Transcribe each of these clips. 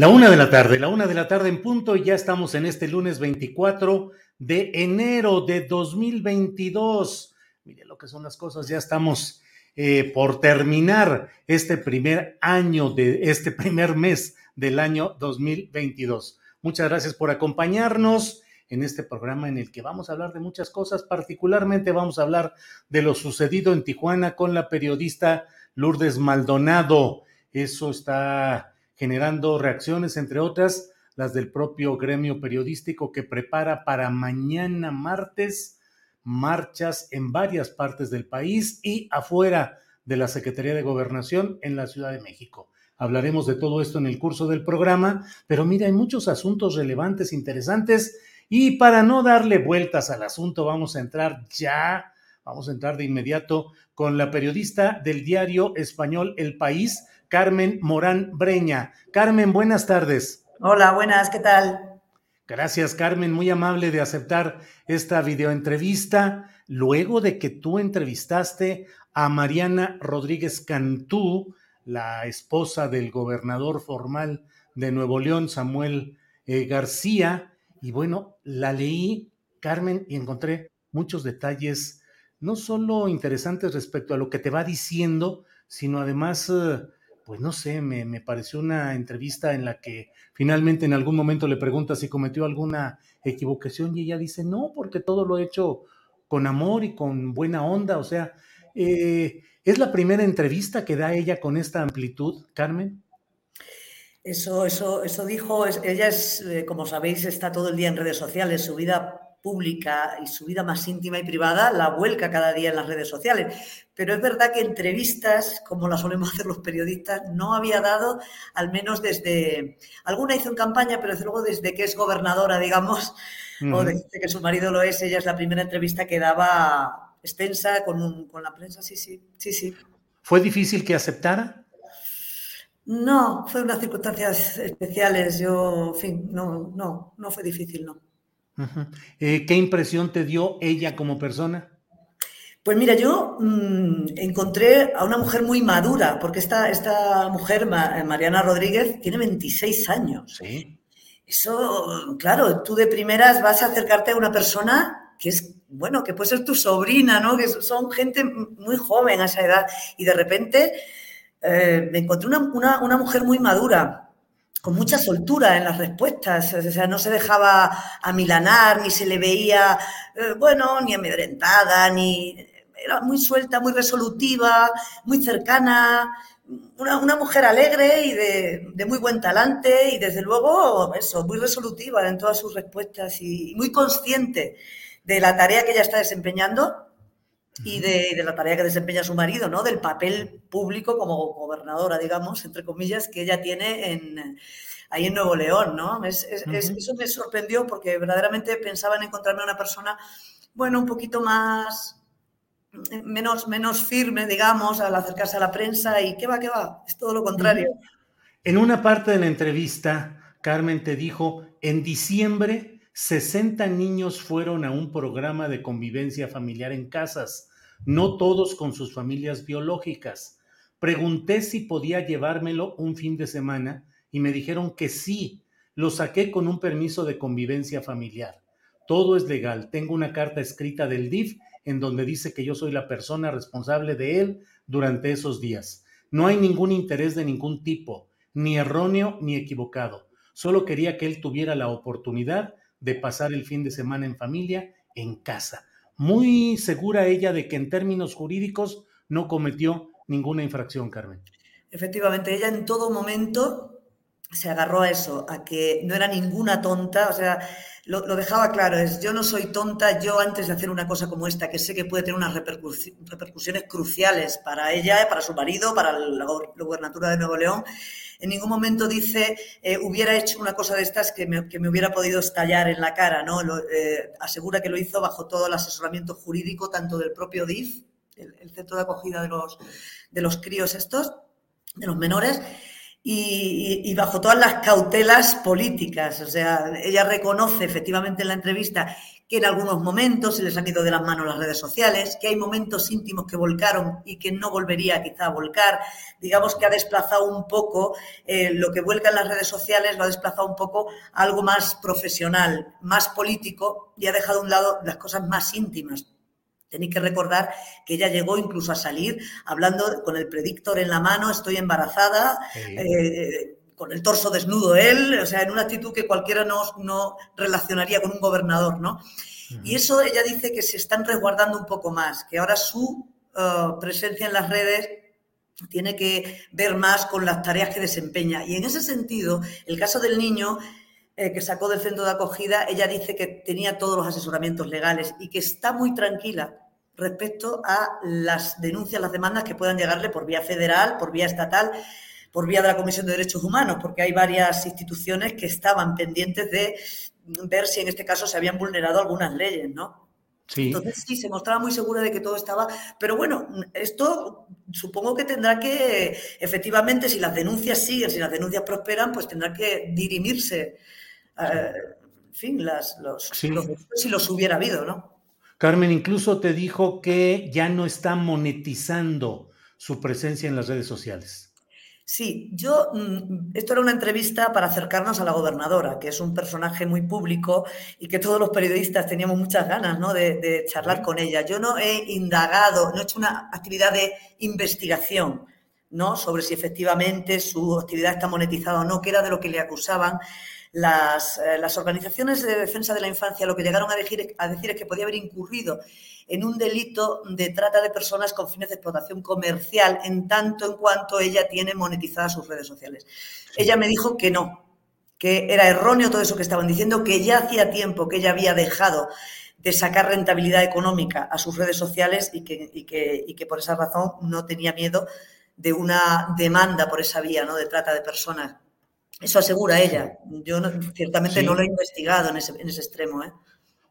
La una de la tarde, la una de la tarde en punto, y ya estamos en este lunes 24 de enero de 2022. Mire lo que son las cosas, ya estamos eh, por terminar este primer año de este primer mes del año 2022. Muchas gracias por acompañarnos en este programa en el que vamos a hablar de muchas cosas, particularmente vamos a hablar de lo sucedido en Tijuana con la periodista Lourdes Maldonado. Eso está generando reacciones, entre otras las del propio gremio periodístico que prepara para mañana martes marchas en varias partes del país y afuera de la Secretaría de Gobernación en la Ciudad de México. Hablaremos de todo esto en el curso del programa, pero mira, hay muchos asuntos relevantes, interesantes, y para no darle vueltas al asunto, vamos a entrar ya, vamos a entrar de inmediato con la periodista del diario español El País, Carmen Morán Breña. Carmen, buenas tardes. Hola, buenas, ¿qué tal? Gracias, Carmen, muy amable de aceptar esta videoentrevista luego de que tú entrevistaste a Mariana Rodríguez Cantú, la esposa del gobernador formal de Nuevo León, Samuel eh, García, y bueno, la leí, Carmen, y encontré muchos detalles, no solo interesantes respecto a lo que te va diciendo, sino además... Eh, pues no sé, me, pareció una entrevista en la que finalmente en algún momento le pregunta si cometió alguna equivocación y ella dice, no, porque todo lo he hecho con amor y con buena onda. O sea, eh, ¿es la primera entrevista que da ella con esta amplitud, Carmen? Eso, eso, eso dijo, ella es, eh, como sabéis, está todo el día en redes sociales, su vida pública y su vida más íntima y privada la vuelca cada día en las redes sociales. Pero es verdad que entrevistas, como las solemos hacer los periodistas, no había dado, al menos desde, alguna hizo en campaña, pero desde luego desde que es gobernadora, digamos, o desde que su marido lo es, ella es la primera entrevista que daba extensa con, con la prensa, sí, sí, sí, sí. ¿Fue difícil que aceptara? No, fue unas circunstancias especiales. Yo, en fin, no, no, no fue difícil, no. Eh, ¿Qué impresión te dio ella como persona? Pues mira, yo mm, encontré a una mujer muy madura, porque esta, esta mujer, eh, Mariana Rodríguez, tiene 26 años. Sí. Eso, claro, tú de primeras vas a acercarte a una persona que es, bueno, que puede ser tu sobrina, ¿no? Que son gente muy joven a esa edad. Y de repente eh, me encontré una, una mujer muy madura, con mucha soltura en las respuestas, o sea, no se dejaba amilanar, ni se le veía, eh, bueno, ni amedrentada, ni... Era muy suelta, muy resolutiva, muy cercana, una, mujer alegre y de, muy buen talante y desde luego, eso, muy resolutiva en todas sus respuestas y, muy consciente de la tarea que ella está desempeñando y de, de, la tarea que desempeña su marido, ¿no? Del papel público como gobernadora, digamos, entre comillas, que ella tiene en, ahí en Nuevo León, ¿no? Es, es, eso me sorprendió porque verdaderamente pensaba en encontrarme una persona bueno, un poquito más, menos, menos firme, digamos, al acercarse a la prensa y qué va, qué va, es todo lo contrario. En una parte de la entrevista, Carmen te dijo, en diciembre 60 niños fueron a un programa de convivencia familiar en casas, no todos con sus familias biológicas. Pregunté si podía llevármelo un fin de semana y me dijeron que sí. Lo saqué con un permiso de convivencia familiar. Todo es legal. Tengo una carta escrita del DIF en donde dice que yo soy la persona responsable de él durante esos días. No hay ningún interés de ningún tipo, ni erróneo ni equivocado. Solo quería que él tuviera la oportunidad de pasar el fin de semana en familia en casa. Muy segura ella de que en términos jurídicos no cometió ninguna infracción, Carmen. Efectivamente, ella en todo momento se agarró a eso, a que no era ninguna tonta, o sea, lo, dejaba claro, es yo no soy tonta, yo antes de hacer una cosa como esta, que sé que puede tener unas repercusiones cruciales para ella, para su marido, para la, gubernatura de Nuevo León, en ningún momento dice, eh, hubiera hecho una cosa de estas que me, hubiera podido estallar en la cara, ¿no? Eh, asegura que lo hizo bajo todo el asesoramiento jurídico, tanto del propio DIF, el, centro de acogida de los, de los críos estos, de los menores, y, bajo todas las cautelas políticas. O sea, ella reconoce efectivamente en la entrevista que en algunos momentos se les han ido de las manos las redes sociales, que hay momentos íntimos que volcaron y que no volvería quizá a volcar. Digamos que ha desplazado un poco eh, lo que vuelca en las redes sociales, lo ha desplazado un poco a algo más profesional, más político y ha dejado a un lado las cosas más íntimas. Tenéis que recordar que ella llegó incluso a salir hablando con el predictor en la mano, estoy embarazada, eh, con el torso desnudo él, o sea, en una actitud que cualquiera no, no relacionaría con un gobernador, ¿no? Y eso ella dice que se están resguardando un poco más, que ahora su eh, presencia en las redes tiene que ver más con las tareas que desempeña. Y en ese sentido, el caso del niño eh, que sacó del centro de acogida, ella dice que tenía todos los asesoramientos legales y que está muy tranquila respecto a las denuncias, las demandas que puedan llegarle por vía federal, por vía estatal, por vía de la Comisión de Derechos Humanos, porque hay varias instituciones que estaban pendientes de ver si en este caso se habían vulnerado algunas leyes, ¿no? Sí. Entonces sí, se mostraba muy segura de que todo estaba, pero bueno, esto supongo que tendrá que, efectivamente, si las denuncias siguen, si las denuncias prosperan, pues tendrá que dirimirse eh, en fin, las, los, si los hubiera habido, ¿no? Carmen incluso te dijo que ya no está monetizando su presencia en las redes sociales. Sí, yo, mm, esto era una entrevista para acercarnos a la gobernadora, que es un personaje muy público y que todos los periodistas teníamos muchas ganas ¿no? de, de charlar con ella. Yo no he indagado, no he hecho una actividad de investigación ¿no? sobre si efectivamente su actividad está monetizada o no, que era de lo que le acusaban las, eh, las, organizaciones de defensa de la infancia lo que llegaron a decir, a decir es que podía haber incurrido en un delito de trata de personas con fines de explotación comercial, en tanto en cuanto ella tiene monetizadas sus redes sociales. Ella me dijo que no, que era erróneo todo eso que estaban diciendo, que ya hacía tiempo que ella había dejado de sacar rentabilidad económica a sus redes sociales y que, y que, y que por esa razón no tenía miedo de una demanda por esa vía ¿no? de trata de personas. Eso asegura ella. Yo ciertamente no lo he investigado en ese, extremo. ¿eh?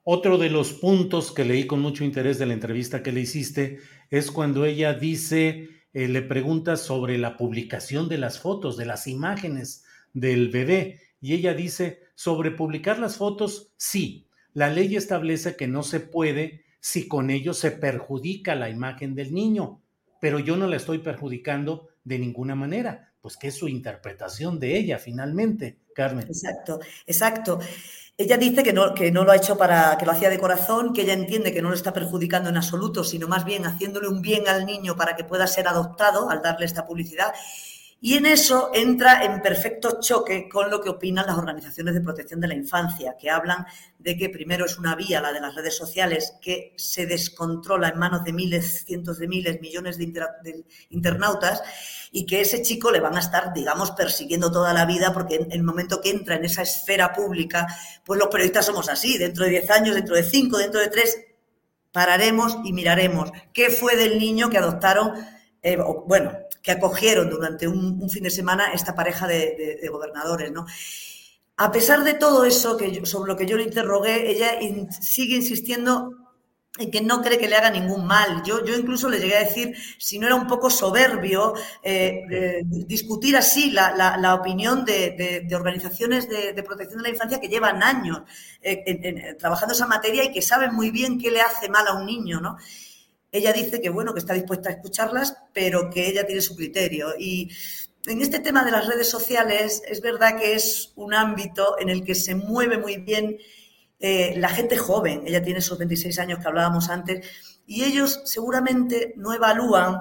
Otro de los puntos que leí con mucho interés de la entrevista que le hiciste es cuando ella dice, eh, le pregunta sobre la publicación de las fotos, de las imágenes del bebé, y ella dice, sobre publicar las fotos, sí, la ley establece que no se puede si con ello se perjudica la imagen del niño, pero yo no la estoy perjudicando de ninguna manera pues que es su interpretación de ella finalmente, Carmen. Exacto, exacto. Ella dice que no, que no lo ha hecho para, que lo hacía de corazón, que ella entiende que no lo está perjudicando en absoluto, sino más bien haciéndole un bien al niño para que pueda ser adoptado al darle esta publicidad y en eso entra en perfecto choque con lo que opinan las organizaciones de protección de la infancia, que hablan de que primero es una vía, la de las redes sociales, que se descontrola en manos de miles, cientos de miles, millones de, internautas, y que ese chico le van a estar, digamos, persiguiendo toda la vida, porque en el momento que entra en esa esfera pública, pues los periodistas somos así, dentro de 10 años, dentro de 5, dentro de 3, pararemos y miraremos qué fue del niño que adoptaron, eh, bueno, que acogieron durante un, fin de semana esta pareja de, gobernadores, ¿no? A pesar de todo eso, que sobre lo que yo le interrogué, ella sigue insistiendo en que no cree que le haga ningún mal. Yo, yo incluso le llegué a decir, si no era un poco soberbio, eh, eh, discutir así la, opinión de, organizaciones de, protección de la infancia que llevan años eh, trabajando esa materia y que saben muy bien qué le hace mal a un niño, ¿no? Ella dice que, bueno, que está dispuesta a escucharlas, pero que ella tiene su criterio. Y en este tema de las redes sociales, es verdad que es un ámbito en el que se mueve muy bien eh, la gente joven, ella tiene esos 26 años que hablábamos antes, y ellos seguramente no evalúan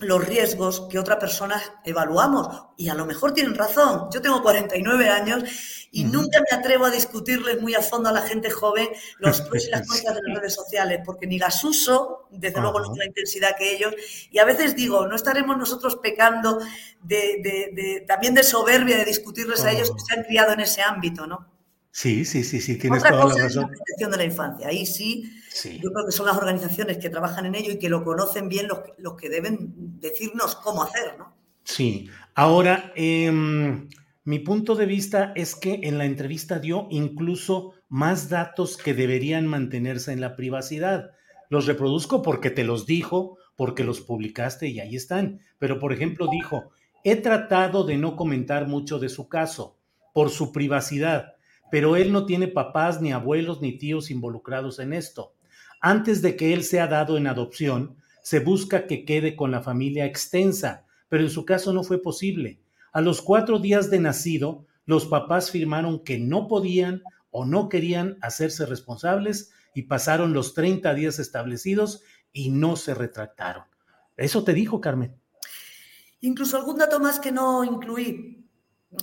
los riesgos que otras personas evaluamos. Y a lo mejor tienen razón. Yo tengo 49 años y nunca me atrevo a discutirles muy a fondo a la gente joven los pros y las contras de las redes sociales, porque ni las uso, desde luego no con la intensidad que ellos. Y a veces digo, no estaremos nosotros pecando de, también de soberbia de discutirles a ellos que se han criado en ese ámbito, ¿no? Sí, sí, sí, sí, tienes toda la razón. Es la protección de la infancia. Ahí sí, yo creo que son las organizaciones que trabajan en ello y que lo conocen bien los, los que deben decirnos cómo hacer, ¿no? Sí. Ahora, em, mi punto de vista es que en la entrevista dio incluso más datos que deberían mantenerse en la privacidad. Los reproduzco porque te los dijo, porque los publicaste y ahí están. Pero, por ejemplo, dijo, he tratado de no comentar mucho de su caso por su privacidad pero él no tiene papás, ni abuelos, ni tíos involucrados en esto. Antes de que él sea dado en adopción, se busca que quede con la familia extensa, pero en su caso no fue posible. A los cuatro días de nacido, los papás firmaron que no podían o no querían hacerse responsables y pasaron los 30 días establecidos y no se retractaron. Eso te dijo, Carmen. Incluso algún dato más que no incluí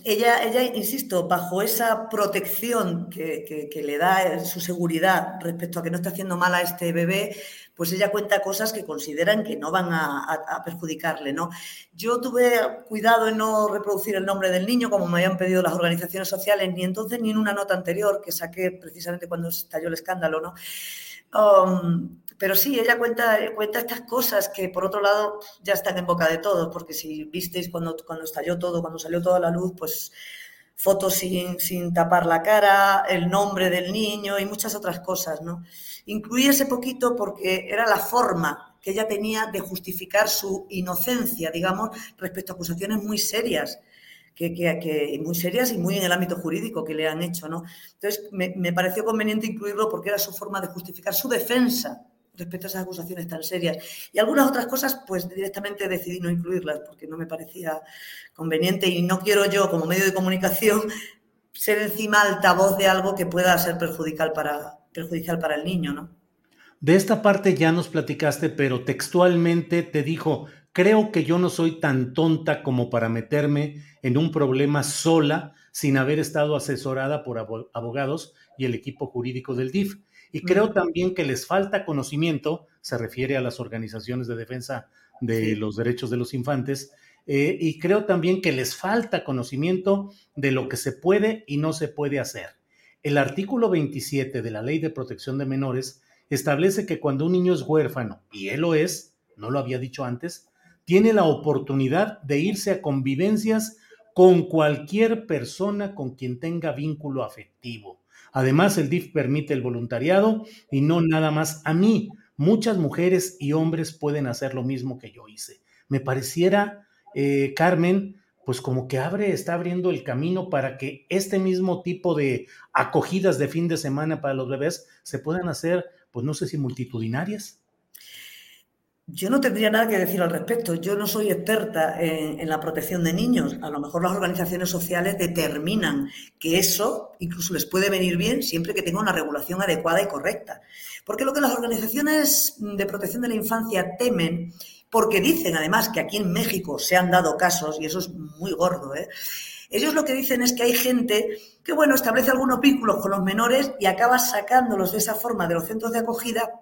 ella, ella, insisto, bajo esa protección que, le da su seguridad respecto a que no está haciendo mal a este bebé, pues ella cuenta cosas que consideran que no van a, perjudicarle, ¿no? Yo tuve cuidado en no reproducir el nombre del niño, como me habían pedido las organizaciones sociales, ni entonces ni en una nota anterior que saqué precisamente cuando estalló el escándalo, ¿no? Um, pero sí, ella cuenta, cuenta estas cosas que por otro lado ya están en boca de todos, porque si visteis cuando, cuando estalló todo, cuando salió toda la luz, pues fotos sin, sin tapar la cara, el nombre del niño y muchas otras cosas, ¿no? Incluí ese poquito porque era la forma que ella tenía de justificar su inocencia, digamos, respecto a acusaciones muy serias. Que, que, muy serias y muy en el ámbito jurídico que le han hecho, ¿no? Entonces, me, me pareció conveniente incluirlo porque era su forma de justificar su defensa respecto a esas acusaciones tan serias. Y algunas otras cosas, pues directamente decidí no incluirlas porque no me parecía conveniente y no quiero yo, como medio de comunicación, ser encima altavoz de algo que pueda ser perjudicial para, perjudicial para el niño, ¿no? De esta parte ya nos platicaste, pero textualmente te dijo, creo que yo no soy tan tonta como para meterme en un problema sola sin haber estado asesorada por abogados y el equipo jurídico del DIF. Y creo también que les falta conocimiento, se refiere a las organizaciones de defensa de los derechos de los infantes, eh, y creo también que les falta conocimiento de lo que se puede y no se puede hacer. El artículo 27 de la Ley de Protección de Menores establece que cuando un niño es huérfano, y él lo es, no lo había dicho antes, tiene la oportunidad de irse a convivencias con cualquier persona con quien tenga vínculo afectivo. Además, el DIF permite el voluntariado y no nada más a mí. Muchas mujeres y hombres pueden hacer lo mismo que yo hice. Me pareciera, eh, Carmen, pues como que abre, está abriendo el camino para que este mismo tipo de acogidas de fin de semana para los bebés se puedan hacer, pues no sé si multitudinarias. Yo no tendría nada que decir al respecto. Yo no soy experta en, la protección de niños. A lo mejor las organizaciones sociales determinan que eso incluso les puede venir bien siempre que tenga una regulación adecuada y correcta. Porque lo que las organizaciones de protección de la infancia temen, porque dicen además que aquí en México se han dado casos, y eso es muy gordo, ¿eh? Ellos lo que dicen es que hay gente que, bueno, establece algunos vínculos con los menores y acaba sacándolos de esa forma de los centros de acogida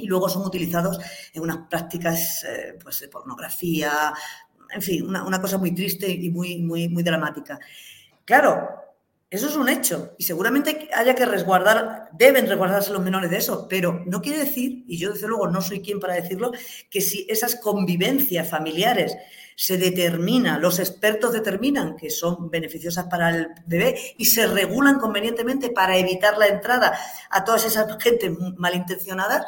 y luego son utilizados en unas prácticas eh, pues de pornografía, en fin, una, cosa muy triste y muy, muy, muy dramática. Claro, eso es un hecho y seguramente haya que resguardar, deben resguardarse los menores de eso, pero no quiere decir, y yo desde luego no soy quien para decirlo, que si esas convivencias familiares se determina, los expertos determinan que son beneficiosas para el bebé y se regulan convenientemente para evitar la entrada a todas esas gentes malintencionadas,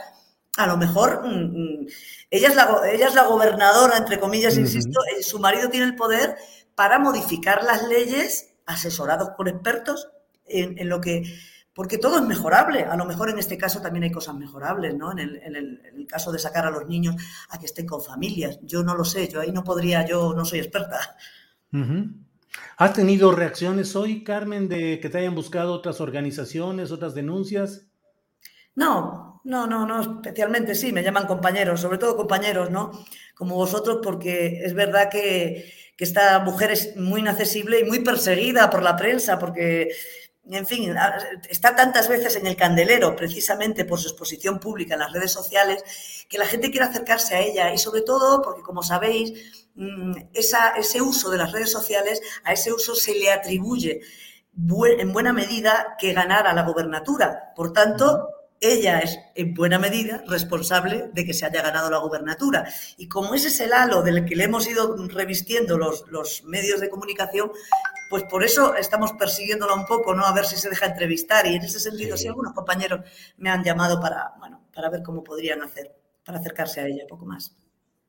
a lo mejor mm, mm, ella, es la, ella es la gobernadora, entre comillas, insisto, eh, su marido tiene el poder para modificar las leyes asesorados por expertos en, lo que porque todo es mejorable. A lo mejor en este caso también hay cosas mejorables, ¿no? En el, caso de sacar a los niños a que estén con familias. Yo no lo sé, yo ahí no podría, yo no soy experta. ¿Has tenido reacciones hoy, Carmen, de que te hayan buscado otras organizaciones, otras denuncias? No, no, no, no, especialmente sí, me llaman compañeros, sobre todo compañeros, ¿no? Como vosotros, porque es verdad que, esta mujer es muy inaccesible y muy perseguida por la prensa, porque, en fin, está tantas veces en el candelero, precisamente por su exposición pública en las redes sociales, que la gente quiere acercarse a ella y sobre todo porque, como sabéis, mm, ese uso de las redes sociales, a ese uso se le atribuye en buena medida que ganar a la gobernatura. Por tanto, ella es en buena medida responsable de que se haya ganado la gubernatura. Y como ese es el halo del que le hemos ido revistiendo los, los medios de comunicación, pues por eso estamos persiguiéndola un poco, ¿no? A ver si se deja entrevistar. Y en ese sentido, sí, algunos compañeros me han llamado para, bueno, para ver cómo podrían hacer, para acercarse a ella un poco más.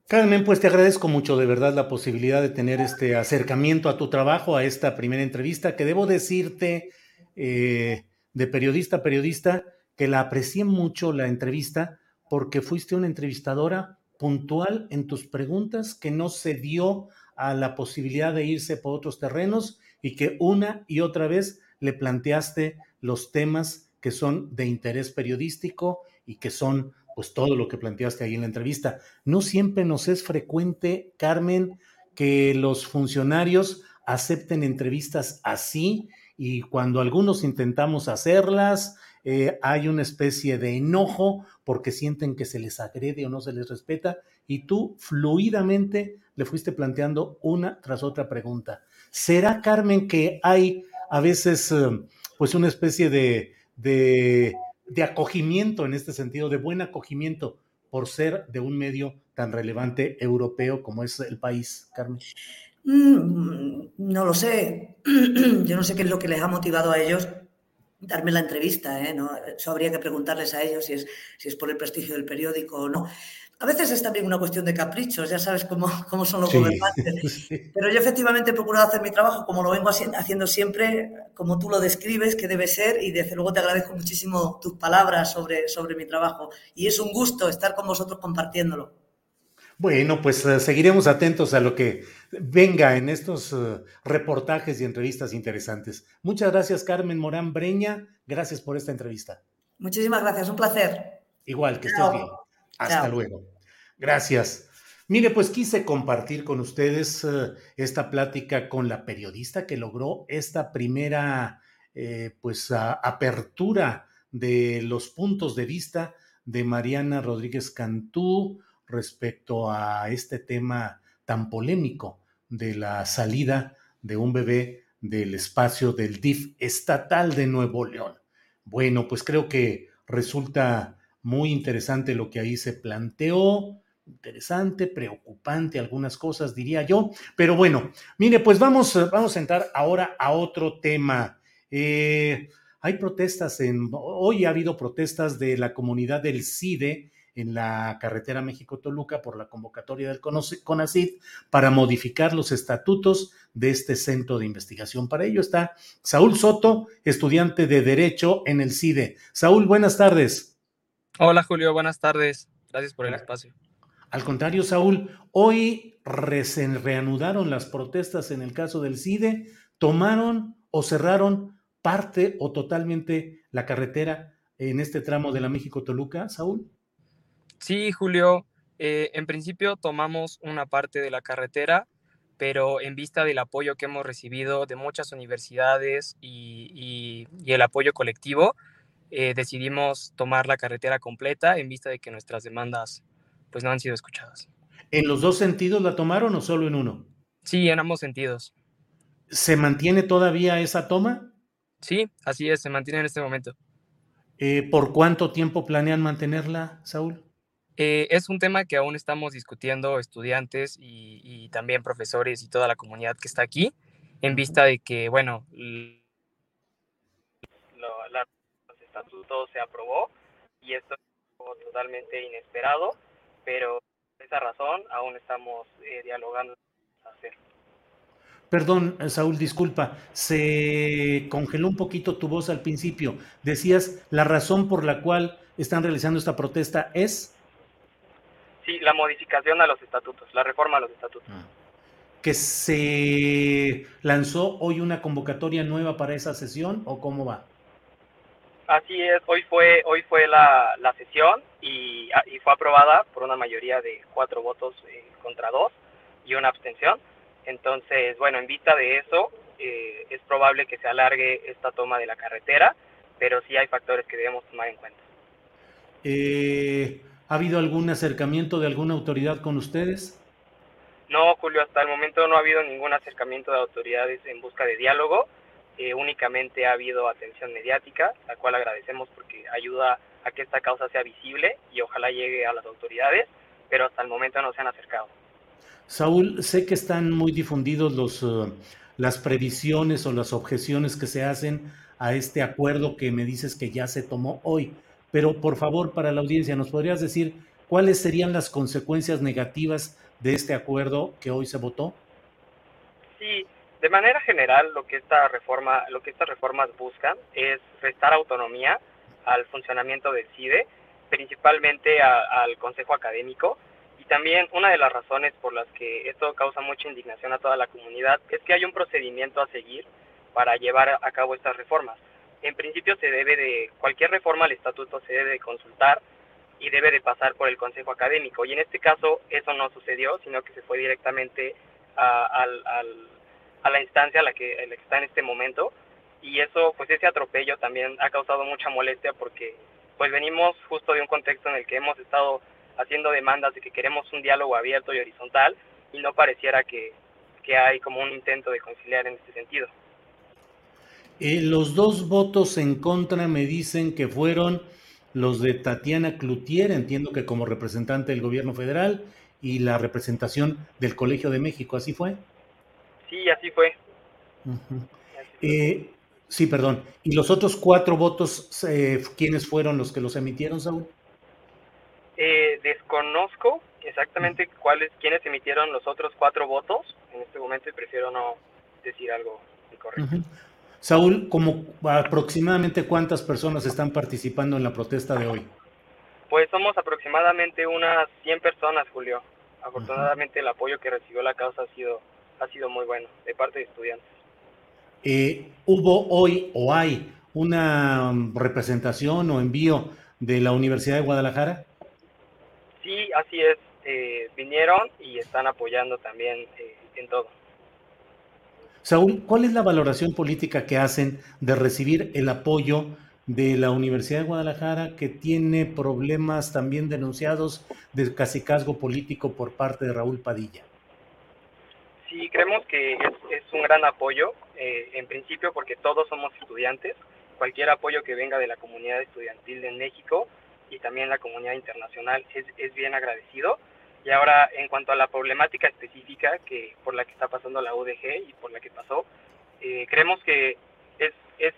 Carmen, pues te agradezco mucho de verdad la posibilidad de tener este acercamiento a tu trabajo, a esta primera entrevista, que debo decirte, eh, de periodista a periodista, que la aprecié mucho la entrevista porque fuiste una entrevistadora puntual en tus preguntas, que no se dio a la posibilidad de irse por otros terrenos y que una y otra vez le planteaste los temas que son de interés periodístico y que son pues todo lo que planteaste ahí en la entrevista. No siempre nos es frecuente, Carmen, que los funcionarios acepten entrevistas así y cuando algunos intentamos hacerlas, eh, hay una especie de enojo porque sienten que se les agrede o no se les respeta y tú fluidamente le fuiste planteando una tras otra pregunta. ¿Será, Carmen, que hay a veces eh, pues una especie de, de, acogimiento en este sentido, de buen acogimiento por ser de un medio tan relevante europeo como es el país, Carmen? Mm, no lo sé. Yo no sé qué es lo que les ha motivado a ellos darme la entrevista, ¿eh? ¿No? Eso habría que preguntarles a ellos si es, si es por el prestigio del periódico o no. A veces es también una cuestión de caprichos, ya sabes cómo, cómo son los gobernantes. Pero yo efectivamente he procurado hacer mi trabajo como lo vengo haciendo siempre, como tú lo describes, que debe ser, y desde luego te agradezco muchísimo tus palabras sobre, sobre mi trabajo. Y es un gusto estar con vosotros compartiéndolo. Bueno, pues eh, seguiremos atentos a lo que venga en estos eh, reportajes y entrevistas interesantes. Muchas gracias, Carmen Morán Breña. Gracias por esta entrevista. Muchísimas gracias, un placer. Igual, que estés bien. Hasta luego. Gracias. Mire, pues quise compartir con ustedes eh, esta plática con la periodista que logró esta primera, pues, apertura de los puntos de vista de Mariana Rodríguez Cantú respecto a este tema tan polémico de la salida de un bebé del espacio del DIF estatal de Nuevo León. Bueno, pues creo que resulta muy interesante lo que ahí se planteó, interesante, preocupante algunas cosas, diría yo, pero bueno, mire, pues vamos, vamos a entrar ahora a otro tema. Eh, hay protestas en, hoy ha habido protestas de la comunidad del CIDE en la carretera México-Toluca por la convocatoria del CONACID para modificar los estatutos de este centro de investigación. Para ello está Saúl Soto, estudiante de Derecho en el CIDE. Saúl, buenas tardes. Hola Julio, buenas tardes. Gracias por el espacio. Al contrario, Saúl, hoy se reanudaron las protestas en el caso del CIDE, tomaron o cerraron parte o totalmente la carretera en este tramo de la México-Toluca, Saúl. Sí, Julio, eh, en principio tomamos una parte de la carretera, pero en vista del apoyo que hemos recibido de muchas universidades y, el apoyo colectivo, eh, decidimos tomar la carretera completa en vista de que nuestras demandas pues no han sido escuchadas. ¿En los dos sentidos la tomaron o solo en uno? Sí, en ambos sentidos. ¿Se mantiene todavía esa toma? Sí, así es, se mantiene en este momento. Eh, ¿Por cuánto tiempo planean mantenerla, Saúl? Eh, es un tema que aún estamos discutiendo estudiantes y, también profesores y toda la comunidad que está aquí, en vista de que, bueno, el estatuto se aprobó y esto algo totalmente inesperado, pero por esa razón aún estamos eh, dialogando. Perdón, Saúl, disculpa, se congeló un poquito tu voz al principio. Decías, la razón por la cual están realizando esta protesta es... La modificación a los estatutos, la reforma a los estatutos. Ah. ¿Que se lanzó hoy una convocatoria nueva para esa sesión o cómo va? Así es, hoy fue, hoy fue la, la sesión y, ah, y, fue aprobada por una mayoría de cuatro votos eh, contra dos y una abstención. Entonces, bueno, en vista de eso, eh, es probable que se alargue esta toma de la carretera, pero sí hay factores que debemos tomar en cuenta. Eh, ¿Ha habido algún acercamiento de alguna autoridad con ustedes? No, Julio, hasta el momento no ha habido ningún acercamiento de autoridades en busca de diálogo. Eh, únicamente ha habido atención mediática, la cual agradecemos porque ayuda a que esta causa sea visible y ojalá llegue a las autoridades, pero hasta el momento no se han acercado. Saúl, sé que están muy difundidos los, eh, las previsiones o las objeciones que se hacen a este acuerdo que me dices que ya se tomó hoy, pero por favor, para la audiencia, ¿nos podrías decir cuáles serían las consecuencias negativas de este acuerdo que hoy se votó? Sí, de manera general, lo que esta reforma, lo que estas reformas buscan es restar autonomía al funcionamiento del CIDE, principalmente al Consejo Académico, también una de las razones por las que esto causa mucha indignación a toda la comunidad es que hay un procedimiento a seguir para llevar a cabo estas reformas. En principio se debe de, cualquier reforma al estatuto se debe de consultar y debe de pasar por el Consejo Académico. Y en este caso eso no sucedió, sino que se fue directamente a, a la instancia a la, que, a la que está en este momento. Y eso, pues ese atropello también ha causado mucha molestia porque pues venimos justo de un contexto en el que hemos estado haciendo demandas de que queremos un diálogo abierto y horizontal y no pareciera que, hay como un intento de conciliar en este sentido. Eh, los dos votos en contra me dicen que fueron los de Tatiana Cloutier, entiendo que como representante del gobierno federal, y la representación del Colegio de México, ¿así fue? Sí, así fue. Eh, sí, perdón. ¿Y los otros cuatro votos, eh, quiénes fueron los que los emitieron, Saúl? Eh, desconozco exactamente cuáles, quiénes emitieron los otros cuatro votos en este momento y prefiero no decir algo incorrecto. Saúl, como aproximadamente cuántas personas están participando en la protesta de hoy? Pues somos aproximadamente unas 100 personas, Julio. Afortunadamente el apoyo que recibió la causa ha sido, ha sido muy bueno de parte de estudiantes. Eh, ¿Hubo hoy o hay una representación o envío de la Universidad de Guadalajara? Sí, así es. Eh, vinieron y están apoyando también eh, en todo. Saúl, ¿cuál es la valoración política que hacen de recibir el apoyo de la Universidad de Guadalajara, que tiene problemas también denunciados de casicazgo político por parte de Raúl Padilla? Sí, creemos que es, un gran apoyo, eh, en principio porque todos somos estudiantes. Cualquier apoyo que venga de la comunidad estudiantil de México y también la comunidad internacional es, es bien agradecido. Y ahora, en cuanto a la problemática específica que por la que está pasando la UDG y por la que pasó, eh, creemos que es, es,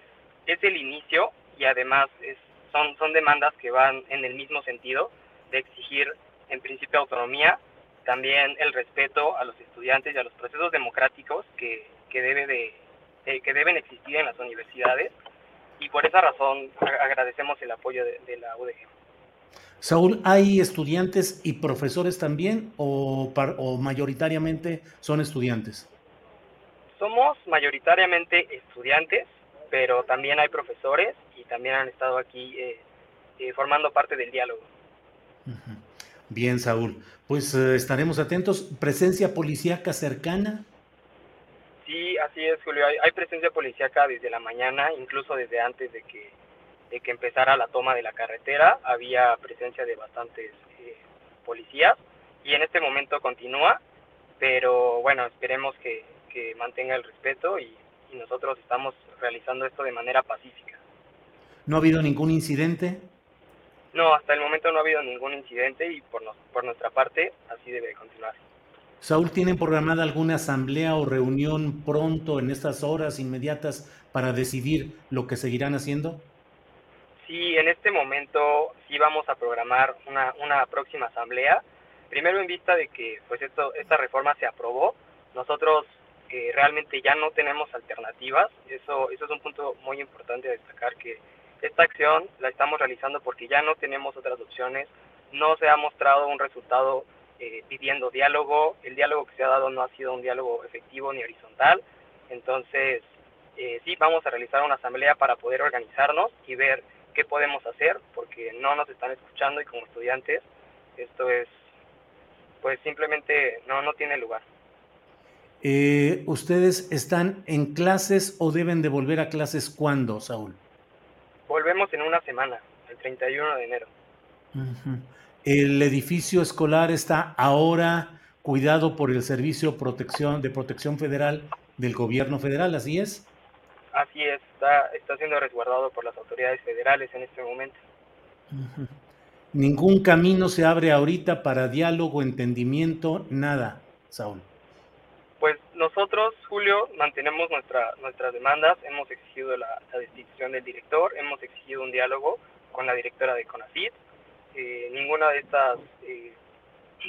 es el inicio y además es, son, son demandas que van en el mismo sentido de exigir, en principio, autonomía, también el respeto a los estudiantes y a los procesos democráticos que, que, debe de, eh, que deben existir en las universidades. Y por esa razón agradecemos el apoyo de la UDG. Saúl, ¿hay estudiantes y profesores también o, mayoritariamente son estudiantes? Somos mayoritariamente estudiantes, pero también hay profesores y también han estado aquí eh, eh, formando parte del diálogo. Bien, Saúl. Pues eh, estaremos atentos. ¿Presencia policíaca cercana? Sí, así es, Julio. Hay, hay presencia policíaca desde la mañana, incluso desde antes de que de que empezara la toma de la carretera, había presencia de bastantes eh, policías y en este momento continúa, pero bueno, esperemos que, mantenga el respeto y, nosotros estamos realizando esto de manera pacífica. ¿No ha habido ningún incidente? No, hasta el momento no ha habido ningún incidente y por, por nuestra parte así debe continuar. Saúl, ¿tienen programada alguna asamblea o reunión pronto en estas horas inmediatas para decidir lo que seguirán haciendo? Sí, en este momento sí vamos a programar una, una próxima asamblea, primero en vista de que pues esto, esta reforma se aprobó, nosotros eh, realmente ya no tenemos alternativas, eso, eso es un punto muy importante de destacar que esta acción la estamos realizando porque ya no tenemos otras opciones, no se ha mostrado un resultado eh, pidiendo diálogo, el diálogo que se ha dado no ha sido un diálogo efectivo ni horizontal, entonces eh, sí vamos a realizar una asamblea para poder organizarnos y ver qué podemos hacer, porque no nos están escuchando y como estudiantes esto es, pues simplemente no, no tiene lugar. Eh, ¿Ustedes están en clases o deben de volver a clases cuándo, Saúl? Volvemos en una semana, el 31 de enero. El edificio escolar está ahora cuidado por el Servicio Protección, de Protección Federal del Gobierno Federal, ¿así es? Así es, está, está siendo resguardado por las autoridades federales en este momento. Ningún camino se abre ahorita para diálogo, entendimiento, nada, Saúl. Pues nosotros, Julio, mantenemos nuestra, nuestras demandas, hemos exigido la, destitución del director, hemos exigido un diálogo con la directora de CONACYT. Eh, ninguna de estas eh,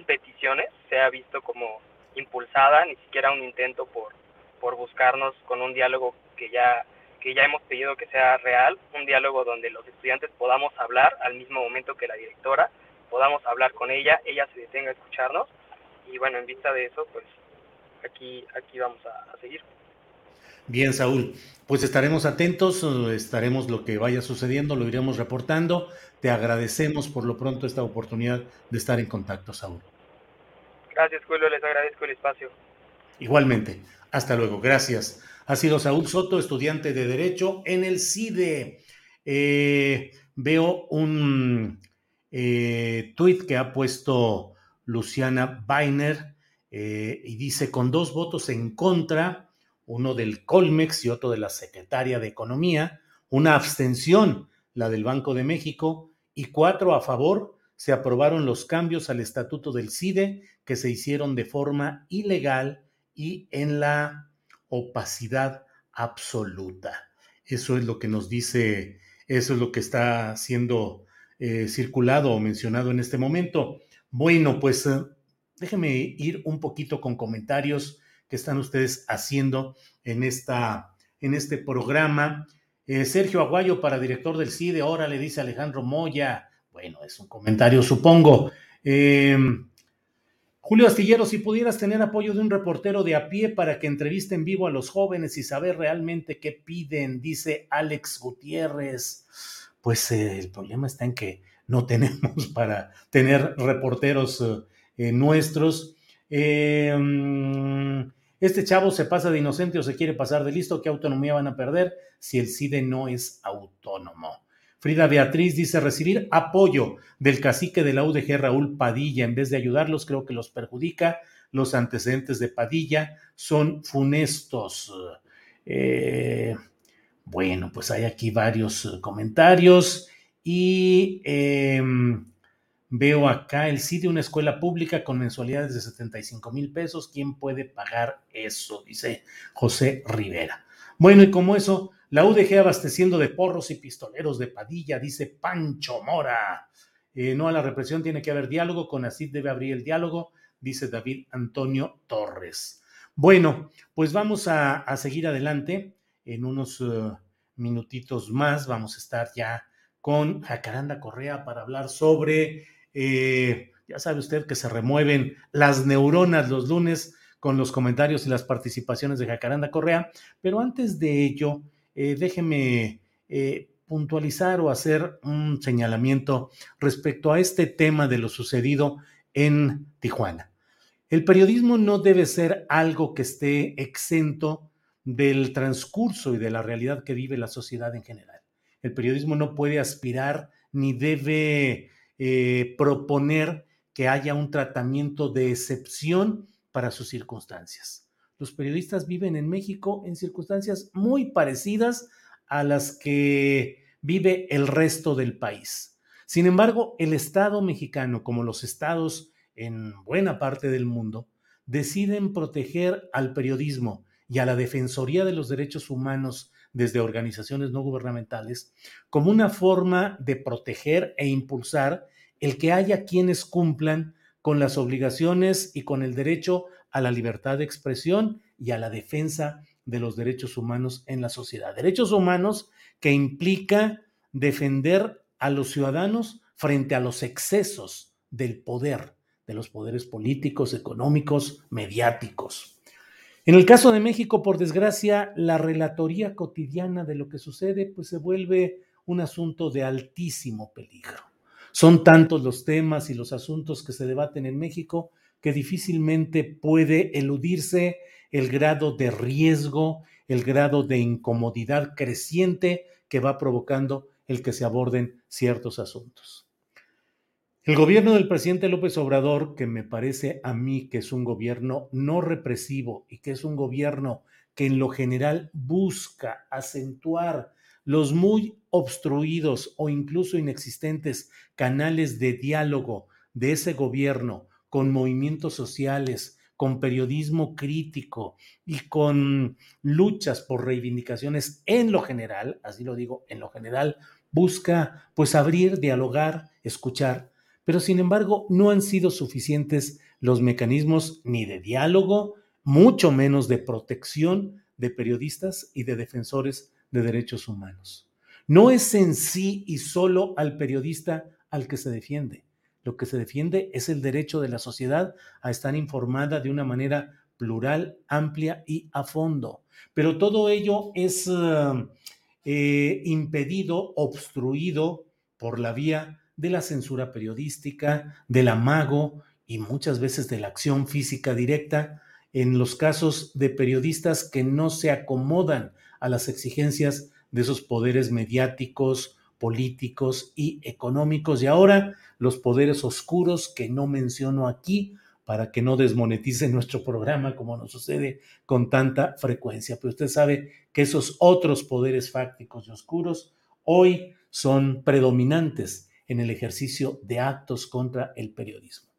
peticiones se ha visto como impulsada, ni siquiera un intento por, por buscarnos con un diálogo que ya, que ya hemos pedido que sea real, un diálogo donde los estudiantes podamos hablar al mismo momento que la directora, podamos hablar con ella, ella se detenga a escucharnos y bueno, en vista de eso, pues aquí, aquí vamos a, a seguir. Bien, Saúl, pues estaremos atentos, estaremos lo que vaya sucediendo, lo iremos reportando. Te agradecemos por lo pronto esta oportunidad de estar en contacto, Saúl. Gracias, Julio, les agradezco el espacio. Igualmente, hasta luego, gracias. Ha sido Saúl Soto, estudiante de Derecho en el CIDE. Eh, veo un eh, tuit que ha puesto Luciana Bainer eh, y dice, con dos votos en contra, uno del Colmex y otro de la Secretaria de Economía, una abstención, la del Banco de México, y cuatro a favor, se aprobaron los cambios al estatuto del CIDE que se hicieron de forma ilegal y en la opacidad absoluta. Eso es lo que nos dice, eso es lo que está siendo eh, circulado o mencionado en este momento. Bueno, pues eh, déjeme ir un poquito con comentarios que están ustedes haciendo en, esta, en este programa. Eh, Sergio Aguayo para director del CIDE, ahora le dice Alejandro Moya. Bueno, es un comentario, supongo. Julio Astillero, si pudieras tener apoyo de un reportero de a pie para que entreviste en vivo a los jóvenes y saber realmente qué piden, dice Alex Gutiérrez. Pues eh, el problema está en que no tenemos para tener reporteros eh, nuestros. Em, este chavo se pasa de inocente o se quiere pasar de listo, ¿qué autonomía van a perder si el CIDE no es autónomo? Frida Beatriz dice recibir apoyo del cacique de la UDG Raúl Padilla en vez de ayudarlos creo que los perjudica. Los antecedentes de Padilla son funestos. Eh, bueno, pues hay aquí varios eh, comentarios y em, veo acá el sitio, una escuela pública con mensualidades de 75 mil pesos. ¿Quién puede pagar eso? Dice José Rivera. Bueno, y como eso, la UDG abasteciendo de porros y pistoleros de Padilla, dice Pancho Mora. Eh, no a la represión tiene que haber diálogo, con ACID debe abrir el diálogo, dice David Antonio Torres. Bueno, pues vamos a, seguir adelante. En unos eh, minutitos más vamos a estar ya con Jacaranda Correa para hablar sobre, eh, ya sabe usted que se remueven las neuronas los lunes con los comentarios y las participaciones de Jacaranda Correa, pero antes de ello, eh, déjeme eh, puntualizar o hacer un señalamiento respecto a este tema de lo sucedido en Tijuana. El periodismo no debe ser algo que esté exento del transcurso y de la realidad que vive la sociedad en general. El periodismo no puede aspirar ni debe eh, proponer que haya un tratamiento de excepción para sus circunstancias los periodistas viven en México en circunstancias muy parecidas a las que vive el resto del país. Sin embargo, el Estado mexicano, como los estados en buena parte del mundo, deciden proteger al periodismo y a la Defensoría de los Derechos Humanos desde organizaciones no gubernamentales, como una forma de proteger e impulsar el que haya quienes cumplan con las obligaciones y con el derecho a la libertad de expresión y a la defensa de los derechos humanos en la sociedad. Derechos humanos que implica defender a los ciudadanos frente a los excesos del poder, de los poderes políticos, económicos, mediáticos. En el caso de México, por desgracia, la relatoría cotidiana de lo que sucede pues se vuelve un asunto de altísimo peligro. Son tantos los temas y los asuntos que se debaten en México que difícilmente puede eludirse el grado de riesgo, el grado de incomodidad creciente que va provocando el que se aborden ciertos asuntos. El gobierno del presidente López Obrador, que me parece a mí que es un gobierno no represivo y que es un gobierno que en lo general busca acentuar los muy obstruidos o incluso inexistentes canales de diálogo de ese gobierno con movimientos sociales, con periodismo crítico y con luchas por reivindicaciones en lo general, así lo digo, en lo general, busca pues abrir, dialogar, escuchar pero sin embargo no han sido suficientes los mecanismos ni de diálogo, mucho menos de protección de periodistas y de defensores de derechos humanos. No es en sí y solo al periodista al que se defiende. Lo que se defiende es el derecho de la sociedad a estar informada de una manera plural, amplia y a fondo. Pero todo ello es eh, eh, impedido, obstruido por la vía de la censura periodística, del amago y muchas veces de la acción física directa en los casos de periodistas que no se acomodan a las exigencias de esos poderes mediáticos, políticos y económicos. Y ahora los poderes oscuros que no menciono aquí para que no desmonetice nuestro programa como nos sucede con tanta frecuencia. Pero usted sabe que esos otros poderes fácticos y oscuros hoy son predominantes en el ejercicio de actos contra el periodismo.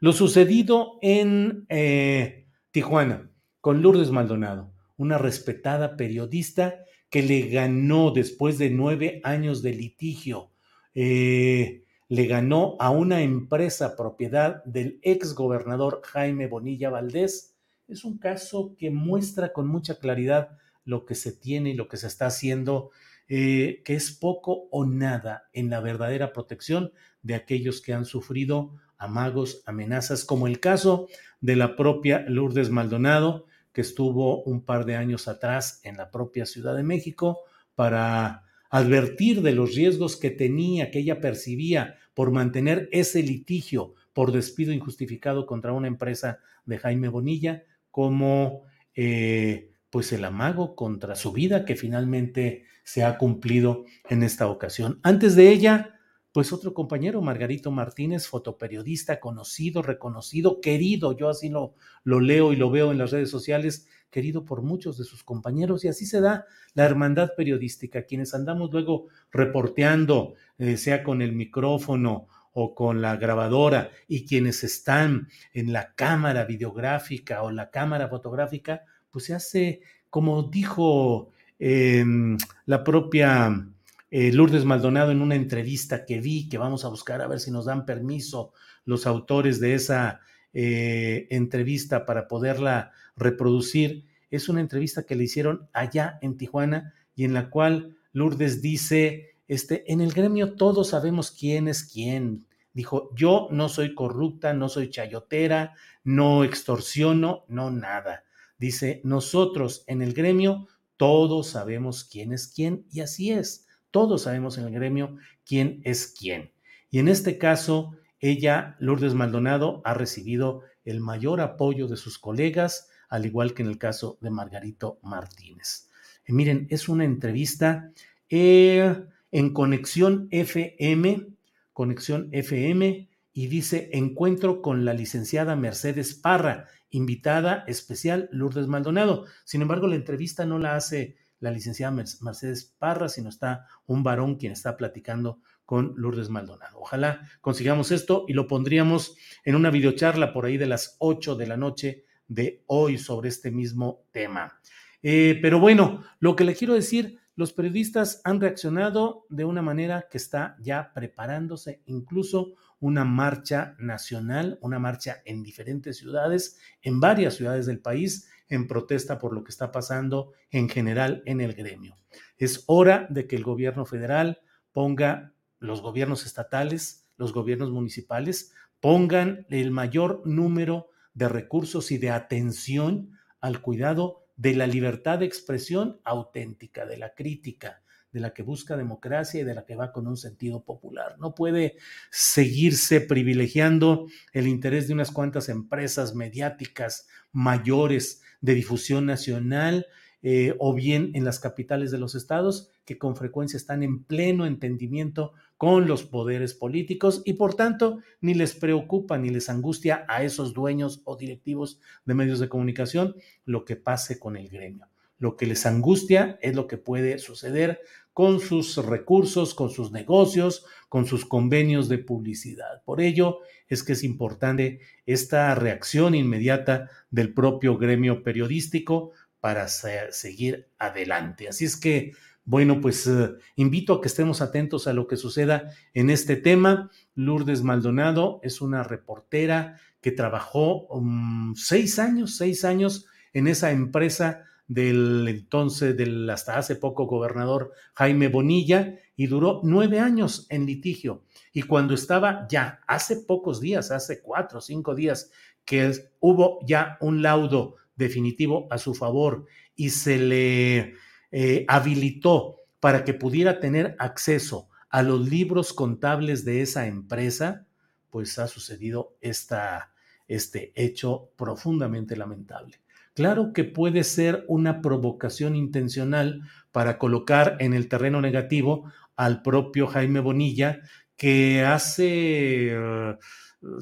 Lo sucedido en eh, Tijuana con Lourdes Maldonado, una respetada periodista que le ganó después de nueve años de litigio, eh, le ganó a una empresa propiedad del ex gobernador Jaime Bonilla Valdés. Es un caso que muestra con mucha claridad lo que se tiene y lo que se está haciendo eh, que es poco o nada en la verdadera protección de aquellos que han sufrido amagos, amenazas, como el caso de la propia Lourdes Maldonado, que estuvo un par de años atrás en la propia Ciudad de México para advertir de los riesgos que tenía, que ella percibía por mantener ese litigio por despido injustificado contra una empresa de Jaime Bonilla, como eh, pues el amago contra su vida que finalmente se ha cumplido en esta ocasión. Antes de ella, pues otro compañero, Margarito Martínez, fotoperiodista conocido, reconocido, querido, yo así lo, lo leo y lo veo en las redes sociales, querido por muchos de sus compañeros y así se da la hermandad periodística, quienes andamos luego reporteando, eh, sea con el micrófono o con la grabadora y quienes están en la cámara videográfica o la cámara fotográfica, pues se hace, como dijo Em, la propia eh, Lourdes Maldonado en una entrevista que vi, que vamos a buscar a ver si nos dan permiso los autores de esa eh, entrevista para poderla reproducir. Es una entrevista que le hicieron allá en Tijuana y en la cual Lourdes dice, este, en el gremio todos sabemos quién es quién. Dijo, yo no soy corrupta, no soy chayotera, no extorsiono, no nada. Dice, nosotros en el gremio todos sabemos quién es quién y así es. Todos sabemos en el gremio quién es quién. Y en este caso, ella, Lourdes Maldonado, ha recibido el mayor apoyo de sus colegas, al igual que en el caso de Margarito Martínez. Y miren, es una entrevista eh, en Conexión FM, Conexión FM, y dice, encuentro con la licenciada Mercedes Parra, invitada especial Lourdes Maldonado. Sin embargo, la entrevista no la hace la licenciada Mercedes Parra, sino está un varón quien está platicando con Lourdes Maldonado. Ojalá consigamos esto y lo pondríamos en una videocharla por ahí de las 8 de la noche de hoy sobre este mismo tema. Eh, pero bueno, lo que le quiero decir, los periodistas han reaccionado de una manera que está ya preparándose incluso una marcha nacional, una marcha en diferentes ciudades, en varias ciudades del país, en protesta por lo que está pasando en general en el gremio. Es hora de que el gobierno federal ponga, los gobiernos estatales, los gobiernos municipales, pongan el mayor número de recursos y de atención al cuidado de la libertad de expresión auténtica, de la crítica, de la que busca democracia y de la que va con un sentido popular. No puede seguirse privilegiando el interés de unas cuantas empresas mediáticas mayores de difusión nacional eh, o bien en las capitales de los estados, que con frecuencia están en pleno entendimiento con los poderes políticos y por tanto ni les preocupa ni les angustia a esos dueños o directivos de medios de comunicación lo que pase con el gremio. Lo que les angustia es lo que puede suceder con sus recursos, con sus negocios, con sus convenios de publicidad. Por ello es que es importante esta reacción inmediata del propio gremio periodístico para seguir adelante. Así es que, bueno, pues eh, invito a que estemos atentos a lo que suceda en este tema. Lourdes Maldonado es una reportera que trabajó um, seis años, seis años en esa empresa del entonces, del hasta hace poco gobernador Jaime Bonilla, y duró nueve años en litigio. Y cuando estaba ya, hace pocos días, hace cuatro o cinco días, que hubo ya un laudo definitivo a su favor y se le eh, habilitó para que pudiera tener acceso a los libros contables de esa empresa, pues ha sucedido esta, este hecho profundamente lamentable. Claro que puede ser una provocación intencional para colocar en el terreno negativo al propio Jaime Bonilla, que hace uh,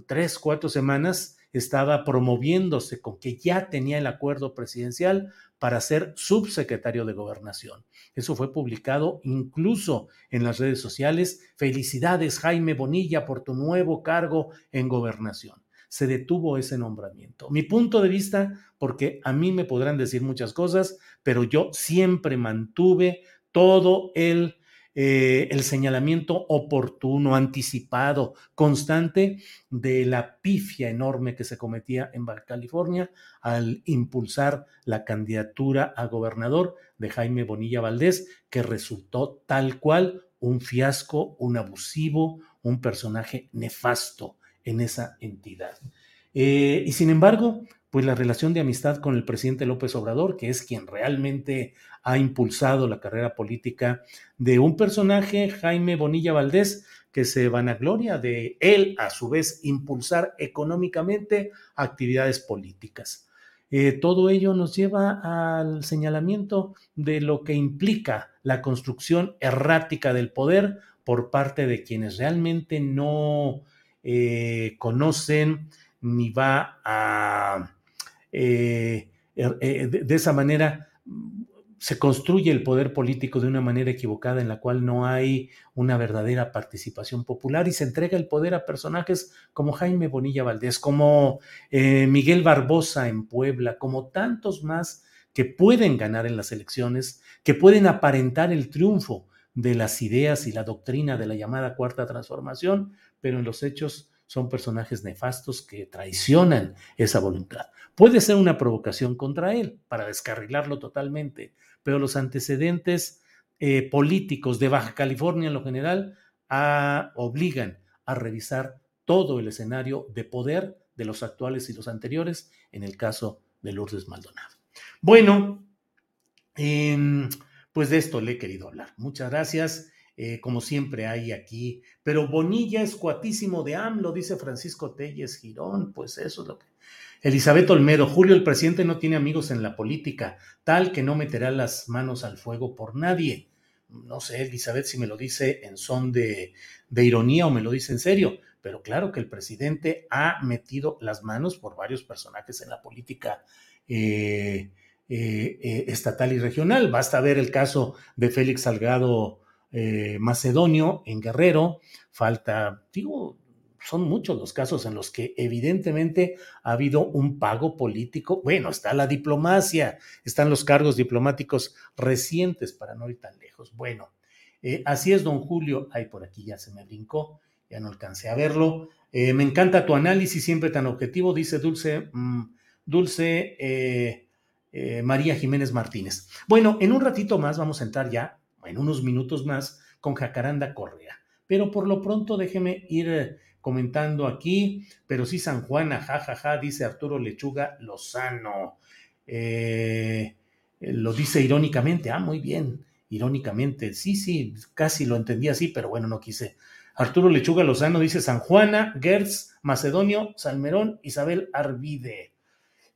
tres, cuatro semanas estaba promoviéndose con que ya tenía el acuerdo presidencial para ser subsecretario de gobernación. Eso fue publicado incluso en las redes sociales. Felicidades, Jaime Bonilla, por tu nuevo cargo en gobernación se detuvo ese nombramiento. Mi punto de vista, porque a mí me podrán decir muchas cosas, pero yo siempre mantuve todo el, eh, el señalamiento oportuno, anticipado, constante de la pifia enorme que se cometía en Baja California al impulsar la candidatura a gobernador de Jaime Bonilla Valdés, que resultó tal cual un fiasco, un abusivo, un personaje nefasto en esa entidad. Eh, y sin embargo, pues la relación de amistad con el presidente López Obrador, que es quien realmente ha impulsado la carrera política de un personaje, Jaime Bonilla Valdés, que se vanagloria de él, a su vez, impulsar económicamente actividades políticas. Eh, todo ello nos lleva al señalamiento de lo que implica la construcción errática del poder por parte de quienes realmente no eh, conocen ni va a... Eh, er, eh, de, esa manera se construye el poder político de una manera equivocada en la cual no hay una verdadera participación popular y se entrega el poder a personajes como Jaime Bonilla Valdés, como Miguel Barbosa en Puebla, como tantos más que pueden ganar en las elecciones, que pueden aparentar el triunfo de las ideas y la doctrina de la llamada cuarta transformación, pero en los hechos son personajes nefastos que traicionan esa voluntad. Puede ser una provocación contra él para descarrilarlo totalmente, pero los antecedentes eh, políticos de Baja California en lo general obligan a revisar todo el escenario de poder de los actuales y los anteriores, en el caso de Lourdes Maldonado. Bueno, em, pues de esto le he querido hablar. Muchas gracias eh, como siempre hay aquí. Pero Bonilla es cuatísimo de AMLO, dice Francisco Telles Girón, pues eso es lo que... Elizabeth Olmedo, Julio, el presidente no tiene amigos en la política, tal que no meterá las manos al fuego por nadie. No sé, Elizabeth, si me lo dice en son de, ironía o me lo dice en serio, pero claro que el presidente ha metido las manos por varios personajes en la política eh, eh, estatal y regional. Basta ver el caso de Félix Salgado eh, macedonio en Guerrero, falta, digo, son muchos los casos en los que evidentemente ha habido un pago político. Bueno, está la diplomacia, están los cargos diplomáticos recientes, para no ir tan lejos. Bueno, eh, así es, don Julio. Ay, por aquí ya se me brincó, ya no alcancé a verlo. Eh, me encanta tu análisis, siempre tan objetivo, dice Dulce, mm, Dulce María Jiménez Martínez. Bueno, en un ratito más vamos a entrar ya, en unos minutos más, con Jacaranda Correa. Pero por lo pronto déjeme ir comentando aquí, pero sí San Juana, jajaja, ja, ja, dice Arturo Lechuga Lozano. Eh, lo dice irónicamente, ah, muy bien, irónicamente, sí, sí, casi lo entendí así, pero bueno, no quise. Arturo Lechuga Lozano dice San Juana, Gertz, Macedonio, Salmerón, Isabel Arvide.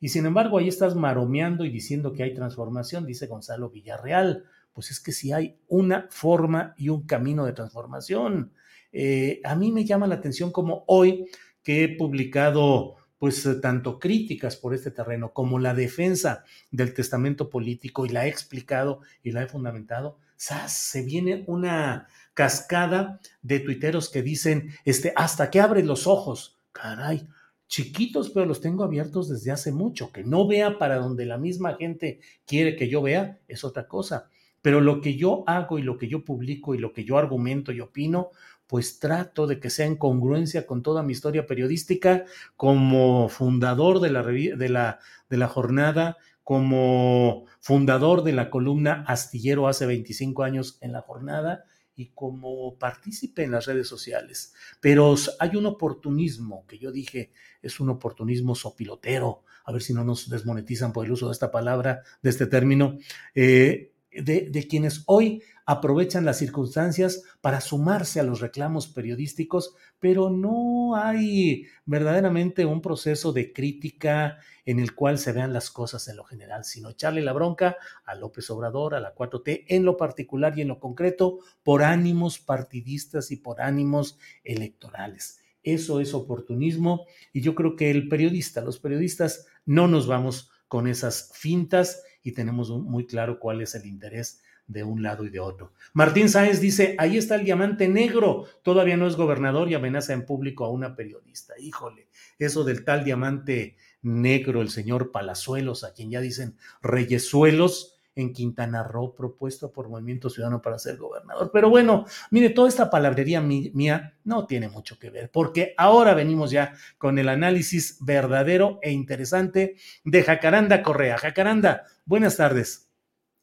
Y sin embargo, ahí estás maromeando y diciendo que hay transformación, dice Gonzalo Villarreal. Pues es que si hay una forma y un camino de transformación. Eh, a mí me llama la atención como hoy que he publicado pues eh, tanto críticas por este terreno como la defensa del testamento político y la he explicado y la he fundamentado, se viene una cascada de tuiteros que dicen, este, hasta que abre los ojos, caray, chiquitos, pero los tengo abiertos desde hace mucho, que no vea para donde la misma gente quiere que yo vea, es otra cosa. Pero lo que yo hago y lo que yo publico y lo que yo argumento y opino, pues trato de que sea en congruencia con toda mi historia periodística como fundador de la, de la, de la jornada, como fundador de la columna Astillero hace 25 años en la jornada y como partícipe en las redes sociales. Pero hay un oportunismo que yo dije es un oportunismo sopilotero, a ver si no nos desmonetizan por el uso de esta palabra, de este término, eh, de, quienes hoy aprovechan las circunstancias para sumarse a los reclamos periodísticos, pero no hay verdaderamente un proceso de crítica en el cual se vean las cosas en lo general, sino echarle la bronca a López Obrador, a la 4T, en lo particular y en lo concreto, por ánimos partidistas y por ánimos electorales. Eso es oportunismo y yo creo que el periodista, los periodistas, no nos vamos con esas fintas y tenemos muy claro cuál es el interés de un lado y de otro. Martín Sáenz dice, ahí está el diamante negro, todavía no es gobernador y amenaza en público a una periodista. Híjole, eso del tal diamante negro, el señor Palazuelos, a quien ya dicen reyesuelos, en Quintana Roo, propuesto por Movimiento Ciudadano para ser gobernador. Pero bueno, mire, toda esta palabrería mía no tiene mucho que ver, porque ahora venimos ya con el análisis verdadero e interesante de Jacaranda Correa. Jacaranda, buenas tardes.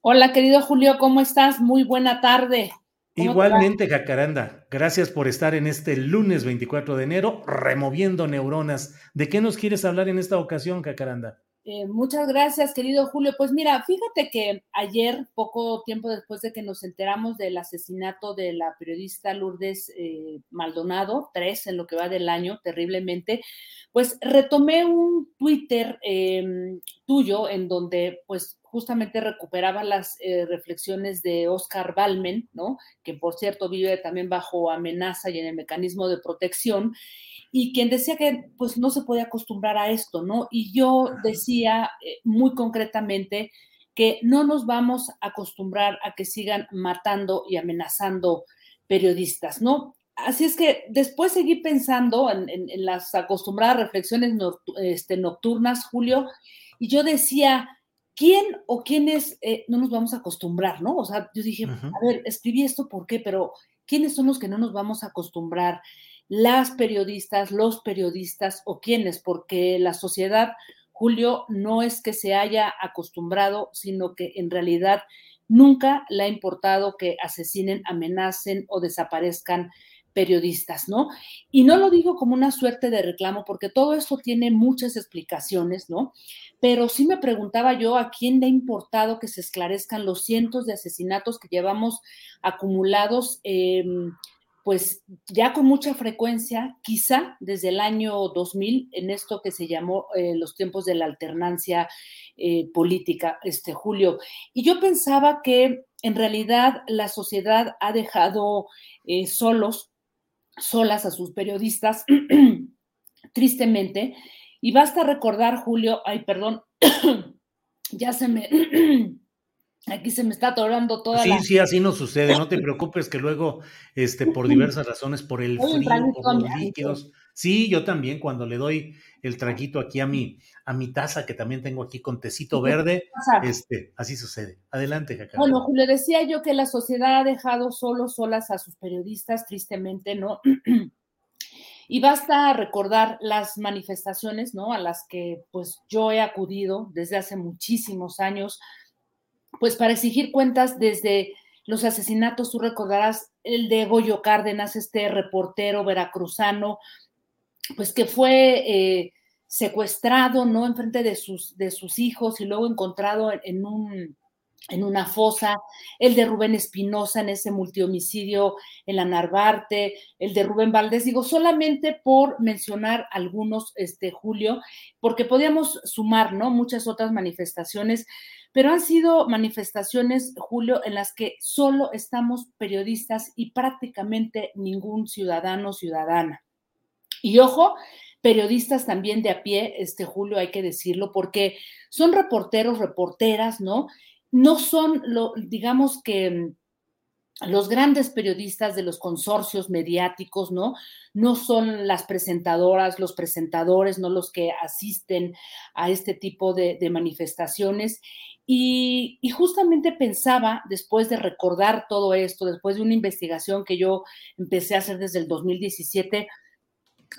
Hola, querido Julio, ¿cómo estás? Muy buena tarde. Igualmente, Jacaranda, gracias por estar en este lunes 24 de enero removiendo neuronas. ¿De qué nos quieres hablar en esta ocasión, Jacaranda? Eh, muchas gracias, querido Julio. Pues mira, fíjate que ayer, poco tiempo después de que nos enteramos del asesinato de la periodista Lourdes eh, Maldonado, tres en lo que va del año, terriblemente, pues retomé un Twitter em, tuyo en donde pues justamente recuperaba las eh, reflexiones de Oscar Balmen, ¿no? Que por cierto vive también bajo amenaza y en el mecanismo de protección y quien decía que pues no se podía acostumbrar a esto, ¿no? Y yo decía eh, muy concretamente que no nos vamos a acostumbrar a que sigan matando y amenazando periodistas, ¿no? Así es que después seguí pensando en, las acostumbradas reflexiones este, nocturnas, Julio, y yo decía, ¿quién o quiénes eh, no nos vamos a acostumbrar, no? O sea, yo dije, a ver, escribí esto, ¿por qué? Pero ¿quiénes son los que no nos vamos a acostumbrar? las periodistas, los periodistas o quiénes, porque la sociedad, Julio, no es que se haya acostumbrado, sino que en realidad nunca le ha importado que asesinen, amenacen o desaparezcan periodistas, ¿no? Y no lo digo como una suerte de reclamo, porque todo esto tiene muchas explicaciones, ¿no? Pero sí me preguntaba yo a quién le ha importado que se esclarezcan los cientos de asesinatos que llevamos acumulados. Eh, pues ya con mucha frecuencia, quizá desde el año 2000, en esto que se llamó eh, los tiempos de la alternancia eh, política, este Julio. Y yo pensaba que en realidad la sociedad ha dejado eh, solos, solas a sus periodistas, tristemente. Y basta recordar, Julio, ay, perdón, ya se me... Aquí se me está atorando toda sí, la... Sí, sí, así no sucede. No te preocupes que luego, este, por diversas razones, por el frío, por los líquidos, Sí, yo también cuando le doy el traguito aquí a mi, a mi taza, que también tengo aquí con tecito verde, este, así sucede. Adelante, Jacaranda. Bueno, Julio, decía yo que la sociedad ha dejado solos, solas a sus periodistas, tristemente, ¿no? y basta recordar las manifestaciones, ¿no? A las que pues yo he acudido desde hace muchísimos años, pues para exigir cuentas desde los asesinatos, tú recordarás el de Goyo Cárdenas, este reportero veracruzano, pues que fue eh, secuestrado, ¿no? Enfrente de sus, de sus hijos y luego encontrado en, un, en una fosa, el de Rubén Espinosa en ese multihomicidio en la Narvarte, el de Rubén Valdés, digo, solamente por mencionar algunos, este, Julio, porque podíamos sumar, ¿no? Muchas otras manifestaciones pero han sido manifestaciones, Julio, en las que solo estamos periodistas y prácticamente ningún ciudadano o ciudadana. Y ojo, periodistas también de a pie, este Julio, hay que decirlo, porque son reporteros, reporteras, ¿no? No son, lo, digamos que los grandes periodistas de los consorcios mediáticos, ¿no? No son las presentadoras, los presentadores, no los que asisten a este tipo de manifestaciones. Y, justamente pensaba, después de recordar todo esto, después de una investigación que yo empecé a hacer desde el 2017,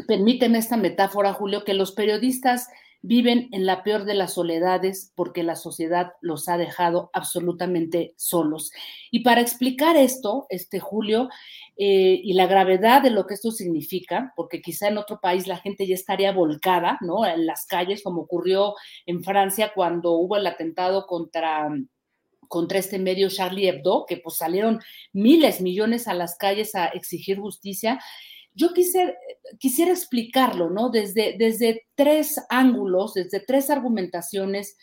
permíteme esta metáfora, Julio, que los periodistas viven en la peor de las soledades porque la sociedad los ha dejado absolutamente solos. Y para explicar esto, este Julio, eh, y la gravedad de lo que esto significa, porque quizá en otro país la gente ya estaría volcada, ¿no? En las calles, como ocurrió en Francia cuando hubo el atentado contra contra este medio Charlie Hebdo, que pues salieron miles, millones a las calles a exigir justicia. Yo quisiera, quisiera explicarlo, ¿no? Desde, desde tres ángulos, desde tres argumentaciones,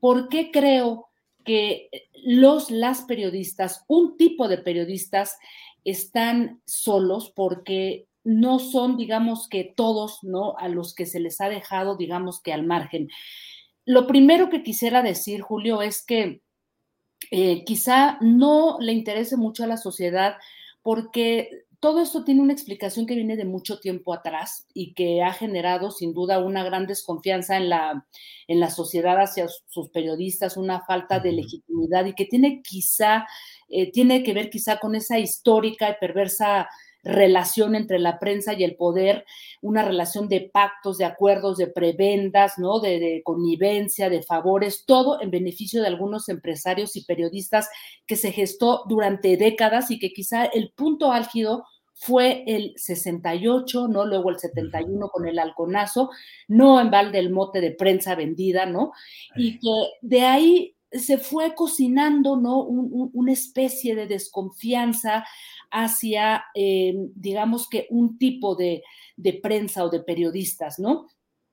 por qué creo que los, las periodistas, un tipo de periodistas, están solos porque no son, digamos que todos, ¿no? A los que se les ha dejado, digamos que al margen. Lo primero que quisiera decir, Julio, es que eh, quizá no le interese mucho a la sociedad porque todo esto tiene una explicación que viene de mucho tiempo atrás y que ha generado sin duda una gran desconfianza en la, en la sociedad hacia sus periodistas, una falta de legitimidad y que tiene quizá, eh, tiene que ver quizá con esa histórica y perversa relación entre la prensa y el poder, una relación de pactos, de acuerdos, de prebendas, ¿no? De, de, connivencia, de favores, todo en beneficio de algunos empresarios y periodistas que se gestó durante décadas y que quizá el punto álgido fue el 68, ¿no? Luego el 71 con el halconazo, no en balde el mote de prensa vendida, ¿no? Y que de ahí se fue cocinando, ¿no? una especie de desconfianza hacia, eh, digamos que un tipo de, prensa o de periodistas, ¿no?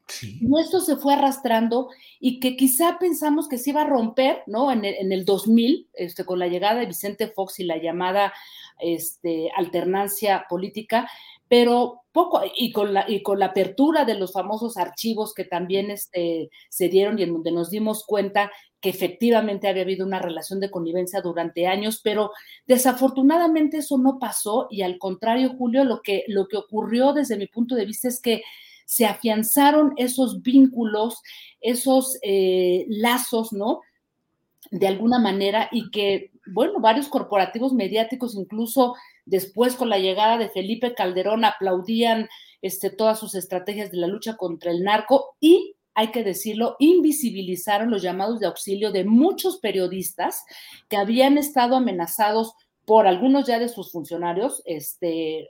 Sí. Esto se fue arrastrando y que quizá pensamos que se iba a romper, ¿no? En el, en el 2000, este, con la llegada de Vicente Fox y la llamada este, alternancia política, pero poco, y con, la, y con la apertura de los famosos archivos que también este, se dieron y en donde nos dimos cuenta que efectivamente había habido una relación de connivencia durante años, pero desafortunadamente eso no pasó y al contrario, Julio, lo que, lo que ocurrió desde mi punto de vista es que se afianzaron esos vínculos, esos eh, lazos, ¿no? De alguna manera y que bueno, varios corporativos mediáticos, incluso después con la llegada de Felipe Calderón, aplaudían este, todas sus estrategias de la lucha contra el narco y, hay que decirlo, invisibilizaron los llamados de auxilio de muchos periodistas que habían estado amenazados por algunos ya de sus funcionarios, este,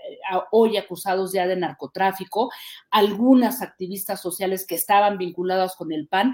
hoy acusados ya de narcotráfico, algunas activistas sociales que estaban vinculadas con el PAN,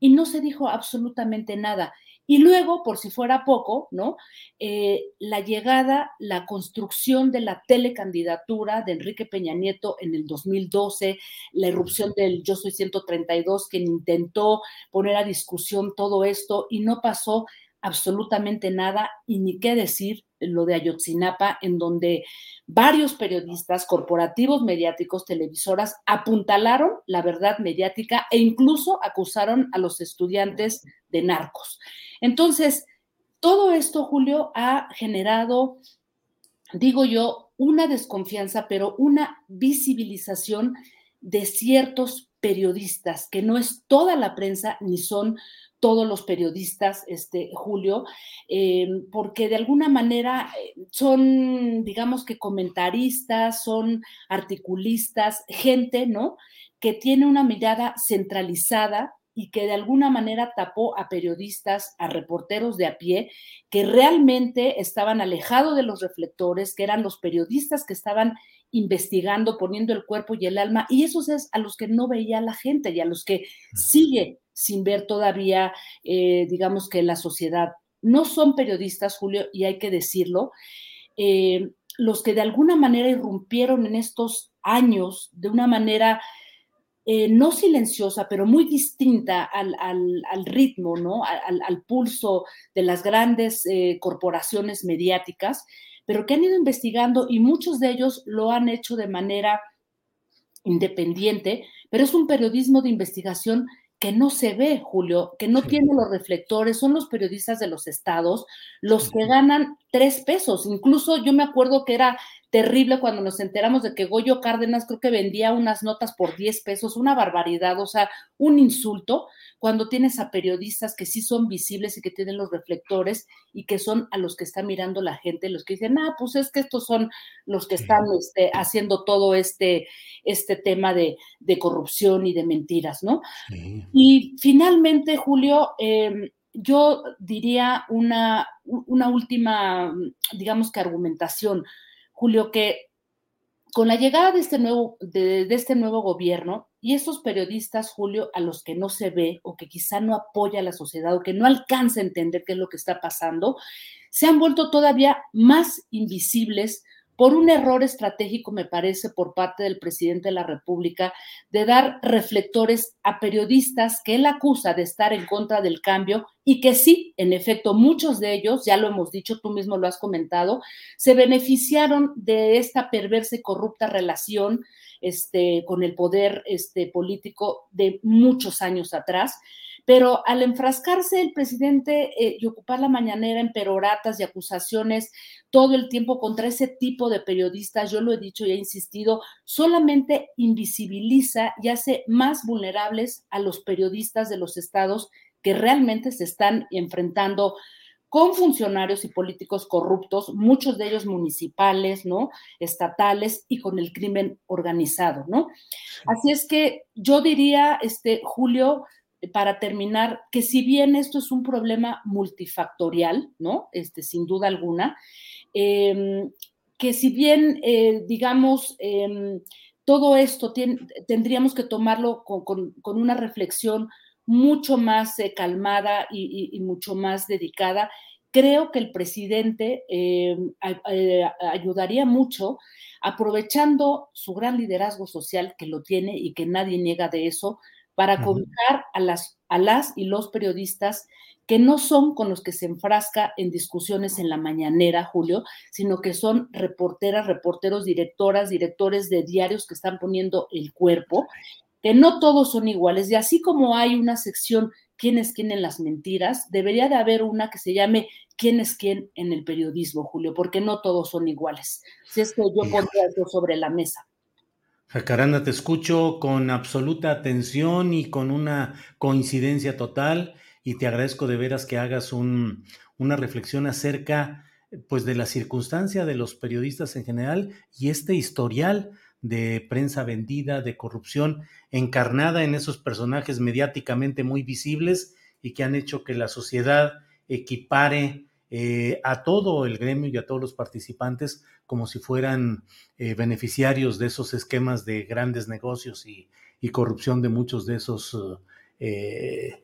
y no se dijo absolutamente nada. Y luego, por si fuera poco, ¿no? Eh, la llegada, la construcción de la telecandidatura de Enrique Peña Nieto en el 2012, la irrupción del Yo Soy 132, que intentó poner a discusión todo esto y no pasó absolutamente nada y ni qué decir lo de Ayotzinapa, en donde varios periodistas, corporativos mediáticos, televisoras, apuntalaron la verdad mediática e incluso acusaron a los estudiantes de narcos. Entonces, todo esto, Julio, ha generado digo yo, una desconfianza, pero una visibilización de ciertos periodistas, que no es toda la prensa ni son todos los periodistas, este, Julio, eh, porque de alguna manera eh, son, digamos que comentaristas, son articulistas, gente, ¿no? Que tiene una mirada centralizada y que de alguna manera tapó a periodistas, a reporteros de a pie, que realmente estaban alejados de los reflectores, que eran los periodistas que estaban investigando, poniendo el cuerpo y el alma, y esos es a los que no veía la gente y a los que sigue sin ver todavía, eh, digamos que la sociedad. No son periodistas, Julio, y hay que decirlo, eh, los que de alguna manera irrumpieron en estos años de una manera eh, no silenciosa, pero muy distinta al, ritmo, ¿no? Al, pulso de las grandes corporaciones mediáticas, pero que han ido investigando y muchos de ellos lo han hecho de manera independiente, pero es un periodismo de investigación que no se ve, Julio, que no tiene los reflectores, son los periodistas de los estados los que ganan tres pesos. Incluso yo me acuerdo que era terrible cuando nos enteramos de que Goyo Cárdenas creo que vendía unas notas por 10 pesos, una barbaridad, o sea, un insulto, cuando tienes a periodistas que sí son visibles y que tienen los reflectores y que son a los que está mirando la gente, los que dicen, ah, pues es que estos son los que están este, haciendo todo este, este tema de, corrupción y de mentiras, ¿no? Y finalmente, Julio, em, yo diría una, una última, digamos que argumentación Julio, que con la llegada de este nuevo, de, este nuevo gobierno y estos periodistas, Julio, a los que no se ve o que quizá no apoya a la sociedad o que no alcanza a entender qué es lo que está pasando, se han vuelto todavía más invisibles por un error estratégico, me parece, por parte del presidente de la República, de dar reflectores a periodistas que él acusa de estar en contra del cambio y que sí, en efecto, muchos de ellos, ya lo hemos dicho, tú mismo lo has comentado, se beneficiaron de esta perversa y corrupta relación este, con el poder este, político de muchos años atrás pero al enfrascarse el presidente eh, y ocupar la mañanera en peroratas y acusaciones todo el tiempo contra ese tipo de periodistas, yo lo he dicho y he insistido, solamente invisibiliza y hace más vulnerables a los periodistas de los estados que realmente se están enfrentando con funcionarios y políticos corruptos, muchos de ellos municipales, ¿no? Estatales y con el crimen organizado, ¿no? Así es que yo diría, este, Julio, para terminar, que si bien esto es un problema multifactorial, ¿no? Este, sin duda alguna, em, que si bien, eh, digamos, em, todo esto tendríamos que tomarlo con, una reflexión mucho más eh, calmada y, mucho más dedicada, creo que el presidente em, eh, ayudaría mucho aprovechando su gran liderazgo social que lo tiene y que nadie niega de eso, para cobijar a las, a las y los periodistas que no son con los que se enfrasca en discusiones en la mañanera, Julio, sino que son reporteras, reporteros, directoras, directores de diarios que están poniendo el cuerpo, que no todos son iguales. Y así como hay una sección quién es quién en las mentiras, debería de haber una que se llame quién es quién en el periodismo, Julio, porque no todos son iguales. Si es que yo pondría eso sobre la mesa. Jacaranda, te escucho con absoluta atención y con una coincidencia total y te agradezco de veras que hagas un, una reflexión acerca pues de la circunstancia de los periodistas en general y este historial de prensa vendida, de corrupción encarnada en esos personajes mediáticamente muy visibles y que han hecho que la sociedad equipare eh, a todo el gremio y a todos los participantes como si fueran eh, beneficiarios de esos esquemas de grandes negocios y, corrupción de muchos de esos eh,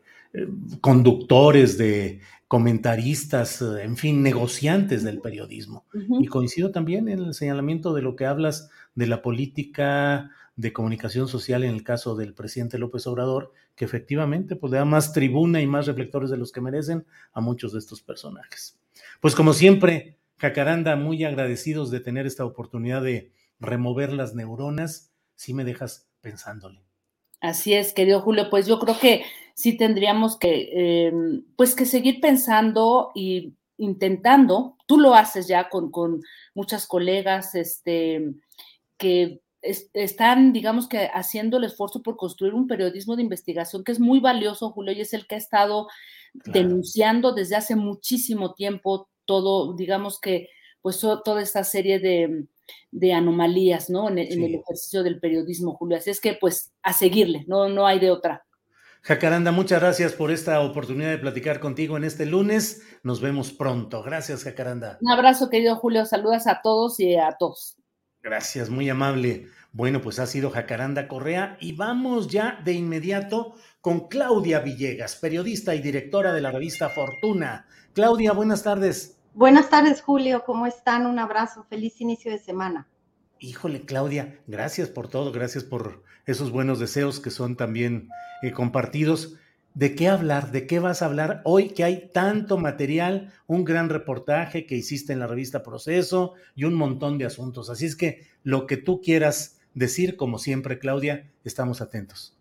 conductores, de comentaristas, en fin, negociantes del periodismo. Y coincido también en el señalamiento de lo que hablas de la política de comunicación social en el caso del presidente López Obrador, que efectivamente pues, le da más tribuna y más reflectores de los que merecen a muchos de estos personajes. Pues como siempre, Jacaranda, muy agradecidos de tener esta oportunidad de remover las neuronas, si me dejas pensándole. Así es, querido Julio, pues yo creo que sí tendríamos que, em, pues que seguir pensando y intentando, tú lo haces ya con, con muchas colegas este, que están, digamos que, haciendo el esfuerzo por construir un periodismo de investigación que es muy valioso, Julio, y es el que ha estado denunciando desde hace muchísimo tiempo todo, digamos que, pues toda esta serie de, de anomalías, ¿no? En, en, el ejercicio del periodismo, Julio. Así es que, pues, a seguirle, no, no hay de otra. Jacaranda, muchas gracias por esta oportunidad de platicar contigo en este lunes. Nos vemos pronto. Gracias, Jacaranda. Un abrazo, querido Julio. Saludas a todos y a todos. Gracias, muy amable. Bueno, pues ha sido Jacaranda Correa y vamos ya de inmediato con Claudia Villegas, periodista y directora de la revista Fortuna. Claudia, buenas tardes. Buenas tardes, Julio. ¿Cómo están? Un abrazo. Feliz inicio de semana. Híjole, Claudia, gracias por todo, gracias por esos buenos deseos que son también eh, compartidos. ¿De qué hablar? ¿De qué vas a hablar hoy que hay tanto material, un gran reportaje que hiciste en la revista Proceso y un montón de asuntos? Así es que lo que tú quieras decir, como siempre, Claudia, estamos atentos.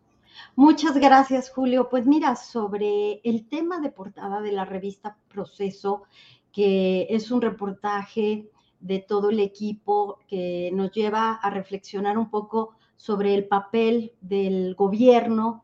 Muchas gracias, Julio. Pues mira, sobre el tema de portada de la revista Proceso, que es un reportaje de todo el equipo que nos lleva a reflexionar un poco sobre el papel del gobierno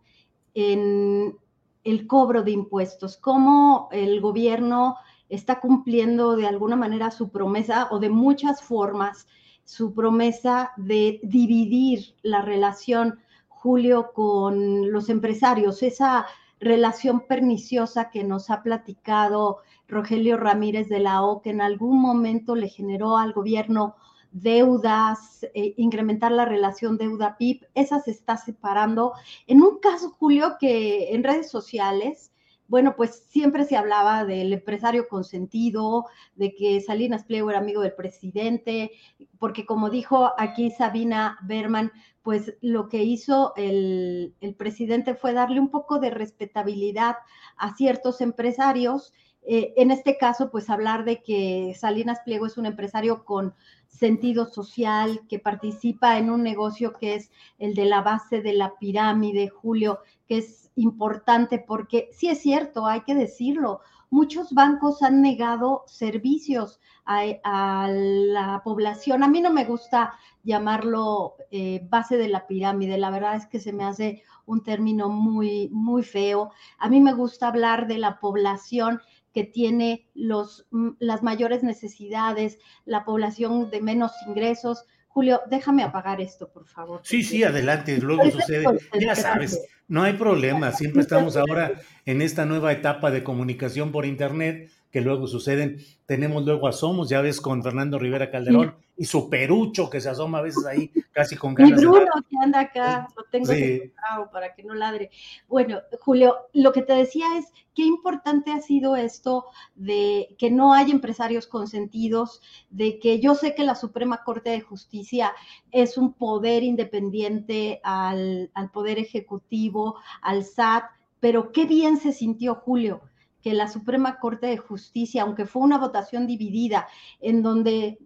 en el cobro de impuestos, cómo el gobierno está cumpliendo de alguna manera su promesa o de muchas formas su promesa de dividir la relación, Julio, con los empresarios, esa relación perniciosa que nos ha platicado Rogelio Ramírez de la O, que en algún momento le generó al gobierno deudas, eh, incrementar la relación deuda-PIB, esa se está separando. En un caso, Julio, que en redes sociales, bueno, pues siempre se hablaba del empresario consentido, de que Salinas Pliego era amigo del presidente, porque como dijo aquí Sabina Berman, pues lo que hizo el, el presidente fue darle un poco de respetabilidad a ciertos empresarios. Eh, en este caso, pues hablar de que Salinas Pliego es un empresario con sentido social, que participa en un negocio que es el de la base de la pirámide, Julio, que es importante porque sí es cierto, hay que decirlo, muchos bancos han negado servicios a, la población. A mí no me gusta llamarlo eh, base de la pirámide, la verdad es que se me hace un término muy, muy feo. A mí me gusta hablar de la población que tiene los, mm, las mayores necesidades, la población de menos ingresos. Julio, déjame apagar esto, por favor. Sí, sí, adelante, luego sucede. Ya sabes, no hay problema, siempre estamos ahora en esta nueva etapa de comunicación por Internet que luego suceden. Tenemos luego asomos, ya ves, con Fernando Rivera Calderón y su perucho que se asoma a veces ahí casi con ganas. Mi Bruno que anda acá, lo tengo sí. para que no ladre. Bueno, Julio, lo que te decía es qué importante ha sido esto de que no hay empresarios consentidos, de que yo sé que la Suprema Corte de Justicia es un poder independiente al, al Poder Ejecutivo, al SAT, pero qué bien se sintió Julio que la Suprema Corte de Justicia, aunque fue una votación dividida, en donde,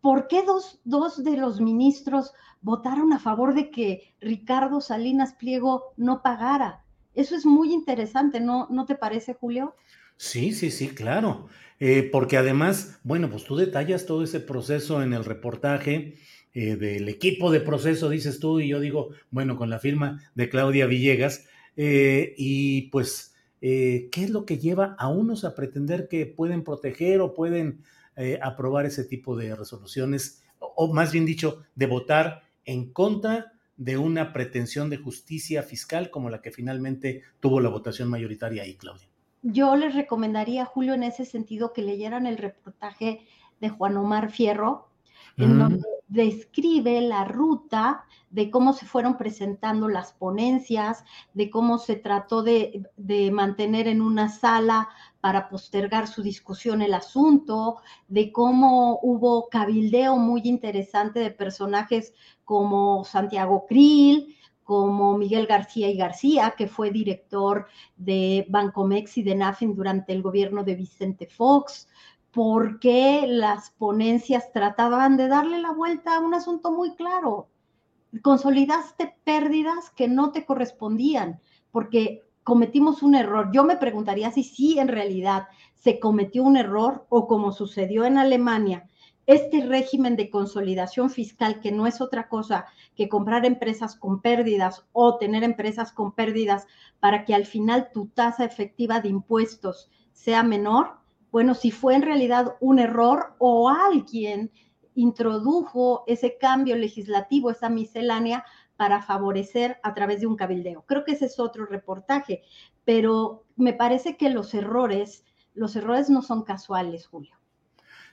¿por qué dos, dos de los ministros votaron a favor de que Ricardo Salinas Pliego no pagara? Eso es muy interesante, ¿no, ¿No te parece, Julio? Sí, sí, sí, claro. Eh, porque además, bueno, pues tú detallas todo ese proceso en el reportaje eh, del equipo de proceso, dices tú, y yo digo, bueno, con la firma de Claudia Villegas, eh, y pues eh, ¿qué es lo que lleva a unos a pretender que pueden proteger o pueden eh, aprobar ese tipo de resoluciones, o, más bien dicho, de votar en contra de una pretensión de justicia fiscal como la que finalmente tuvo la votación mayoritaria ahí, Claudia? Yo les recomendaría, Julio, en ese sentido, que leyeran el reportaje de Juan Omar Fierro, en donde describe la ruta de cómo se fueron presentando las ponencias, de cómo se trató de, mantener en una sala para postergar su discusión el asunto, de cómo hubo cabildeo muy interesante de personajes como Santiago Krill, como Miguel García y García, que fue director de Bancomex y de NAFIN durante el gobierno de Vicente Fox, porque las ponencias trataban de darle la vuelta a un asunto muy claro. Consolidaste pérdidas que no te correspondían, porque cometimos un error. Yo me preguntaría si sí en realidad se cometió un error o como sucedió en Alemania, este régimen de consolidación fiscal, que no es otra cosa que comprar empresas con pérdidas o tener empresas con pérdidas para que al final tu tasa efectiva de impuestos sea menor, bueno, si fue en realidad un error o alguien introdujo ese cambio legislativo, esa miscelánea, para favorecer a través de un cabildeo. Creo que ese es otro reportaje, pero me parece que los errores, los errores no son casuales, Julio.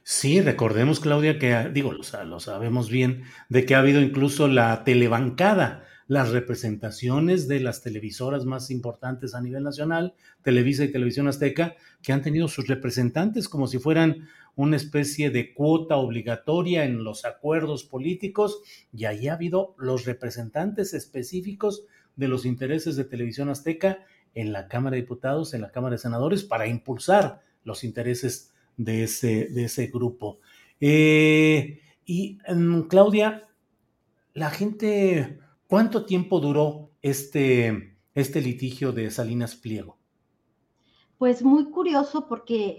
Sí, recordemos, Claudia, que digo, lo, lo sabemos bien, de que ha habido incluso la telebancada, las representaciones de las televisoras más importantes a nivel nacional, Televisa y Televisión Azteca, que han tenido sus representantes como si fueran una especie de cuota obligatoria en los acuerdos políticos, y ahí ha habido los representantes específicos de los intereses de Televisión Azteca en la Cámara de Diputados, en la Cámara de Senadores, para impulsar los intereses de ese, de ese grupo. Eh, y mm, Claudia, la gente ¿Cuánto tiempo duró este, este litigio de Salinas Pliego? Pues muy curioso porque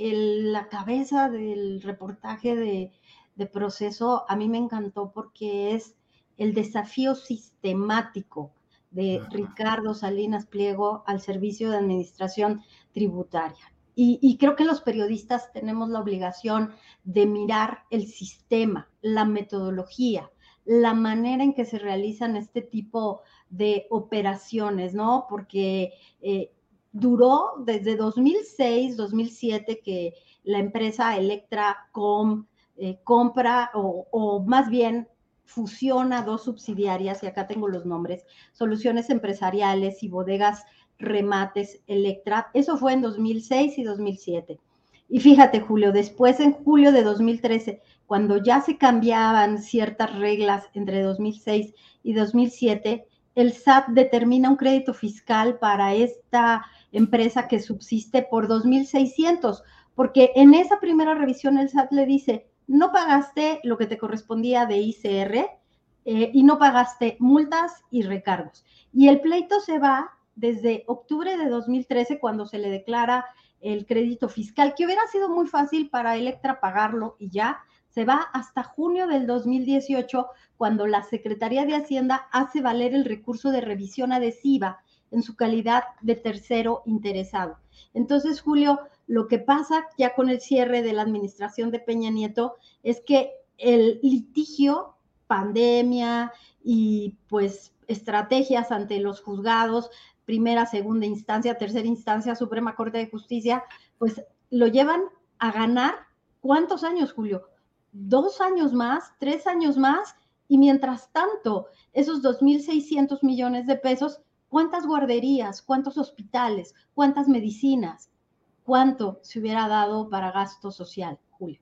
la cabeza del reportaje de, de, proceso a mí me encantó porque es el desafío sistemático de Ricardo Salinas Pliego al servicio de administración tributaria. Y, y, creo que los periodistas tenemos la obligación de mirar el sistema, la metodología, la manera en que se realizan este tipo de operaciones, ¿no? Porque eh, duró desde 2006, 2007 que la empresa Electracom eh, compra o, más bien fusiona dos subsidiarias, y acá tengo los nombres, Soluciones Empresariales y Bodegas Remates Electra. Eso fue en 2006 y 2007. Y fíjate, Julio, después en julio de 2013 cuando ya se cambiaban ciertas reglas entre 2006 y 2007, el SAT determina un crédito fiscal para esta empresa que subsiste por 2.600, porque en esa primera revisión el SAT le dice, no pagaste lo que te correspondía de ICR eh, y no pagaste multas y recargos. Y el pleito se va desde octubre de 2013, cuando se le declara el crédito fiscal, que hubiera sido muy fácil para Electra pagarlo y ya, se va hasta junio del 2018, cuando la Secretaría de Hacienda hace valer el recurso de revisión adhesiva en su calidad de tercero interesado. Entonces, Julio, lo que pasa ya con el cierre de la administración de Peña Nieto es que el litigio, pandemia y pues estrategias ante los juzgados, primera, segunda instancia, tercera instancia, Suprema Corte de Justicia, pues lo llevan a ganar ¿cuántos años, Julio? Dos años más, tres años más, y mientras tanto, esos 2.600 millones de pesos, ¿cuántas guarderías, cuántos hospitales, cuántas medicinas, cuánto se hubiera dado para gasto social, Julio?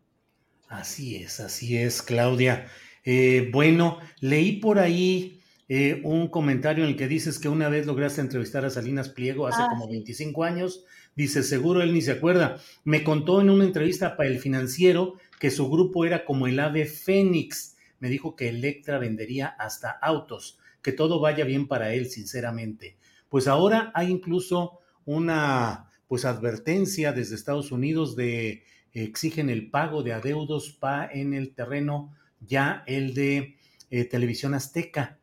Así es, así es, Claudia. Eh, bueno, leí por ahí eh, un comentario en el que dices que una vez lograste entrevistar a Salinas Pliego hace ah, como 25 años. Dice, seguro él ni se acuerda. Me contó en una entrevista para el financiero que su grupo era como el ave fénix. Me dijo que Electra vendería hasta autos, que todo vaya bien para él, sinceramente. Pues ahora hay incluso una pues advertencia desde Estados Unidos de exigen el pago de adeudos pa en el terreno ya el de eh, televisión azteca.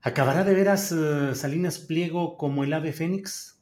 ¿Acabará de veras uh, Salinas Pliego como el ave fénix?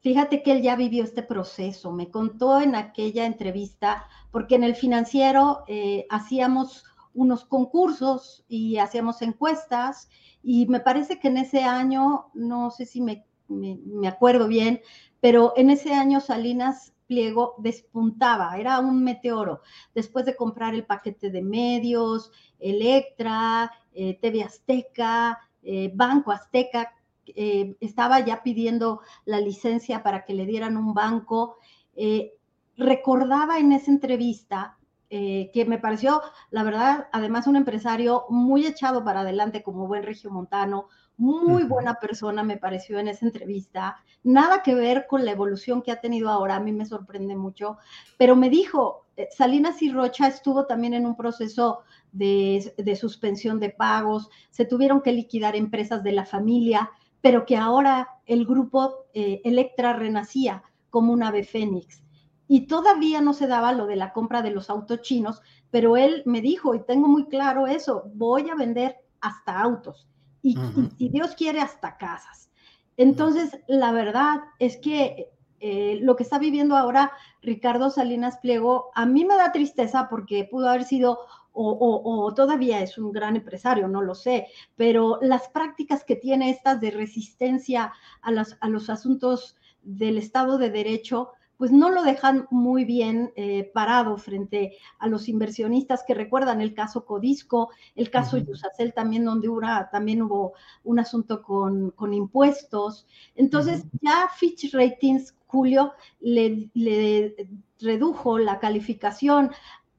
Fíjate que él ya vivió este proceso, me contó en aquella entrevista, porque en el financiero eh, hacíamos unos concursos y hacíamos encuestas y me parece que en ese año, no sé si me, me, acuerdo bien, pero en ese año Salinas Pliego despuntaba, era un meteoro. Después de comprar el paquete de medios, Electra, eh, TV Azteca, eh, Banco Azteca, eh, estaba ya pidiendo la licencia para que le dieran un banco. Eh, recordaba en esa entrevista eh, que me pareció, la verdad, además un empresario muy echado para adelante como buen regiomontano, muy buena persona me pareció en esa entrevista, nada que ver con la evolución que ha tenido ahora, a mí me sorprende mucho, pero me dijo, Salinas y Rocha estuvo también en un proceso de, de suspensión de pagos, se tuvieron que liquidar empresas de la familia, pero que ahora el grupo eh, Electra renacía como un ave fénix. Y todavía no se daba lo de la compra de los autos chinos, pero él me dijo, y tengo muy claro eso, voy a vender hasta autos y, si Dios quiere hasta casas. Entonces, la verdad es que eh, lo que está viviendo ahora Ricardo Salinas Pliego, a mí me da tristeza porque pudo haber sido o, todavía es un gran empresario, no lo sé, pero las prácticas que tiene estas de resistencia a, a los asuntos del Estado de Derecho, pues no lo dejan muy bien eh, parado frente a los inversionistas que recuerdan el caso Codisco, el caso Yusacel también, donde también hubo un asunto con, impuestos. Entonces, ya Fitch Ratings, Julio, le, le redujo la calificación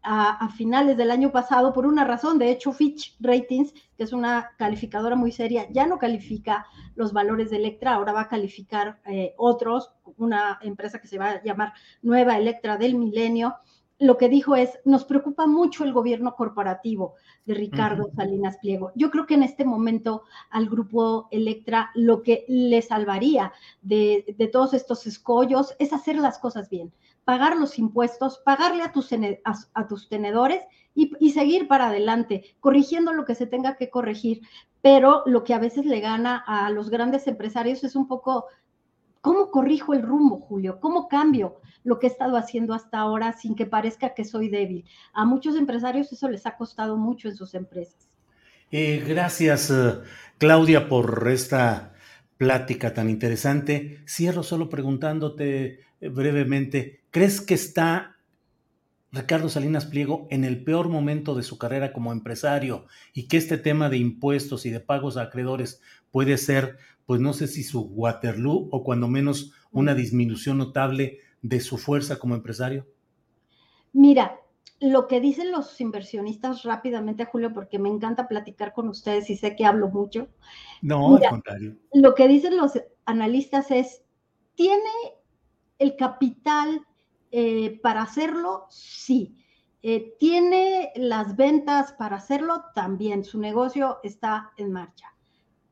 a, finales del año pasado por una razón. De hecho, Fitch Ratings, que es una calificadora muy seria, ya no califica los valores de Electra, ahora va a calificar eh, otros, una empresa que se va a llamar Nueva Electra del Milenio. Lo que dijo es, nos preocupa mucho el gobierno corporativo de Ricardo Salinas Pliego. Yo creo que en este momento al grupo Electra lo que le salvaría de, de todos estos escollos es hacer las cosas bien pagar los impuestos, pagarle a tus, tenedores y, seguir para adelante, corrigiendo lo que se tenga que corregir. Pero lo que a veces le gana a los grandes empresarios es un poco, ¿cómo corrijo el rumbo, Julio? ¿Cómo cambio lo que he estado haciendo hasta ahora sin que parezca que soy débil? A muchos empresarios eso les ha costado mucho en sus empresas. Eh, gracias, eh, Claudia, por esta plática tan interesante. Cierro solo preguntándote brevemente, ¿crees que está Ricardo Salinas Pliego en el peor momento de su carrera como empresario y que este tema de impuestos y de pagos a acreedores puede ser, pues no sé si su Waterloo o cuando menos una disminución notable de su fuerza como empresario? Mira, lo que dicen los inversionistas rápidamente, Julio, porque me encanta platicar con ustedes y sé que hablo mucho. No, al contrario. Lo que dicen los analistas es, tiene el capital eh, para hacerlo, sí. Eh, tiene las ventas para hacerlo también. Su negocio está en marcha.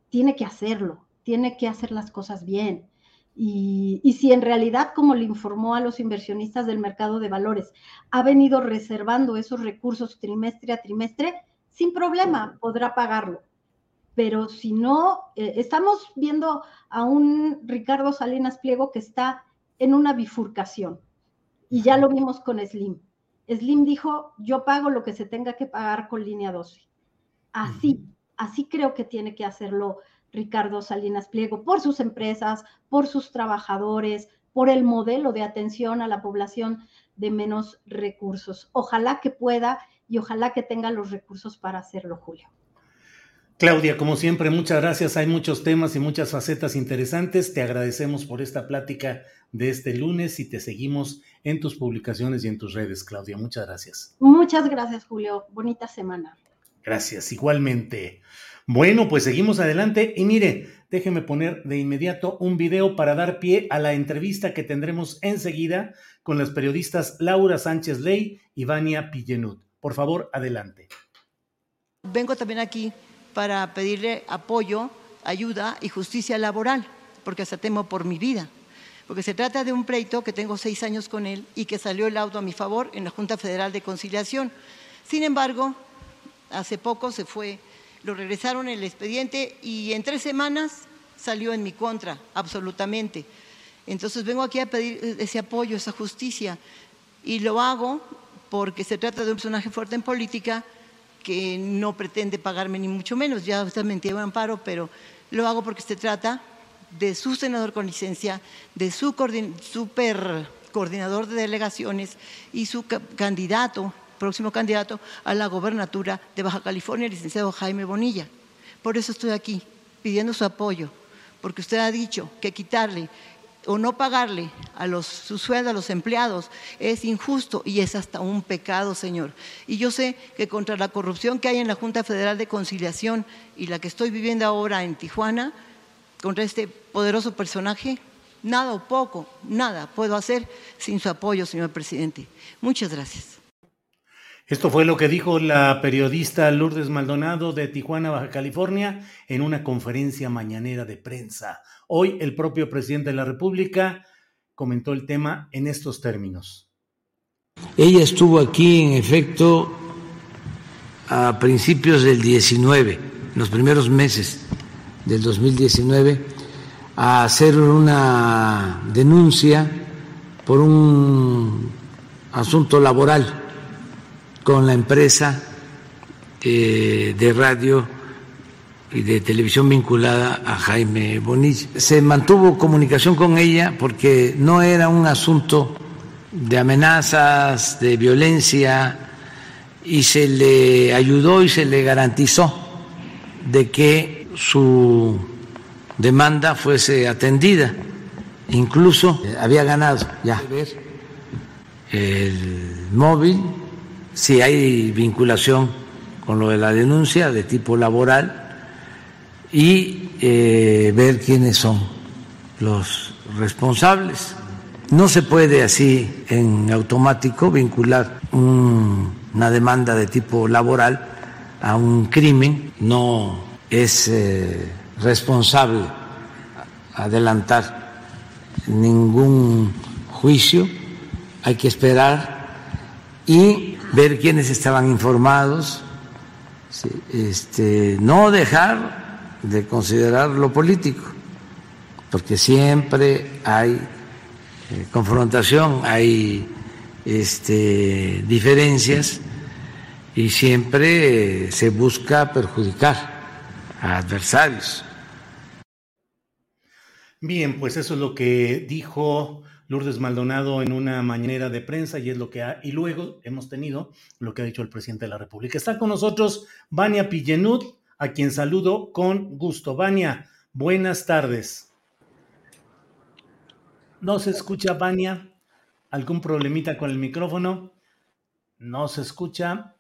Tiene que hacerlo, tiene que hacer las cosas bien. Y, y, si en realidad, como le informó a los inversionistas del mercado de valores, ha venido reservando esos recursos trimestre a trimestre, sin problema podrá pagarlo. Pero si no, eh, estamos viendo a un Ricardo Salinas Pliego que está en una bifurcación. Y ya lo vimos con Slim. Slim dijo, yo pago lo que se tenga que pagar con línea 12. Así, así creo que tiene que hacerlo Ricardo Salinas Pliego, por sus empresas, por sus trabajadores, por el modelo de atención a la población de menos recursos. Ojalá que pueda y ojalá que tenga los recursos para hacerlo, Julio. Claudia, como siempre, muchas gracias. Hay muchos temas y muchas facetas interesantes. Te agradecemos por esta plática de este lunes y te seguimos en tus publicaciones y en tus redes, Claudia. Muchas gracias. Muchas gracias, Julio. Bonita semana. Gracias, igualmente. Bueno, pues seguimos adelante y mire, déjeme poner de inmediato un video para dar pie a la entrevista que tendremos enseguida con las periodistas Laura Sánchez Ley y Vania Pillenud. Por favor, adelante. Vengo también aquí para pedirle apoyo, ayuda y justicia laboral, porque hasta temo por mi vida. Porque se trata de un pleito que tengo seis años con él y que salió el auto a mi favor en la Junta Federal de Conciliación. Sin embargo, hace poco se fue, lo regresaron el expediente y en tres semanas salió en mi contra, absolutamente. Entonces vengo aquí a pedir ese apoyo, esa justicia. Y lo hago porque se trata de un personaje fuerte en política que no pretende pagarme ni mucho menos, ya está mentido amparo, pero lo hago porque se trata de su senador con licencia, de su super coordinador de delegaciones y su candidato, próximo candidato a la gobernatura de Baja California, el licenciado Jaime Bonilla. Por eso estoy aquí, pidiendo su apoyo, porque usted ha dicho que quitarle o no pagarle a los, su sueldo a los empleados es injusto y es hasta un pecado, Señor. Y yo sé que contra la corrupción que hay en la Junta Federal de Conciliación y la que estoy viviendo ahora en Tijuana, contra este poderoso personaje, nada o poco, nada puedo hacer sin su apoyo, señor presidente. Muchas gracias. Esto fue lo que dijo la periodista Lourdes Maldonado de Tijuana, Baja California, en una conferencia mañanera de prensa. Hoy el propio presidente de la República comentó el tema en estos términos. Ella estuvo aquí, en efecto, a principios del 19, los primeros meses del 2019, a hacer una denuncia por un asunto laboral con la empresa eh, de radio y de televisión vinculada a Jaime Bonilla. Se mantuvo comunicación con ella porque no era un asunto de amenazas, de violencia, y se le ayudó y se le garantizó de que su demanda fuese atendida. Incluso había ganado ya el móvil si hay vinculación con lo de la denuncia de tipo laboral y eh, ver quiénes son los responsables. No se puede así en automático vincular una demanda de tipo laboral a un crimen, no es eh, responsable adelantar ningún juicio, hay que esperar y ver quiénes estaban informados, este, no dejar de considerar lo político, porque siempre hay eh, confrontación, hay este, diferencias y siempre se busca perjudicar a adversarios. Bien, pues eso es lo que dijo Lourdes Maldonado en una mañanera de prensa y es lo que ha, y luego hemos tenido lo que ha dicho el presidente de la República. Está con nosotros Vania Pillenud, a quien saludo con gusto. Vania, buenas tardes. ¿No se escucha, Vania? ¿Algún problemita con el micrófono? No se escucha.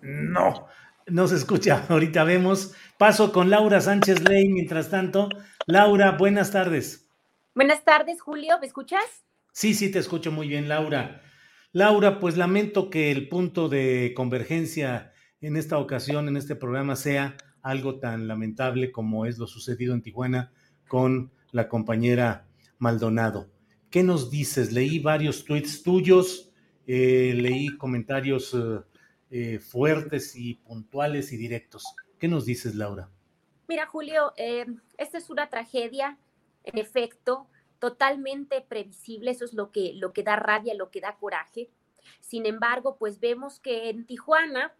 No, no se escucha. Ahorita vemos. Paso con Laura Sánchez Ley mientras tanto. Laura, buenas tardes. Buenas tardes, Julio, ¿me escuchas? Sí, sí, te escucho muy bien, Laura. Laura, pues lamento que el punto de convergencia en esta ocasión, en este programa, sea algo tan lamentable como es lo sucedido en Tijuana con la compañera Maldonado. ¿Qué nos dices? Leí varios tweets tuyos, eh, leí comentarios eh, eh, fuertes y puntuales y directos. ¿Qué nos dices, Laura? Mira, Julio, esta es una tragedia en efecto, totalmente previsible, eso es lo que, lo que da rabia, lo que da coraje. Sin embargo, pues vemos que en Tijuana,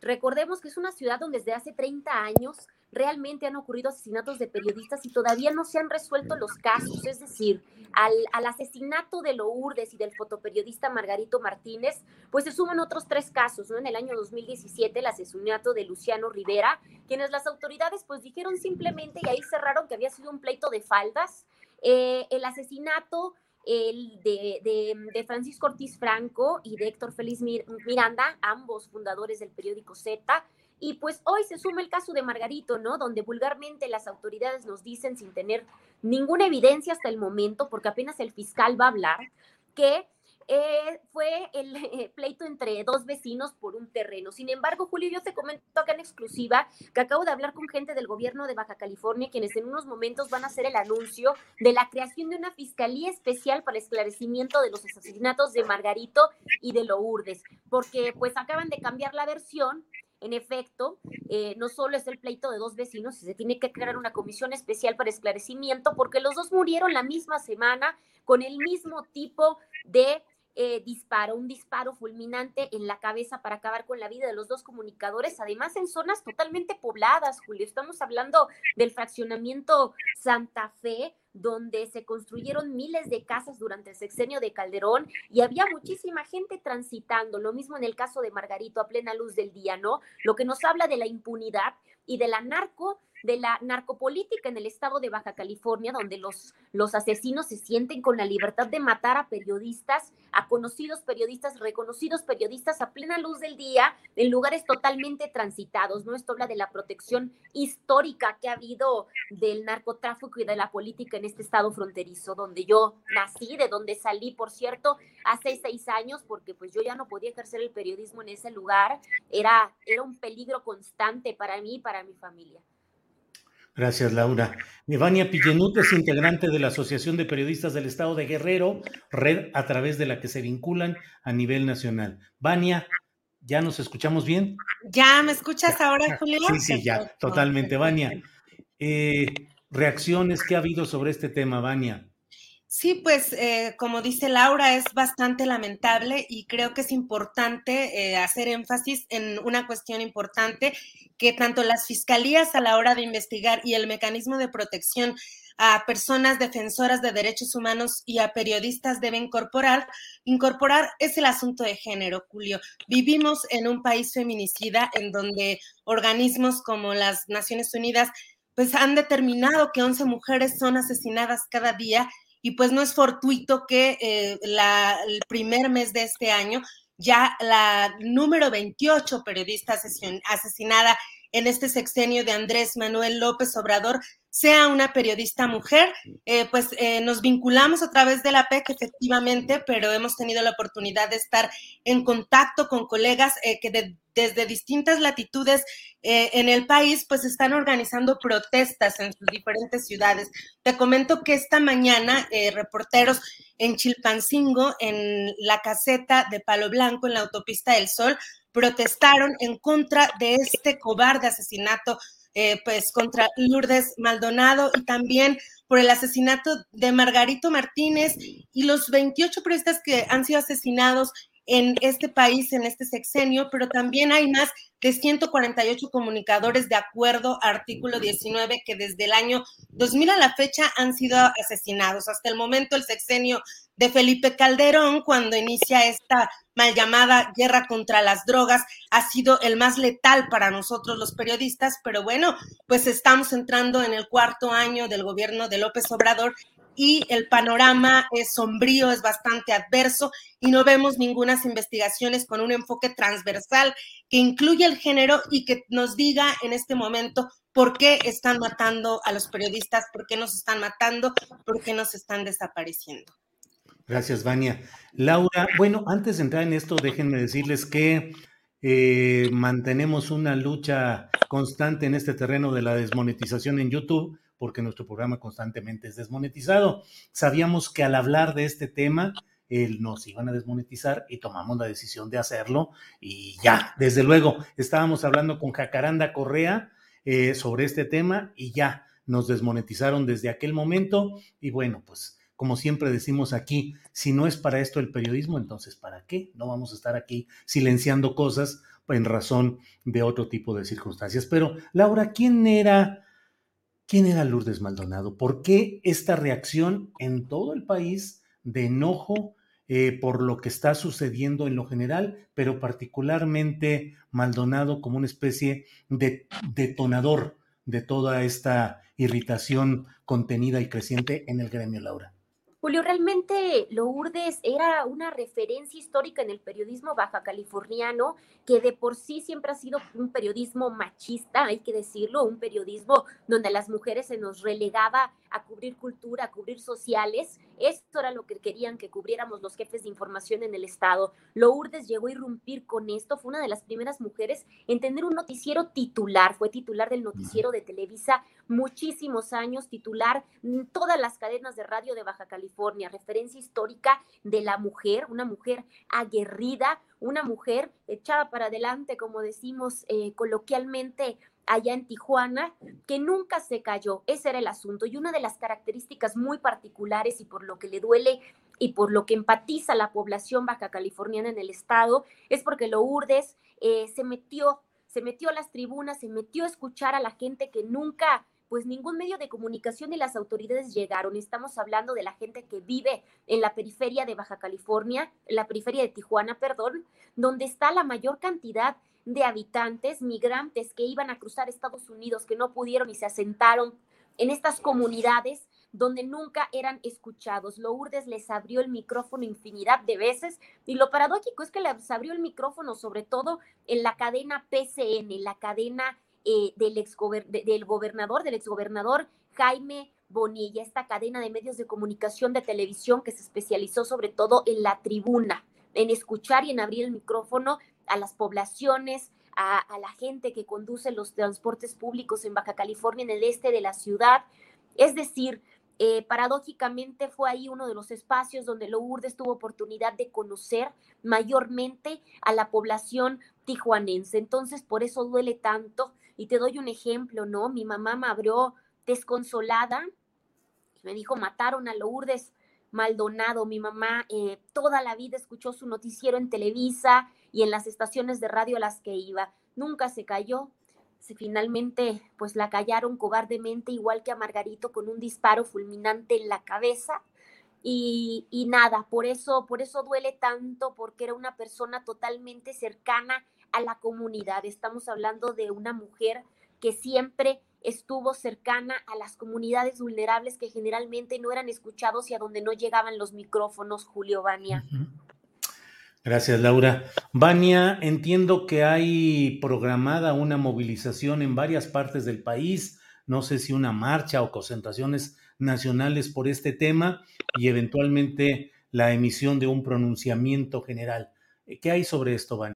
recordemos que es una ciudad donde desde hace 30 años realmente han ocurrido asesinatos de periodistas y todavía no se han resuelto los casos. Es decir, al, al, asesinato de Lourdes y del fotoperiodista Margarito Martínez, pues se suman otros tres casos, ¿no? En el año 2017, el asesinato de Luciano Rivera, quienes las autoridades pues dijeron simplemente y ahí cerraron que había sido un pleito de faldas. Eh, el asesinato el de, de, de, Francisco Ortiz Franco y de Héctor Félix Miranda, ambos fundadores del periódico Z, y pues hoy se suma el caso de Margarito, ¿no? Donde vulgarmente las autoridades nos dicen sin tener ninguna evidencia hasta el momento, porque apenas el fiscal va a hablar, que eh, fue el eh, pleito entre dos vecinos por un terreno. Sin embargo, Julio, yo te comento acá en exclusiva que acabo de hablar con gente del gobierno de Baja California, quienes en unos momentos van a hacer el anuncio de la creación de una fiscalía especial para esclarecimiento de los asesinatos de Margarito y de Lourdes, porque pues acaban de cambiar la versión en efecto, eh, no solo es el pleito de dos vecinos, se tiene que crear una comisión especial para esclarecimiento porque los dos murieron la misma semana con el mismo tipo de eh, disparo, un disparo fulminante en la cabeza para acabar con la vida de los dos comunicadores, además en zonas totalmente pobladas, Julio. Estamos hablando del fraccionamiento Santa Fe, donde se construyeron miles de casas durante el sexenio de Calderón y había muchísima gente transitando. Lo mismo en el caso de Margarito a plena luz del día, ¿no? Lo que nos habla de la impunidad y de la narco de la narcopolítica en el estado de Baja California, donde los, los asesinos se sienten con la libertad de matar a periodistas, a conocidos periodistas, reconocidos periodistas a plena luz del día, en lugares totalmente transitados, ¿no? Esto habla de la protección histórica que ha habido del narcotráfico y de la política en este estado fronterizo, donde yo nací, de donde salí, por cierto, hace seis años, porque pues yo ya no podía ejercer el periodismo en ese lugar, era, era un peligro constante para mí y para mi familia. Gracias, Laura. Evania Pillenut es integrante de la Asociación de Periodistas del Estado de Guerrero, red a través de la que se vinculan a nivel nacional. Vania, ¿ya nos escuchamos bien? ¿Ya me escuchas ahora, Julio? Sí, sí, ya, totalmente. Vania, eh, reacciones que ha habido sobre este tema, Vania. Sí, pues eh, como dice Laura, es bastante lamentable y creo que es importante eh, hacer énfasis en una cuestión importante que tanto las fiscalías a la hora de investigar y el mecanismo de protección a personas defensoras de derechos humanos y a periodistas deben incorporar, incorporar es el asunto de género, Julio. Vivimos en un país feminicida en donde organismos como las Naciones Unidas pues han determinado que 11 mujeres son asesinadas cada día y pues no es fortuito que eh, el primer mes de este año ya la número 28 periodista asesinada en este sexenio de Andrés Manuel López Obrador sea una periodista mujer. Eh, pues eh, nos vinculamos a través de la PEC, efectivamente, pero hemos tenido la oportunidad de estar en contacto con colegas eh, que desde distintas latitudes en el país, pues están organizando protestas en sus diferentes ciudades. Te comento que esta mañana reporteros en Chilpancingo, en la caseta de Palo Blanco, en la autopista del Sol, protestaron en contra de este cobarde asesinato, eh, pues contra Lourdes Maldonado y también por el asesinato de Margarito Martínez y los 28 periodistas que han sido asesinados en este país, en este sexenio, pero también hay más de 148 comunicadores de acuerdo artículo 19 que desde el año 2000 a la fecha han sido asesinados. Hasta el momento el sexenio de Felipe Calderón, cuando inicia esta mal llamada guerra contra las drogas, ha sido el más letal para nosotros los periodistas, pero bueno, pues estamos entrando en el cuarto año del gobierno de López Obrador y el panorama es sombrío, es bastante adverso y no vemos ninguna investigaciones con un enfoque transversal que incluya el género y que nos diga en este momento por qué están matando a los periodistas, por qué nos están matando, por qué nos están desapareciendo. Gracias, Vania. Laura, bueno, antes de entrar en esto, déjenme decirles que eh, mantenemos una lucha constante en este terreno de la desmonetización en YouTube, porque nuestro programa constantemente es desmonetizado. Sabíamos que al hablar de este tema, nos iban a desmonetizar y tomamos la decisión de hacerlo y ya, desde luego, estábamos hablando con Jacaranda Correa eh, sobre este tema y ya nos desmonetizaron desde aquel momento y bueno, pues como siempre decimos aquí, si no es para esto el periodismo, entonces ¿para qué? No vamos a estar aquí silenciando cosas en razón de otro tipo de circunstancias. Pero, Laura, ¿quién era, quién era Lourdes Maldonado? ¿Por qué esta reacción en todo el país de enojo eh, por lo que está sucediendo en lo general, pero particularmente Maldonado como una especie de detonador de toda esta irritación contenida y creciente en el gremio, Laura? Julio, realmente Lourdes era una referencia histórica en el periodismo baja californiano, que de por sí siempre ha sido un periodismo machista, hay que decirlo, un periodismo donde a las mujeres se nos relegaba a cubrir cultura, a cubrir sociales. Esto era lo que querían que cubriéramos los jefes de información en el Estado. Lourdes llegó a irrumpir con esto, fue una de las primeras mujeres en tener un noticiero titular, fue titular del noticiero de Televisa muchísimos años, titular en todas las cadenas de radio de Baja California referencia histórica de la mujer, una mujer aguerrida, una mujer echada para adelante, como decimos eh, coloquialmente allá en Tijuana, que nunca se cayó. Ese era el asunto. Y una de las características muy particulares y por lo que le duele y por lo que empatiza la población baja californiana en el estado es porque Lourdes eh, se metió, se metió a las tribunas, se metió a escuchar a la gente que nunca pues ningún medio de comunicación ni las autoridades llegaron. Estamos hablando de la gente que vive en la periferia de Baja California, la periferia de Tijuana, perdón, donde está la mayor cantidad de habitantes, migrantes que iban a cruzar Estados Unidos, que no pudieron y se asentaron en estas comunidades donde nunca eran escuchados. Lourdes les abrió el micrófono infinidad de veces y lo paradójico es que les abrió el micrófono sobre todo en la cadena PCN, la cadena eh, del, ex del gobernador, del exgobernador Jaime Bonilla, esta cadena de medios de comunicación de televisión que se especializó sobre todo en la tribuna, en escuchar y en abrir el micrófono a las poblaciones, a, a, la gente que conduce los transportes públicos en Baja California, en el este de la ciudad. Es decir, eh, paradójicamente fue ahí uno de los espacios donde Lourdes tuvo oportunidad de conocer mayormente a la población tijuanense. Entonces, por eso duele tanto. Y te doy un ejemplo, ¿no? Mi mamá me abrió desconsolada. Me dijo, mataron a Lourdes Maldonado. Mi mamá eh, toda la vida escuchó su noticiero en Televisa y en las estaciones de radio a las que iba. Nunca se cayó, finalmente pues la callaron cobardemente igual que a Margarito con un disparo fulminante en la cabeza y, y, nada, por eso, por eso duele tanto porque era una persona totalmente cercana a la comunidad. Estamos hablando de una mujer que siempre estuvo cercana a las comunidades vulnerables que generalmente no eran escuchados y a donde no llegaban los micrófonos, Julio Bania. Gracias, Laura. Vania, entiendo que hay programada una movilización en varias partes del país, no sé si una marcha o concentraciones nacionales por este tema y eventualmente la emisión de un pronunciamiento general. ¿Qué hay sobre esto, Vania?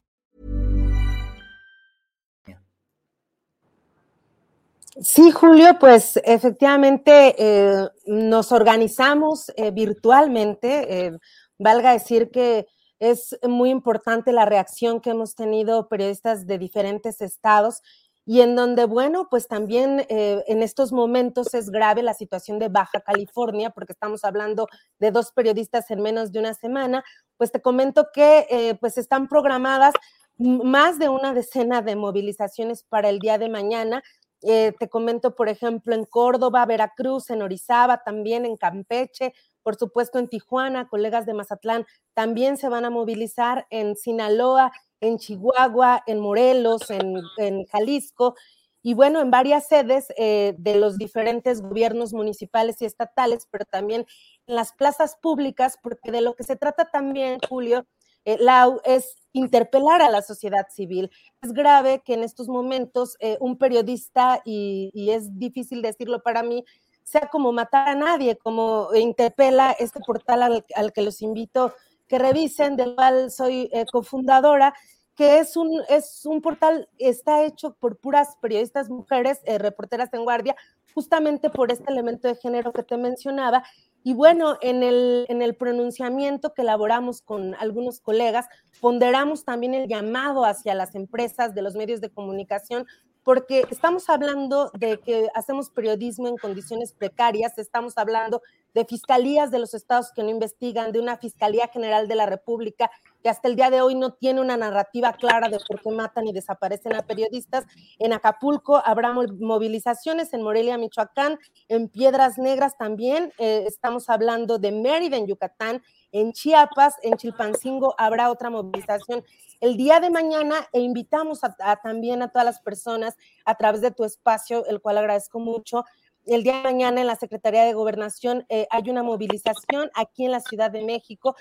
Sí, Julio, pues efectivamente eh, nos organizamos eh, virtualmente. Eh, valga decir que es muy importante la reacción que hemos tenido periodistas de diferentes estados y en donde, bueno, pues también en estos momentos es grave la situación de Baja California, porque estamos hablando de dos periodistas en menos de una semana, pues te comento que pues están programadas más de una decena de movilizaciones para el día de mañana. Eh, te comento, por ejemplo, en Córdoba, Veracruz, en Orizaba, también en Campeche, por supuesto en Tijuana, colegas de Mazatlán también se van a movilizar en Sinaloa, en Chihuahua, en Morelos, en, Jalisco y bueno, en varias sedes eh, de los diferentes gobiernos municipales y estatales, pero también en las plazas públicas, porque de lo que se trata también, Julio, eh, es interpelar a la sociedad civil. Es grave que en estos momentos eh, un periodista, y, es difícil decirlo para mí, sea como matar a nadie, como interpela este portal al, al que los invito que revisen, del cual soy eh, cofundadora, que es un, es un portal, está hecho por puras periodistas mujeres, eh, reporteras en guardia, justamente por este elemento de género que te mencionaba. Y bueno, en el, en el pronunciamiento que elaboramos con algunos colegas, ponderamos también el llamado hacia las empresas de los medios de comunicación porque estamos hablando de que hacemos periodismo en condiciones precarias, estamos hablando de fiscalías de los estados que no investigan, de una Fiscalía General de la República que hasta el día de hoy no tiene una narrativa clara de por qué matan y desaparecen a periodistas. En Acapulco habrá movilizaciones, en Morelia, Michoacán, en Piedras Negras también, eh, estamos hablando de Mérida, en Yucatán, en Chiapas, en Chilpancingo habrá otra movilización el día de mañana e invitamos también a todas las personas a través de tu espacio, el cual agradezco mucho, el día de mañana en la Secretaría de Gobernación eh, hay una movilización aquí en la Ciudad de México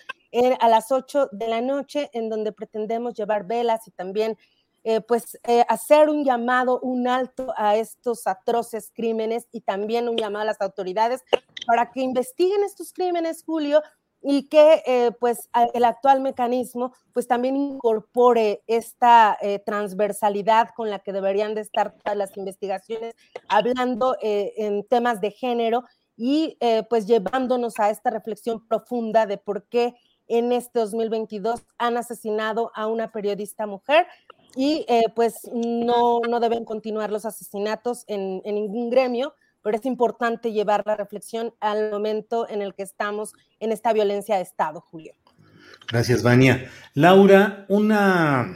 a las 8 de la noche, en donde pretendemos llevar velas y también eh, pues eh, hacer un llamado, un alto a estos atroces crímenes y también un llamado a las autoridades para que investiguen estos crímenes, Julio, y que eh, pues el actual mecanismo pues también incorpore esta transversalidad con la que deberían de estar todas las investigaciones, hablando en temas de género y pues llevándonos a esta reflexión profunda de por qué en este 2022 han asesinado a una periodista mujer y eh, pues no, no deben continuar los asesinatos en, ningún gremio, pero es importante llevar la reflexión al momento en el que estamos en esta violencia de Estado, Julio. Gracias, Vania. Laura, una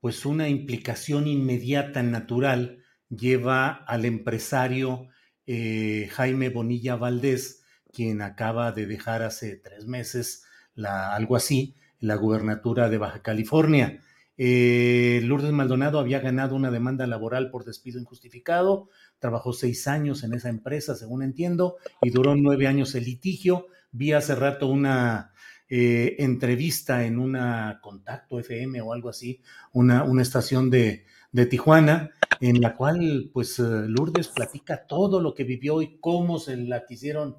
pues una implicación inmediata, natural, lleva al empresario eh, Jaime Bonilla Valdés, quien acaba de dejar hace tres meses la, algo así, la gubernatura de Baja California. Eh, Lourdes Maldonado había ganado una demanda laboral por despido injustificado, trabajó seis años en esa empresa, según entiendo, y duró nueve años el litigio. Vi hace rato una eh, entrevista en una Contacto FM o algo así, una, una estación de, de Tijuana, en la cual pues eh, Lourdes platica todo lo que vivió y cómo se la quisieron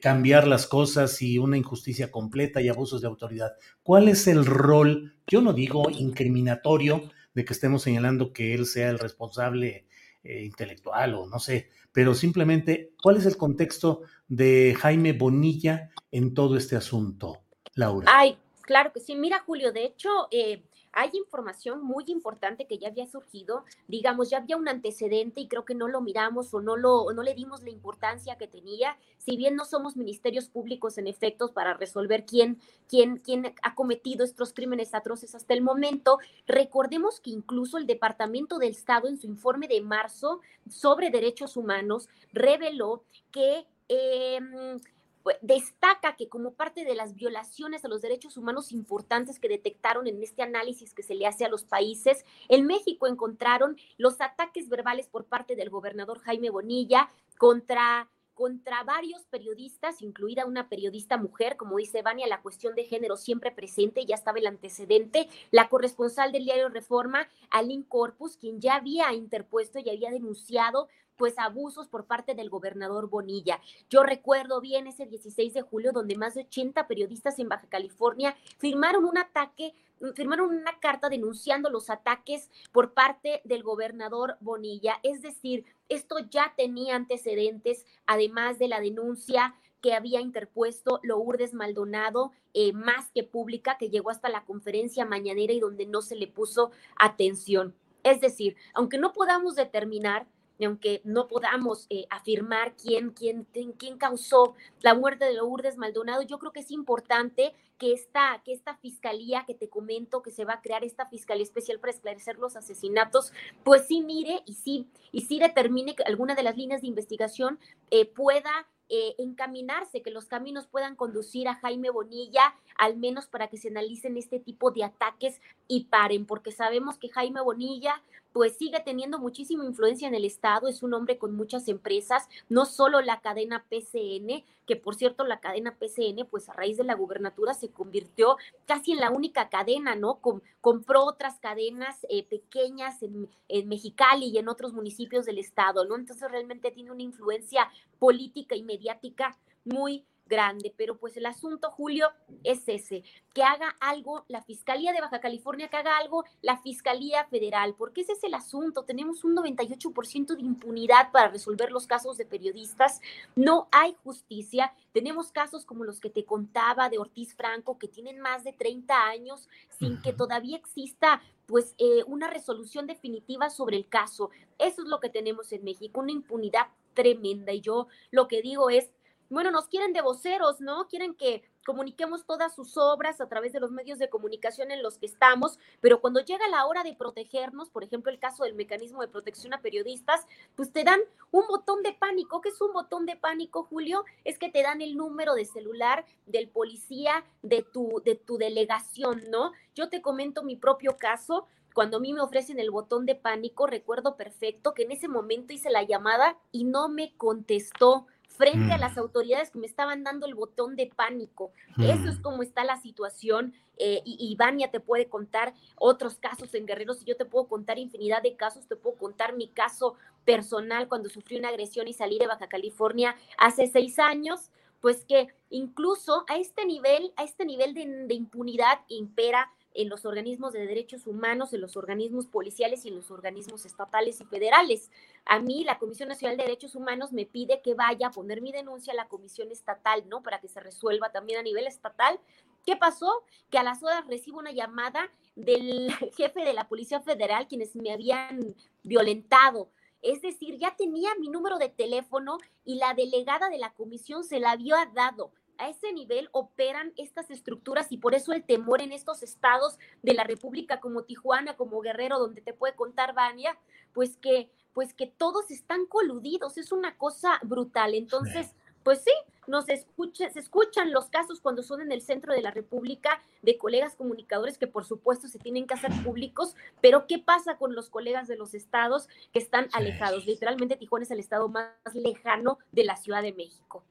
cambiar las cosas y una injusticia completa y abusos de autoridad. ¿Cuál es el rol, yo no digo incriminatorio, de que estemos señalando que él sea el responsable eh, intelectual o no sé, pero simplemente, ¿cuál es el contexto de Jaime Bonilla en todo este asunto, Laura? Ay, claro que sí. Mira, Julio, de hecho, eh, hay información muy importante que ya había surgido, digamos, ya había un antecedente y creo que no lo miramos o no, lo, no le dimos la importancia que tenía, si bien no somos ministerios públicos en efectos para resolver quién, quién, quién ha cometido estos crímenes atroces hasta el momento, recordemos que incluso el Departamento del Estado en su informe de marzo sobre derechos humanos reveló que... Eh, destaca que como parte de las violaciones a los derechos humanos importantes que detectaron en este análisis que se le hace a los países, en México encontraron los ataques verbales por parte del gobernador Jaime Bonilla contra contra varios periodistas, incluida una periodista mujer, como dice Vania, la cuestión de género siempre presente, ya estaba el antecedente, la corresponsal del diario Reforma, Aline Corpus, quien ya había interpuesto y había denunciado pues abusos por parte del gobernador Bonilla. Yo recuerdo bien ese 16 de julio donde más de 80 periodistas en Baja California firmaron un ataque, firmaron una carta denunciando los ataques por parte del gobernador Bonilla. Es decir, esto ya tenía antecedentes, además de la denuncia que había interpuesto Lourdes Maldonado, eh, más que pública, que llegó hasta la conferencia mañanera y donde no se le puso atención. Es decir, aunque no podamos determinar aunque no podamos eh, afirmar quién, quién, quién causó la muerte de Lourdes Maldonado, yo creo que es importante que esta, que esta fiscalía que te comento que se va a crear, esta fiscalía especial para esclarecer los asesinatos, pues sí mire y sí, y sí determine que alguna de las líneas de investigación eh, pueda eh, encaminarse, que los caminos puedan conducir a Jaime Bonilla, al menos para que se analicen este tipo de ataques y paren, porque sabemos que Jaime Bonilla pues sigue teniendo muchísima influencia en el Estado, es un hombre con muchas empresas, no solo la cadena PCN, que por cierto la cadena PCN, pues a raíz de la gubernatura se convirtió casi en la única cadena, ¿no? compró otras cadenas eh, pequeñas en, en Mexicali y en otros municipios del Estado, ¿no? Entonces realmente tiene una influencia política y mediática muy grande, pero pues el asunto, Julio, es ese, que haga algo la Fiscalía de Baja California, que haga algo la Fiscalía Federal, porque ese es el asunto, tenemos un 98% de impunidad para resolver los casos de periodistas, no hay justicia, tenemos casos como los que te contaba de Ortiz Franco, que tienen más de 30 años sin que todavía exista pues eh, una resolución definitiva sobre el caso. Eso es lo que tenemos en México, una impunidad tremenda. Y yo lo que digo es, bueno, nos quieren de voceros, ¿no? Quieren que comuniquemos todas sus obras a través de los medios de comunicación en los que estamos, pero cuando llega la hora de protegernos, por ejemplo, el caso del mecanismo de protección a periodistas, pues te dan un botón de pánico. ¿Qué es un botón de pánico, Julio? Es que te dan el número de celular del policía de tu, de tu delegación, ¿no? Yo te comento mi propio caso. Cuando a mí me ofrecen el botón de pánico, recuerdo perfecto que en ese momento hice la llamada y no me contestó frente a Mm. las autoridades que me estaban dando el botón de pánico. Eso es Mm. como está la situación. eh, y, y Vania te puede contar otros casos en Guerreros y yo te puedo contar infinidad de casos. Te puedo contar mi caso personal cuando sufrí una agresión y salí de Baja California hace seis años. Pues que incluso a este nivel, a este nivel de, de impunidad impera en los organismos de derechos humanos, en los organismos policiales y en los organismos estatales y federales. A mí la Comisión Nacional de Derechos Humanos me pide que vaya a poner mi denuncia a la Comisión Estatal, ¿no? Para que se resuelva también a nivel estatal. ¿Qué pasó? Que a las horas recibo una llamada del jefe de la Policía Federal, quienes me habían violentado. Es decir, ya tenía mi número de teléfono y la delegada de la comisión se la había dado. A ese nivel operan estas estructuras y por eso el temor en estos estados de la República como Tijuana, como Guerrero, donde te puede contar Vania, pues que, pues que todos están coludidos, es una cosa brutal. Entonces, pues sí, nos escucha, se escuchan los casos cuando son en el centro de la República de colegas comunicadores que por supuesto se tienen que hacer públicos, pero ¿qué pasa con los colegas de los estados que están alejados? Literalmente Tijuana es el estado más lejano de la Ciudad de México.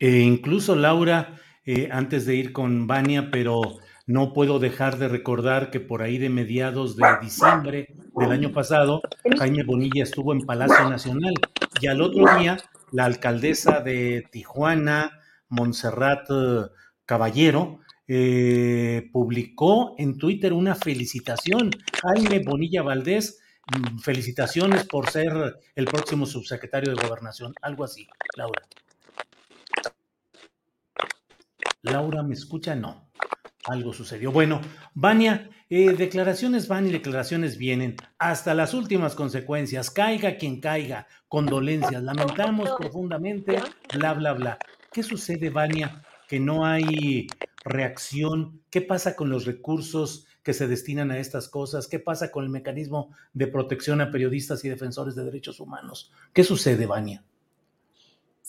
E incluso Laura, eh, antes de ir con Vania, pero no puedo dejar de recordar que por ahí de mediados de diciembre del año pasado, Jaime Bonilla estuvo en Palacio Nacional y al otro día la alcaldesa de Tijuana, Montserrat eh, Caballero, eh, publicó en Twitter una felicitación. Jaime Bonilla Valdés, mm, felicitaciones por ser el próximo subsecretario de Gobernación, algo así, Laura. Laura, ¿me escucha? No. Algo sucedió. Bueno, Vania, eh, declaraciones van y declaraciones vienen, hasta las últimas consecuencias. Caiga quien caiga, condolencias, lamentamos profundamente, bla, bla, bla. ¿Qué sucede, Vania? Que no hay reacción. ¿Qué pasa con los recursos que se destinan a estas cosas? ¿Qué pasa con el mecanismo de protección a periodistas y defensores de derechos humanos? ¿Qué sucede, Vania?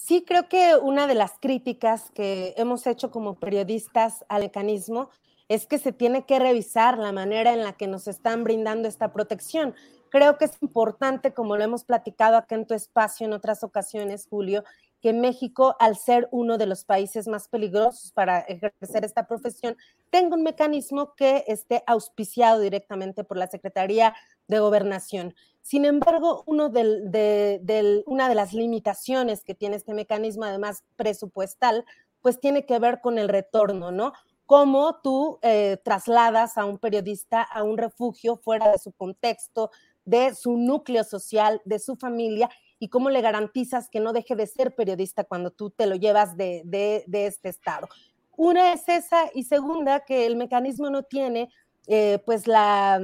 Sí, creo que una de las críticas que hemos hecho como periodistas al mecanismo es que se tiene que revisar la manera en la que nos están brindando esta protección. Creo que es importante, como lo hemos platicado acá en tu espacio en otras ocasiones, Julio, que México, al ser uno de los países más peligrosos para ejercer esta profesión, tenga un mecanismo que esté auspiciado directamente por la Secretaría de Gobernación. Sin embargo, uno de, una de las limitaciones que tiene este mecanismo, además presupuestal, pues tiene que ver con el retorno, ¿no? Cómo tú eh, trasladas a un periodista a un refugio fuera de su contexto, de su núcleo social, de su familia, y cómo le garantizas que no deje de ser periodista cuando tú te lo llevas de, de, este estado. Una es esa, y segunda, que el mecanismo no tiene, eh, pues, la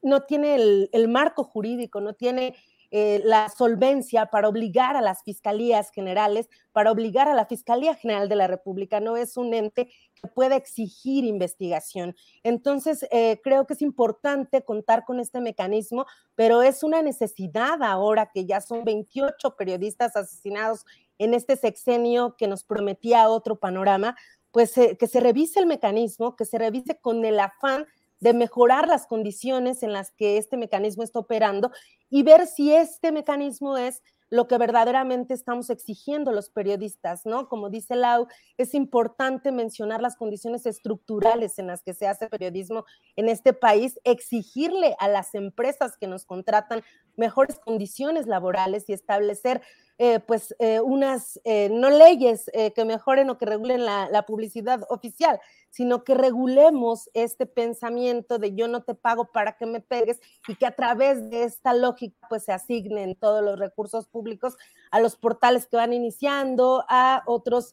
no tiene el, marco jurídico, no tiene eh, la solvencia para obligar a las fiscalías generales, para obligar a la Fiscalía General de la República. No es un ente que pueda exigir investigación. Entonces, eh, creo que es importante contar con este mecanismo, pero es una necesidad ahora que ya son 28 periodistas asesinados en este sexenio que nos prometía otro panorama, pues eh, que se revise el mecanismo, que se revise con el afán de mejorar las condiciones en las que este mecanismo está operando y ver si este mecanismo es lo que verdaderamente estamos exigiendo los periodistas, ¿no? Como dice Lau, es importante mencionar las condiciones estructurales en las que se hace periodismo en este país, exigirle a las empresas que nos contratan mejores condiciones laborales y establecer eh, pues eh, unas, eh, no leyes que mejoren o que regulen la, la, publicidad oficial, sino que regulemos este pensamiento de yo no te pago para que me pegues y que a través de esta lógica pues se asignen todos los recursos públicos a los portales que van iniciando, a otros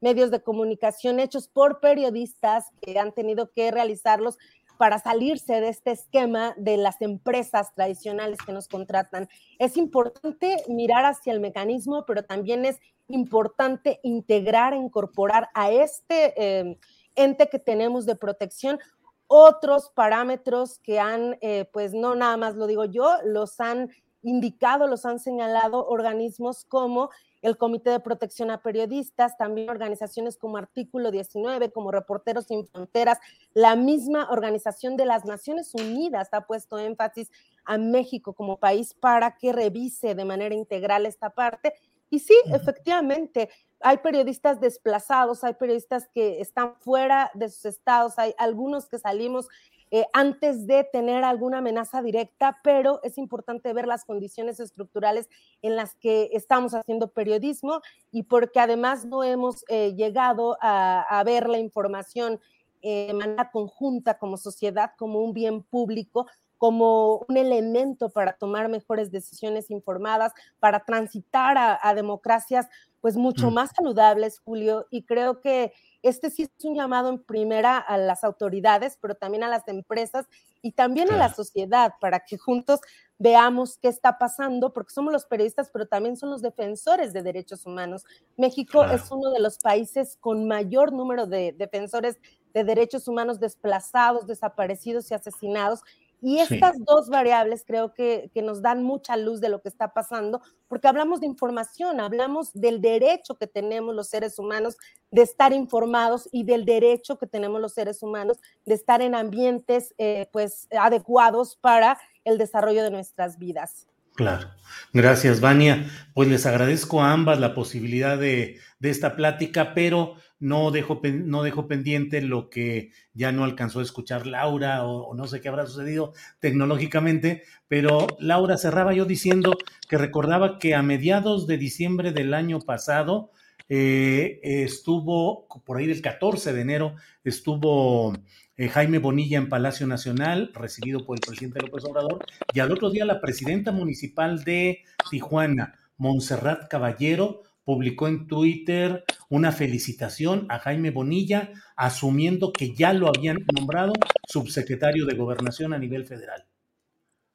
medios de comunicación hechos por periodistas que han tenido que realizarlos para salirse de este esquema de las empresas tradicionales que nos contratan. Es importante mirar hacia el mecanismo, pero también es importante integrar, incorporar a este eh, ente que tenemos de protección otros parámetros que han, eh, pues no nada más lo digo yo, los han indicado, los han señalado organismos como el Comité de Protección a Periodistas, también organizaciones como Artículo 19, como Reporteros Sin Fronteras, la misma Organización de las Naciones Unidas ha puesto énfasis a México como país para que revise de manera integral esta parte. Y sí, efectivamente, hay periodistas desplazados, hay periodistas que están fuera de sus estados, hay algunos que salimos eh, antes de tener alguna amenaza directa, pero es importante ver las condiciones estructurales en las que estamos haciendo periodismo y porque además no hemos eh, llegado a, ver la información de manera conjunta como sociedad, como un bien público, como un elemento para tomar mejores decisiones informadas, para transitar a, democracias pues mucho mm. más saludables, Julio, y creo que este sí es un llamado en primera a las autoridades, pero también a las empresas y también a la sociedad para que juntos veamos qué está pasando, porque somos los periodistas, pero también son los defensores de derechos humanos. México es uno de los países con mayor número de defensores de derechos humanos desplazados, desaparecidos y asesinados. Y estas dos variables creo que, que, nos dan mucha luz de lo que está pasando, porque hablamos de información, hablamos del derecho que tenemos los seres humanos de estar informados y del derecho que tenemos los seres humanos de estar en ambientes eh, pues adecuados para el desarrollo de nuestras vidas. Claro. Gracias, Vania. Pues les agradezco a ambas la posibilidad de, de esta plática, pero no dejo, no dejo pendiente lo que ya no alcanzó a escuchar Laura o, no sé qué habrá sucedido tecnológicamente, pero Laura cerraba yo diciendo que recordaba que a mediados de diciembre del año pasado eh, estuvo, por ahí del 14 de enero, estuvo eh, Jaime Bonilla en Palacio Nacional, recibido por el presidente López Obrador, y al otro día la presidenta municipal de Tijuana, Montserrat Caballero, publicó en Twitter una felicitación a Jaime Bonilla, asumiendo que ya lo habían nombrado subsecretario de Gobernación a nivel federal.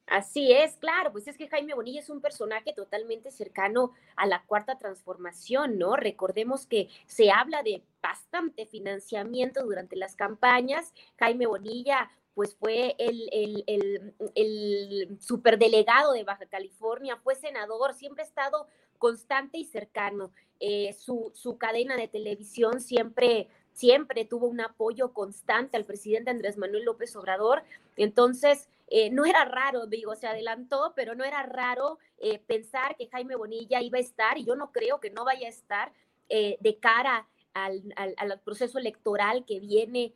Así es, claro, pues es que Jaime Bonilla es un personaje totalmente cercano a la cuarta transformación, ¿no? Recordemos que se habla de bastante financiamiento durante las campañas. Jaime Bonilla, pues fue el, el, el, superdelegado de Baja California, fue senador, siempre ha estado constante y cercano. Eh, su, su, cadena de televisión siempre, siempre tuvo un apoyo constante al presidente Andrés Manuel López Obrador. Entonces, eh, no era raro, digo, se adelantó, pero no era raro eh, pensar que Jaime Bonilla iba a estar, y yo no creo que no vaya a estar de cara al, al, proceso electoral que viene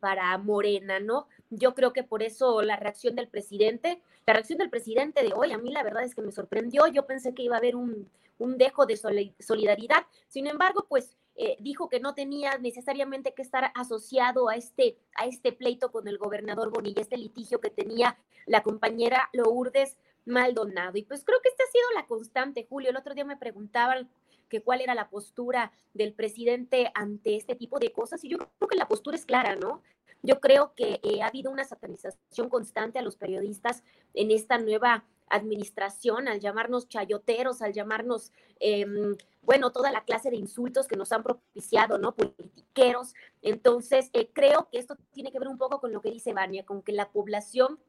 para Morena, ¿no? Yo creo que por eso la reacción del presidente, la reacción del presidente de hoy, a mí la verdad es que me sorprendió. Yo pensé que iba a haber un, un dejo de solidaridad. Sin embargo, pues eh, dijo que no tenía necesariamente que estar asociado a este, a este pleito con el gobernador Bonilla, este litigio que tenía la compañera Lourdes Maldonado. Y pues creo que esta ha sido la constante, Julio. El otro día me preguntaban que cuál era la postura del presidente ante este tipo de cosas y yo creo que la postura es clara, ¿no? Yo creo que eh, ha habido una satanización constante a los periodistas en esta nueva administración, al llamarnos chayoteros, al llamarnos, em, bueno, toda la clase de insultos que nos han propiciado, ¿no? Politiqueros. Entonces, eh, creo que esto tiene que ver un poco con lo que dice Vania, con que la población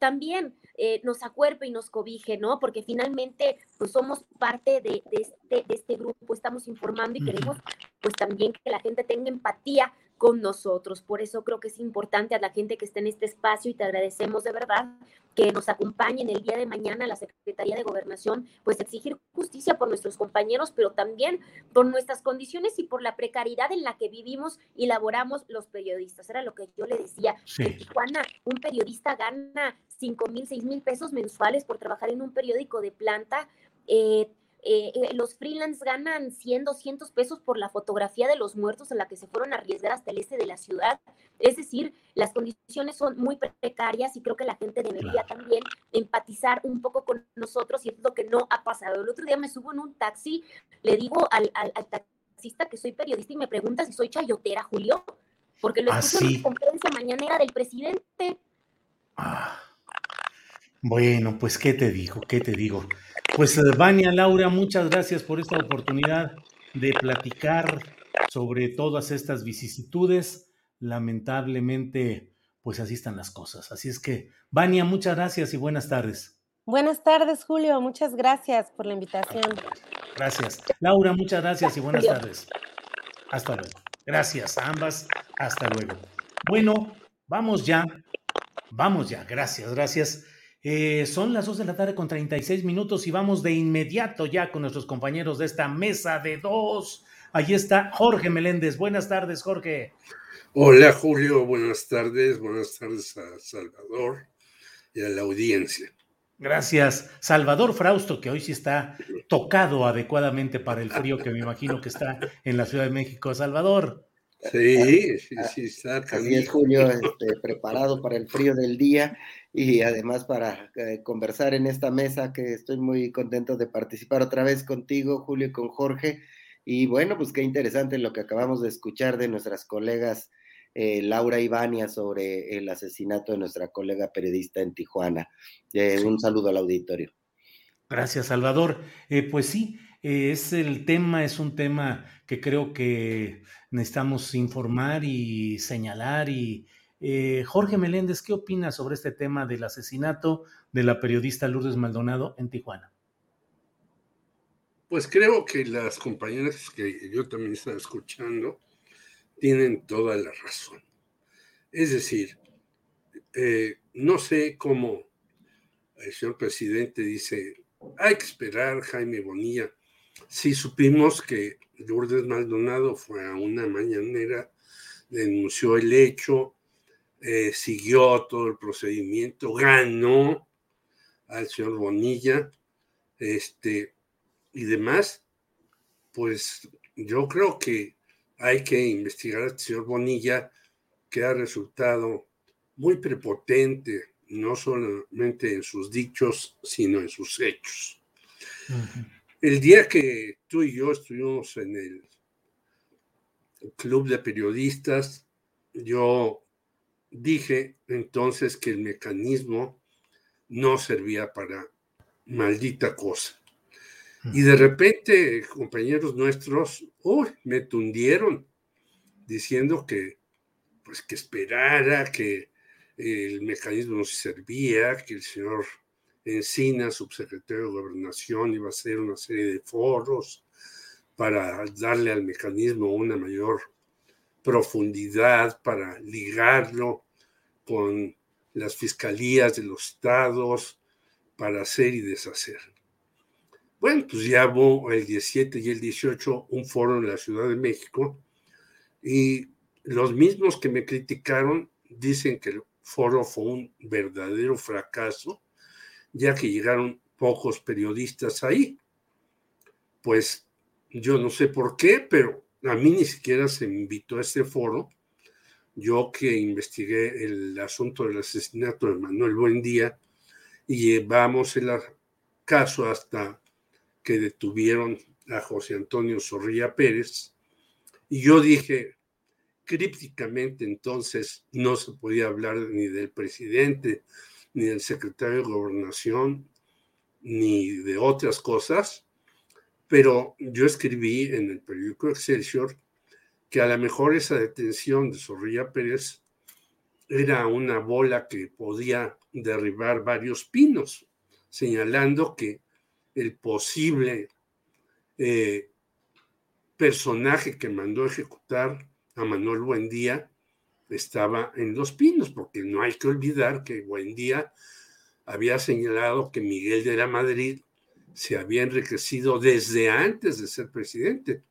también eh, nos acuerpe y nos cobije, ¿no? Porque finalmente, pues somos parte de, este, de este grupo, estamos informando y queremos, pues también que la gente tenga empatía con nosotros. Por eso creo que es importante a la gente que está en este espacio y te agradecemos de verdad que nos acompañen el día de mañana a la Secretaría de Gobernación, pues exigir justicia por nuestros compañeros, pero también por nuestras condiciones y por la precariedad en la que vivimos y laboramos los periodistas. Era lo que yo le decía. En Tijuana, un periodista gana cinco mil, seis mil pesos mensuales por trabajar en un periódico de planta. Eh, eh, eh, los freelance ganan 100, 200 pesos por la fotografía de los muertos en la que se fueron a arriesgar hasta el este de la ciudad. Es decir, las condiciones son muy precarias y creo que la gente debería también empatizar un poco con nosotros y es lo que no ha pasado. El otro día me subo en un taxi, le digo al, taxista que soy periodista y me pregunta si soy chayotera, Julio, porque lo escucho en la conferencia mañanera del presidente. Ah. Bueno, pues, ¿qué te digo? ¿Qué te digo? Pues eh, Vania, Laura, muchas gracias por esta oportunidad de platicar sobre todas estas vicisitudes. Lamentablemente, pues así están las cosas. Así es que, Vania, muchas gracias y buenas tardes. Buenas tardes, Julio. Muchas gracias por la invitación. Gracias. Laura, muchas gracias y buenas tardes. Hasta luego. Gracias a ambas. Hasta luego. Bueno, vamos ya. Vamos ya. Gracias, gracias. Eh, son las 2 de la tarde con 36 minutos y vamos de inmediato ya con nuestros compañeros de esta mesa de dos. Ahí está Jorge Meléndez. Buenas tardes, Jorge. Hola, Julio. Buenas tardes. Buenas tardes a Salvador y a la audiencia. Gracias. Salvador Frausto, que hoy sí está tocado adecuadamente para el frío que me imagino que está en la Ciudad de México. Salvador. Sí, sí, sí, está. Así es, Julio, este, preparado para el frío del día y además para eh, conversar en esta mesa que estoy muy contento de participar otra vez contigo, Julio, y con Jorge. Y bueno, pues qué interesante lo que acabamos de escuchar de nuestras colegas eh, Laura Ibania sobre el asesinato de nuestra colega periodista en Tijuana. Eh, un saludo al auditorio. Gracias, Salvador. pues sí, es el tema, es un tema que creo que necesitamos informar y señalar y, eh, Jorge Meléndez, ¿qué opina sobre este tema del asesinato de la periodista Lourdes Maldonado en Tijuana? Pues creo que las compañeras que yo también estaba escuchando tienen toda la razón. Es decir, eh, no sé cómo el señor presidente dice, hay que esperar, Jaime Bonilla. Si supimos que Lourdes Maldonado fue a una mañanera, denunció el hecho, eh, siguió todo el procedimiento, ganó al señor Bonilla, este, y demás, pues yo creo que hay que investigar al señor Bonilla, que ha resultado muy prepotente, no solamente en sus dichos, sino en sus hechos. El día que tú y yo estuvimos en el club de periodistas, yo dije entonces que el mecanismo no servía para maldita cosa. Y de repente, compañeros nuestros, me tundieron diciendo que, pues, que esperara, que el mecanismo no servía, que el señor Encina, subsecretario de Gobernación, iba a hacer una serie de foros para darle al mecanismo una mayor profundidad para ligarlo con las fiscalías de los estados para hacer y deshacer. Bueno, pues ya hubo el 17 y el 18 un foro en la Ciudad de México y los mismos que me criticaron dicen que el foro fue un verdadero fracaso, ya que llegaron pocos periodistas ahí. Pues yo no sé por qué, pero a mí ni siquiera se me invitó a este foro. Yo que investigué el asunto del asesinato de Manuel Buendía y llevamos el caso hasta que detuvieron a José Antonio Zorrilla Pérez. Y yo dije crípticamente entonces no se podía hablar ni del presidente, ni del secretario de gobernación, ni de otras cosas, pero yo escribí en el periódico Excelsior que a lo mejor esa detención de Zorrilla Pérez era una bola que podía derribar varios pinos, señalando que el posible eh, personaje que mandó ejecutar a Manuel Buendía estaba en Los Pinos, porque no hay que olvidar que Buendía había señalado que Miguel de la Madrid se había enriquecido desde antes de ser presidente.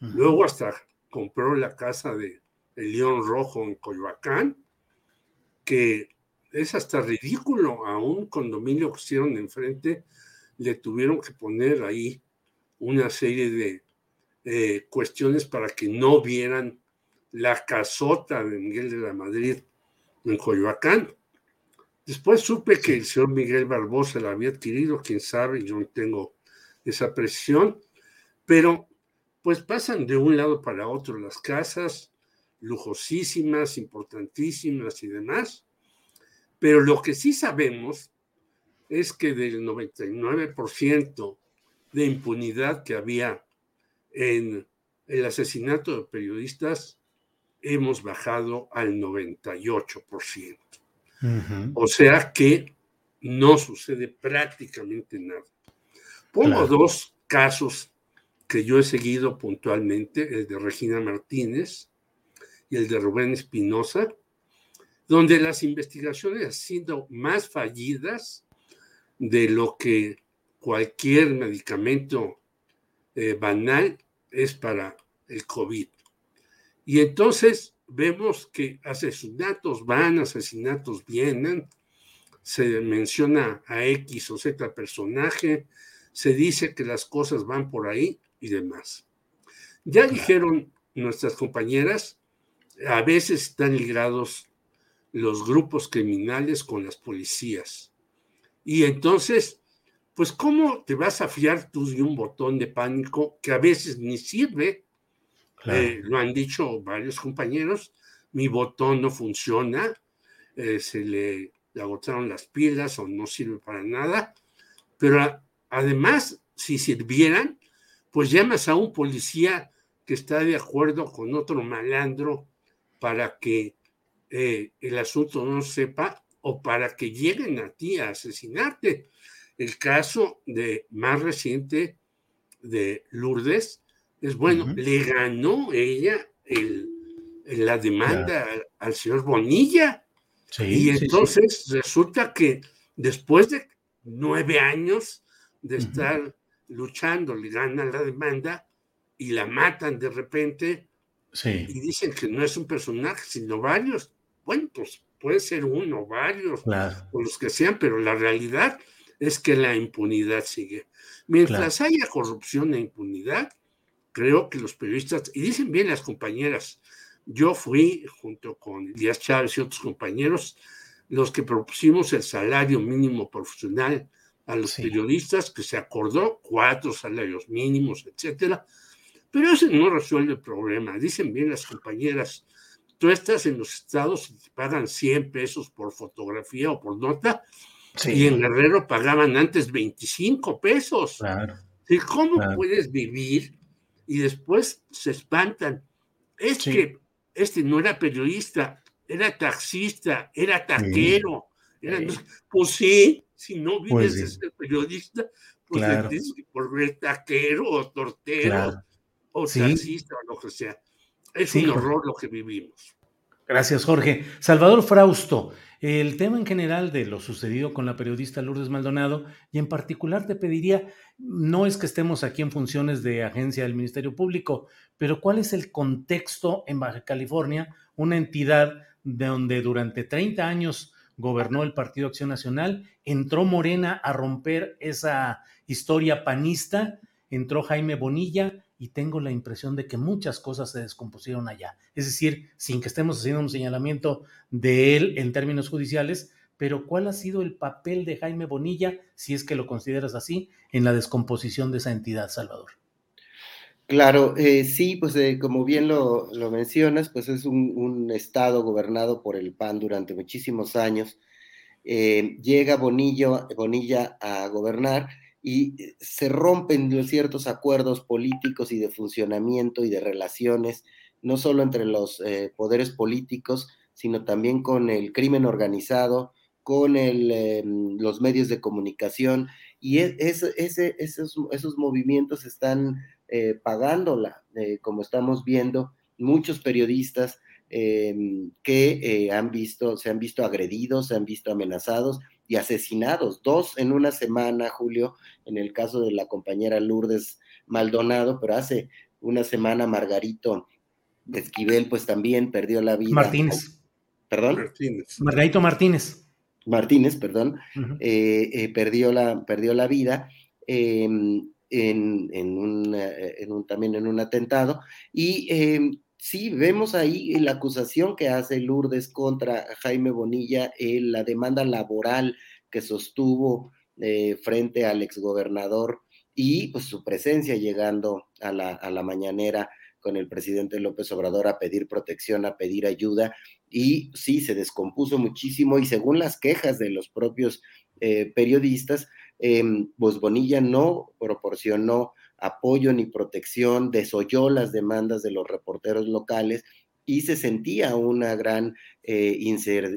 Luego hasta compró la casa de el León Rojo en Coyoacán, que es hasta ridículo, a un condominio que hicieron enfrente, le tuvieron que poner ahí una serie de eh, cuestiones para que no vieran la casota de Miguel de la Madrid en Coyoacán. Después supe que el señor Miguel Barbosa la había adquirido, quién sabe, yo no tengo esa presión, pero pues pasan de un lado para otro las casas, lujosísimas, importantísimas y demás. Pero lo que sí sabemos es que del 99% de impunidad que había en el asesinato de periodistas, hemos bajado al 98%. O sea que no sucede prácticamente nada. Pongo dos casos que yo he seguido puntualmente, el de Regina Martínez y el de Rubén Espinosa, donde las investigaciones han sido más fallidas de lo que cualquier medicamento eh, banal es para el COVID. Y entonces vemos que asesinatos van, asesinatos vienen, se menciona a X o Z personaje, se dice que las cosas van por ahí y demás. Ya dijeron nuestras compañeras, a veces están ligados los grupos criminales con las policías. Y entonces, pues, ¿cómo te vas a fiar tú de un botón de pánico que a veces ni sirve? Eh, lo han dicho varios compañeros, mi botón no funciona, eh, se le, agotaron las pilas o no sirve para nada, pero además, si sirvieran, pues llamas a un policía que está de acuerdo con otro malandro para que eh, el asunto no sepa o para que lleguen a ti a asesinarte. El caso de más reciente de Lourdes es bueno, le ganó ella el, la demanda al, señor Bonilla. y entonces resulta que después de nueve años de estar luchando, le ganan la demanda y la matan de repente. Y dicen que no es un personaje, sino varios. Bueno, pues puede ser uno, varios, o los que sean, pero la realidad es que la impunidad sigue. Mientras haya corrupción e impunidad, creo que los periodistas, y dicen bien las compañeras, yo fui junto con Díaz Chávez y otros compañeros los que propusimos el salario mínimo profesional a los periodistas, que se acordó cuatro salarios mínimos, etcétera. Pero eso no resuelve el problema. Dicen bien las compañeras, tú estás en los estados y te pagan 100 pesos por fotografía o por nota, y en Guerrero pagaban antes 25 pesos. ¿Y cómo puedes vivir y después se espantan. Es que este no era periodista, era taxista, era taquero. Pues sí, si no vives pues de ser periodista, pues claro. tienes que por taquero o tortero o taxista o lo que sea. Es un horror lo que vivimos. Gracias, Jorge. Salvador Frausto, el tema en general de lo sucedido con la periodista Lourdes Maldonado, y en particular te pediría, no es que estemos aquí en funciones de agencia del Ministerio Público, pero ¿cuál es el contexto en Baja California, una entidad de donde durante 30 años gobernó el Partido Acción Nacional, entró Morena a romper esa historia panista, entró Jaime Bonilla y tengo la impresión de que muchas cosas se descompusieron allá. Es decir, sin que estemos haciendo un señalamiento de él en términos judiciales, pero ¿cuál ha sido el papel de Jaime Bonilla, si es que lo consideras así, en la descomposición de esa entidad, Salvador? Claro, eh, sí, pues eh, como bien lo, mencionas, pues es un, estado gobernado por el PAN durante muchísimos años. Eh, llega Bonilla a gobernar y eh, se rompen ciertos acuerdos políticos y de funcionamiento y de relaciones, no solo entre los eh, poderes políticos, sino también con el crimen organizado, con eh, los medios de comunicación, y e, esos, esos, movimientos están pagándola, como estamos viendo, muchos periodistas que han visto, se han visto agredidos, se han visto amenazados, y asesinados, dos en una semana, Julio, en el caso de la compañera Lourdes Maldonado, pero hace una semana Margarito Esquivel, pues también perdió la vida. Martínez. ¿Perdón? Martínez. Margarito Martínez. Martínez, perdón, eh, eh, perdió, la, perdió la vida. Em, en, en, un, eh, en, un, también en un atentado. Y em, sí, vemos ahí la acusación que hace Lourdes contra Jaime Bonilla, eh, la demanda laboral que sostuvo eh, frente al exgobernador y pues, su presencia llegando a la, mañanera con el presidente López Obrador a pedir protección, a pedir ayuda, y sí, se descompuso muchísimo y según las quejas de los propios eh, periodistas, pues Bonilla no proporcionó apoyo ni protección, desoyó las demandas de los reporteros locales y se sentía una gran eh,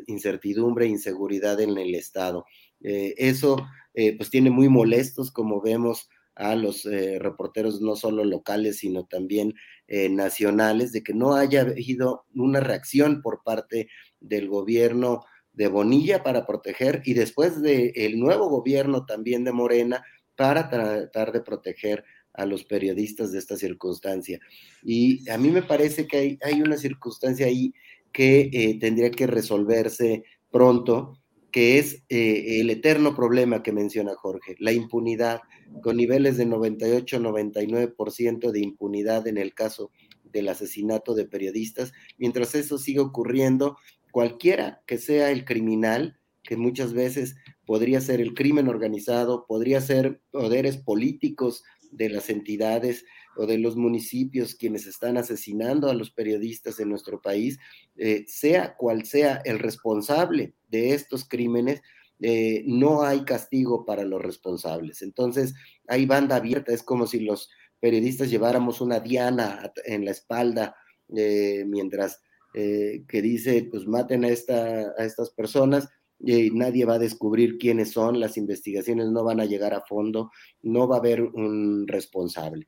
incertidumbre inseguridad en el Estado. Eh, eso eh, pues tiene muy molestos, como vemos, a los reporteros no solo locales, sino también nacionales, de que no haya habido una reacción por parte del gobierno de Bonilla para proteger y después del el nuevo gobierno también de Morena para tratar de proteger a los periodistas de esta circunstancia. Y a mí me parece que hay, hay una circunstancia ahí que eh, tendría que resolverse pronto, que es eh, el eterno problema que menciona Jorge, la impunidad, con niveles de 98-99% de impunidad en el caso del asesinato de periodistas. Mientras eso sigue ocurriendo, cualquiera que sea el criminal, que muchas veces podría ser el crimen organizado, podría ser poderes políticos de las entidades o de los municipios quienes están asesinando a los periodistas en nuestro país, eh, sea cual sea el responsable de estos crímenes, eh, no hay castigo para los responsables. Entonces, hay banda abierta, es como si los periodistas lleváramos una diana en la espalda eh, mientras que dice, pues maten a, esta, a estas personas, y nadie va a descubrir quiénes son, las investigaciones no van a llegar a fondo, no va a haber un responsable.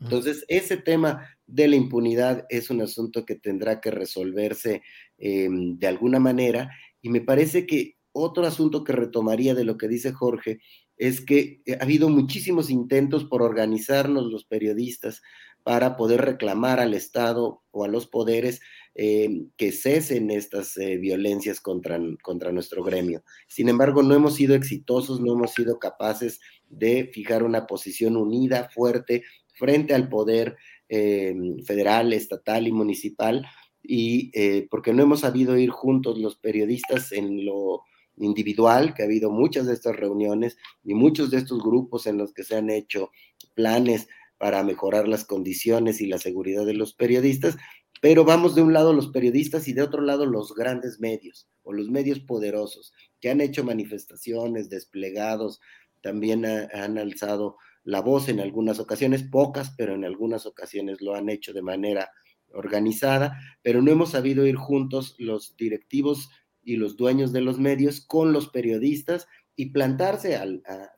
Entonces, ese tema de la impunidad es un asunto que tendrá que resolverse em, de alguna manera y me parece que otro asunto que retomaría de lo que dice Jorge es que ha habido muchísimos intentos por organizarnos los periodistas para poder reclamar al Estado o a los poderes eh, que cesen estas eh, violencias contra, contra nuestro gremio. Sin embargo, no hemos sido exitosos, no hemos sido capaces de fijar una posición unida, fuerte, frente al poder eh, federal, estatal y municipal, y porque no hemos sabido ir juntos los periodistas en lo individual, que ha habido muchas de estas reuniones y muchos de estos grupos en los que se han hecho planes para mejorar las condiciones y la seguridad de los periodistas, pero vamos de un lado los periodistas y de otro lado los grandes medios o los medios poderosos que han hecho manifestaciones, desplegados, también han alzado la voz en algunas ocasiones, pocas, pero en algunas ocasiones lo han hecho de manera organizada, pero no hemos sabido ir juntos los directivos y los dueños de los medios con los periodistas y plantarse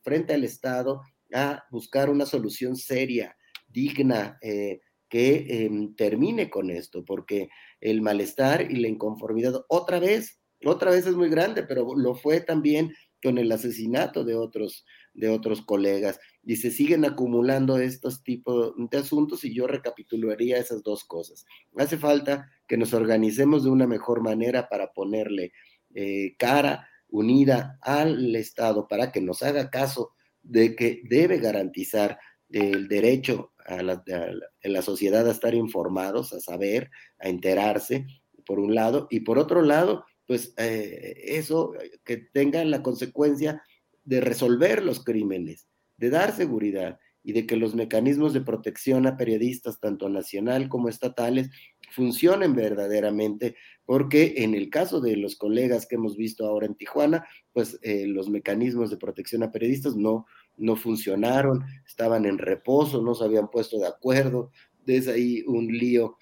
frente al Estado a buscar una solución seria, digna, eh, que em, termine con esto, porque el malestar y la inconformidad otra vez, otra vez es muy grande, pero lo fue también con el asesinato de otros, de otros colegas y se siguen acumulando estos tipos de asuntos y yo recapitularía esas dos cosas. Hace falta que nos organicemos de una mejor manera para ponerle eh, cara unida al Estado para que nos haga caso de que debe garantizar el derecho a la, sociedad a estar informados, a saber, a enterarse, por un lado, y por otro lado, pues eh, eso que tenga la consecuencia de resolver los crímenes, de dar seguridad y de que los mecanismos de protección a periodistas, tanto nacional como estatales, funcionen verdaderamente, porque en el caso de los colegas que hemos visto ahora en Tijuana, pues eh, los mecanismos de protección a periodistas no, no funcionaron, estaban en reposo, no se habían puesto de acuerdo, desde ahí un lío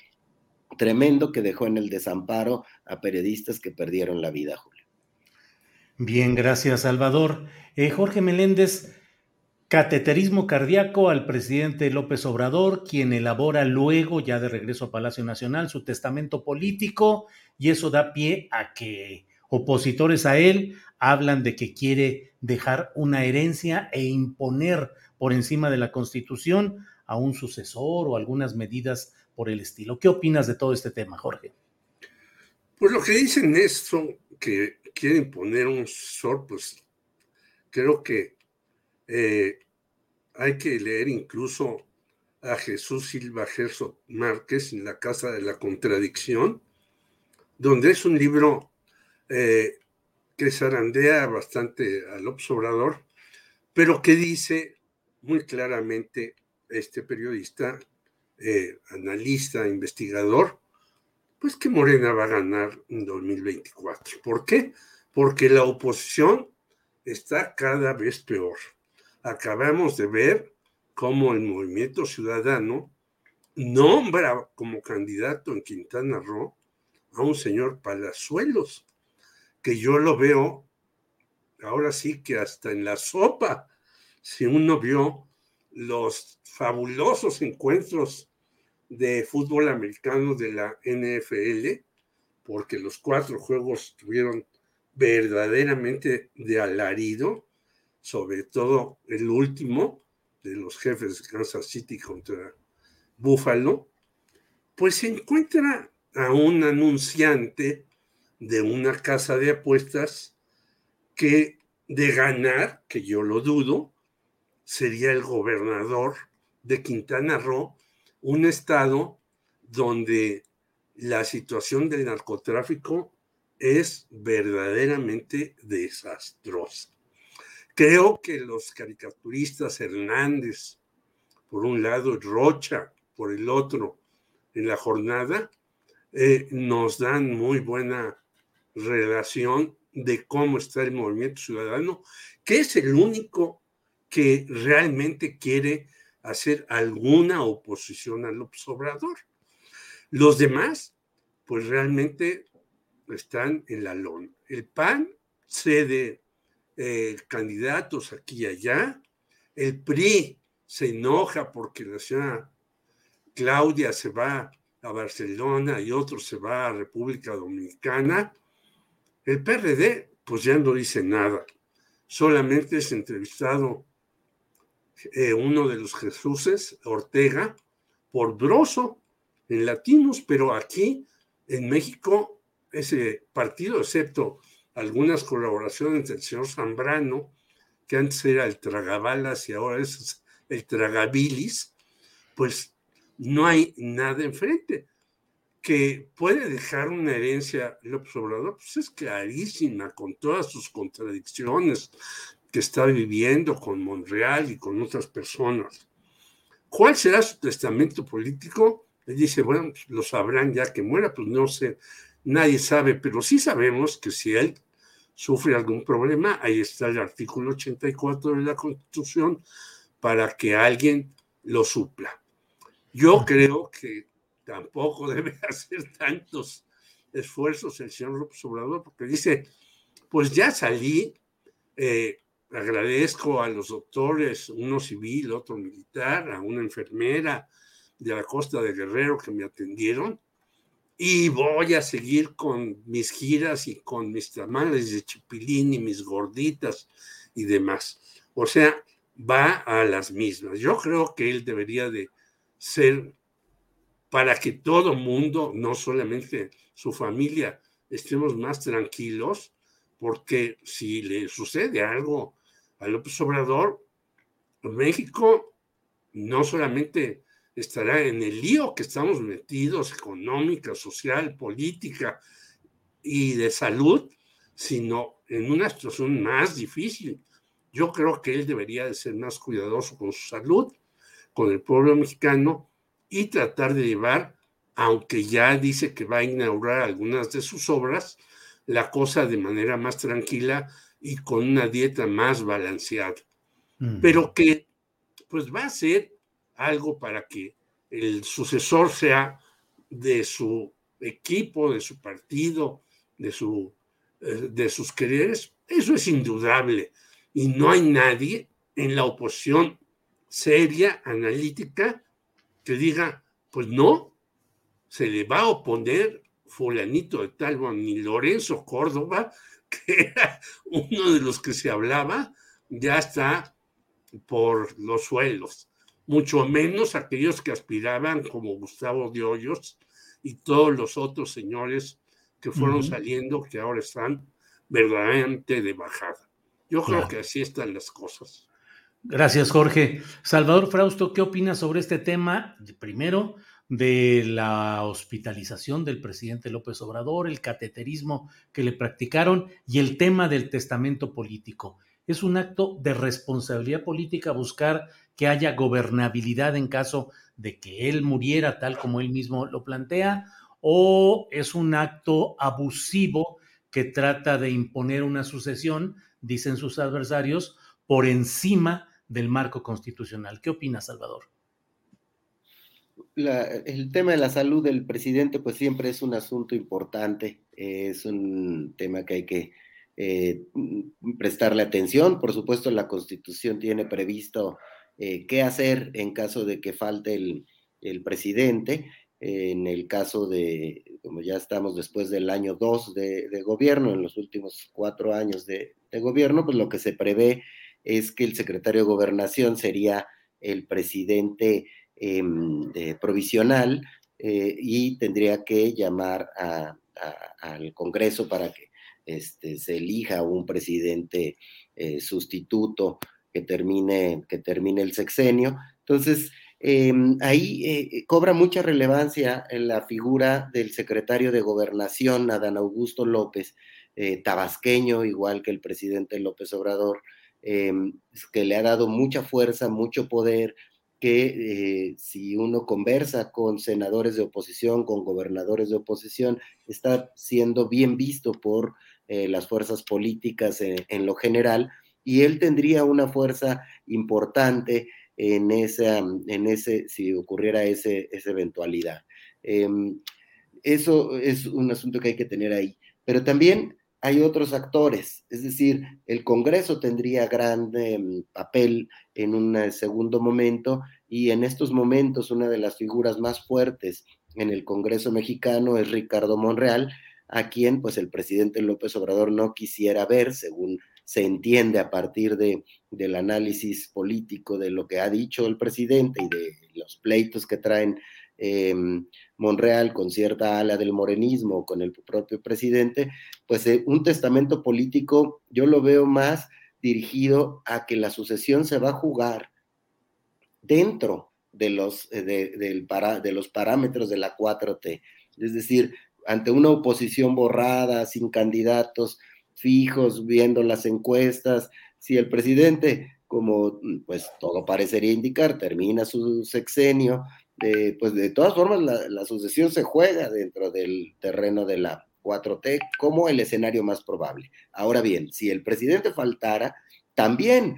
tremendo que dejó en el desamparo a periodistas que perdieron la vida, Julio. Bien, gracias, Salvador. Eh, Jorge Meléndez, cateterismo cardíaco al presidente López Obrador, quien elabora luego, ya de regreso a Palacio Nacional, su testamento político, y eso da pie a que opositores a él hablan de que quiere dejar una herencia e imponer por encima de la Constitución a un sucesor o algunas medidas por el estilo. ¿Qué opinas de todo este tema, Jorge? Pues lo que dicen esto, que quiere imponer un sucesor, pues creo que eh, hay que leer incluso a Jesús Silva Gerso Márquez en La Casa de la Contradicción, donde es un libro eh, que zarandea bastante al observador, pero que dice muy claramente este periodista, eh, analista, investigador, pues que Morena va a ganar en 2024. ¿Por qué? Porque la oposición está cada vez peor. Acabamos de ver cómo el movimiento ciudadano nombra como candidato en Quintana Roo a un señor Palazuelos, que yo lo veo ahora sí que hasta en la sopa, si uno vio los fabulosos encuentros de fútbol americano de la NFL, porque los cuatro juegos tuvieron verdaderamente de alarido, sobre todo el último de los jefes de Kansas City contra Buffalo, pues se encuentra a un anunciante de una casa de apuestas que de ganar, que yo lo dudo, sería el gobernador de Quintana Roo, un estado donde la situación del narcotráfico es verdaderamente desastrosa. Creo que los caricaturistas Hernández, por un lado, Rocha, por el otro, en la jornada, eh, nos dan muy buena relación de cómo está el movimiento ciudadano, que es el único que realmente quiere hacer alguna oposición al observador. Los demás, pues realmente están en la lona. El PAN cede eh, candidatos aquí y allá. El PRI se enoja porque la señora Claudia se va a Barcelona y otro se va a República Dominicana. El PRD, pues ya no dice nada. Solamente es entrevistado eh, uno de los Jesuses, Ortega, por Broso, en latinos, pero aquí en México ese partido, excepto algunas colaboraciones del señor Zambrano, que antes era el Tragabalas y ahora es el Tragabilis, pues no hay nada enfrente. Que puede dejar una herencia López Obrador, pues es clarísima, con todas sus contradicciones que está viviendo con Monreal y con otras personas. ¿Cuál será su testamento político? Él dice, bueno, pues, lo sabrán ya que muera, pues no sé, nadie sabe, pero sí sabemos que si él sufre algún problema, ahí está el artículo 84 de la Constitución para que alguien lo supla. Yo creo que tampoco debe hacer tantos esfuerzos el señor López Obrador, porque dice, pues ya salí, eh, agradezco a los doctores, uno civil, otro militar, a una enfermera, de la costa de Guerrero que me atendieron y voy a seguir con mis giras y con mis tamales de chipilín y mis gorditas y demás. O sea, va a las mismas. Yo creo que él debería de ser para que todo mundo, no solamente su familia, estemos más tranquilos, porque si le sucede algo a López Obrador, México no solamente estará en el lío que estamos metidos, económica, social, política y de salud, sino en una situación más difícil. Yo creo que él debería de ser más cuidadoso con su salud, con el pueblo mexicano y tratar de llevar, aunque ya dice que va a inaugurar algunas de sus obras, la cosa de manera más tranquila y con una dieta más balanceada. Pero que pues va a ser algo para que el sucesor sea de su equipo, de su partido, de, su, eh, de sus quereres, eso es indudable. Y no hay nadie en la oposición seria, analítica, que diga, pues no, se le va a oponer fulanito de tal, ni Lorenzo Córdoba, que era uno de los que se hablaba, ya está por los suelos mucho menos aquellos que aspiraban como Gustavo de Hoyos y todos los otros señores que fueron saliendo que ahora están verdaderamente de bajada. Yo creo que así están las cosas. Gracias, Jorge. Salvador Frausto, ¿qué opinas sobre este tema? Primero, de la hospitalización del presidente López Obrador, el cateterismo que le practicaron y el tema del testamento político. Es un acto de responsabilidad política buscar que haya gobernabilidad en caso de que él muriera tal como él mismo lo plantea, o es un acto abusivo que trata de imponer una sucesión, dicen sus adversarios, por encima del marco constitucional. ¿Qué opina Salvador? el tema de la salud del presidente pues siempre es un asunto importante, es un tema que hay que eh, prestarle atención. Por supuesto, la constitución tiene previsto eh, qué hacer en caso de que falte el, presidente. en el caso de, como ya estamos después del año 2 de, gobierno, en los últimos cuatro años de, gobierno, pues lo que se prevé es que el secretario de gobernación sería el presidente em, provisional eh, y tendría que llamar al Congreso para que este, se elija un presidente eh, sustituto que termine, que termine el sexenio. Entonces, Em, ahí eh, cobra mucha relevancia en la figura del secretario de Gobernación, Adán Augusto López, eh, tabasqueño, igual que el presidente López Obrador, em, que le ha dado mucha fuerza, mucho poder, que eh, si uno conversa con senadores de oposición, con gobernadores de oposición, está siendo bien visto por las fuerzas políticas en lo general, y él tendría una fuerza importante en, esa, en ese, si ocurriera ese, esa eventualidad. Em, eso es un asunto que hay que tener ahí. Pero también hay otros actores, es decir, el Congreso tendría gran em, papel en un segundo momento y en estos momentos una de las figuras más fuertes en el Congreso mexicano es Ricardo Monreal, a quien pues el presidente López Obrador no quisiera ver, según se entiende a partir de, del análisis político de lo que ha dicho el presidente y de los pleitos que traen em, Monreal con cierta ala del morenismo, con el propio presidente, pues eh, un testamento político yo lo veo más dirigido a que la sucesión se va a jugar dentro de los, eh, de los parámetros de la 4T. Es decir, ante una oposición borrada, sin candidatos, fijos, viendo las encuestas. Si el presidente, como pues todo parecería indicar, termina su sexenio, pues de todas formas la, sucesión se juega dentro del terreno de la 4T como el escenario más probable. Ahora bien, si el presidente faltara, también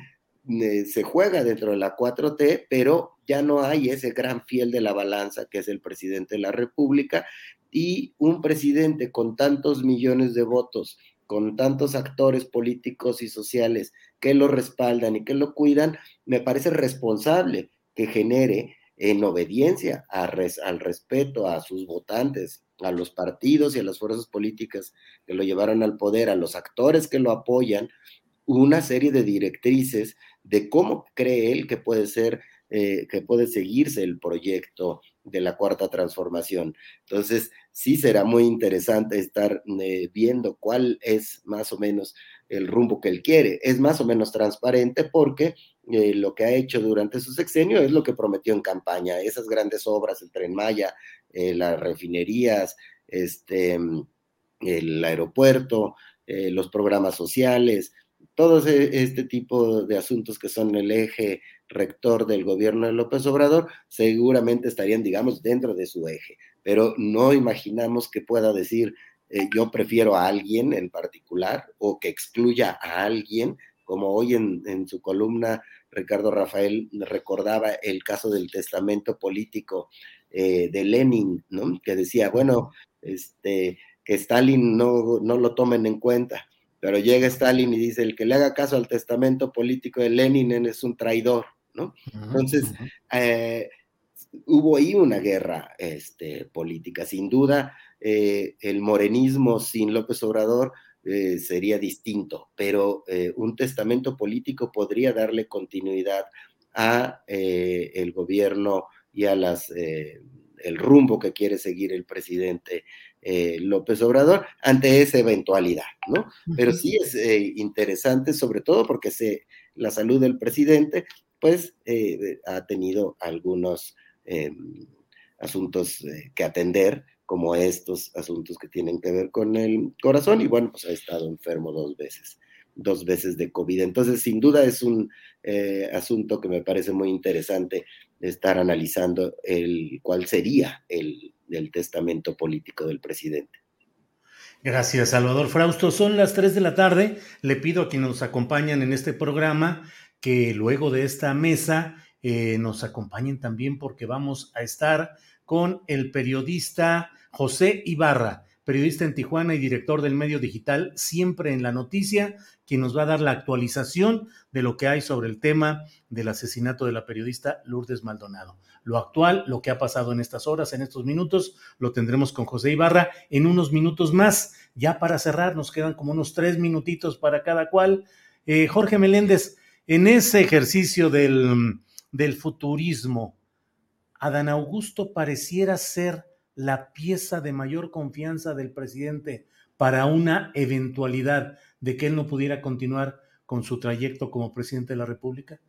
eh, se juega dentro de la 4T, pero ya no hay ese gran fiel de la balanza que es el presidente de la República y un presidente con tantos millones de votos con tantos actores políticos y sociales que lo respaldan y que lo cuidan, me parece responsable que genere en obediencia al respeto a sus votantes, a los partidos y a las fuerzas políticas que lo llevaron al poder, a los actores que lo apoyan, una serie de directrices de cómo cree él que puede ser, eh, que puede seguirse el proyecto de la cuarta transformación. Entonces, sí será muy interesante estar eh, viendo cuál es más o menos el rumbo que él quiere. Es más o menos transparente porque eh, lo que ha hecho durante su sexenio es lo que prometió en campaña, esas grandes obras, el tren Maya, eh, las refinerías, este, el aeropuerto, los programas sociales, todo este tipo de asuntos que son el eje rector del gobierno de López Obrador, seguramente estarían, digamos, dentro de su eje, pero no imaginamos que pueda decir eh, yo prefiero a alguien en particular o que excluya a alguien, como hoy en, su columna Ricardo Rafael recordaba el caso del testamento político eh, de Lenin, ¿no? Que decía, bueno, este, que Stalin no, no lo tomen en cuenta, pero llega Stalin y dice, el que le haga caso al testamento político de Lenin es un traidor, ¿no? Entonces, eh, hubo ahí una guerra este, política. Sin duda, eh, el morenismo sin López Obrador eh, sería distinto, pero un testamento político podría darle continuidad a el gobierno y a las el rumbo que quiere seguir el presidente eh, López Obrador ante esa eventualidad, ¿no? Pero sí es eh, interesante, sobre todo porque se, la salud del presidente, pues, eh, ha tenido algunos asuntos que atender, como estos asuntos que tienen que ver con el corazón, y bueno, pues ha estado enfermo dos veces dos veces de COVID. Entonces, sin duda es un asunto que me parece muy interesante estar analizando el cuál sería el, testamento político del presidente. Gracias, Salvador Frausto. Son las 3 de la tarde. Le pido a quienes nos acompañan en este programa que luego de esta mesa eh, nos acompañen también porque vamos a estar con el periodista José Ibarra, periodista en Tijuana y director del medio digital Siempre en la Noticia, quien nos va a dar la actualización de lo que hay sobre el tema del asesinato de la periodista Lourdes Maldonado. Lo actual, lo que ha pasado en estas horas, en estos minutos, lo tendremos con José Ibarra en unos minutos más. Ya para cerrar, nos quedan como unos tres minutitos para cada cual. Eh, Jorge Meléndez, en ese ejercicio del, del futurismo, Adán Augusto pareciera ser la pieza de mayor confianza del presidente para una eventualidad de que él no pudiera continuar con su trayecto como presidente de la República?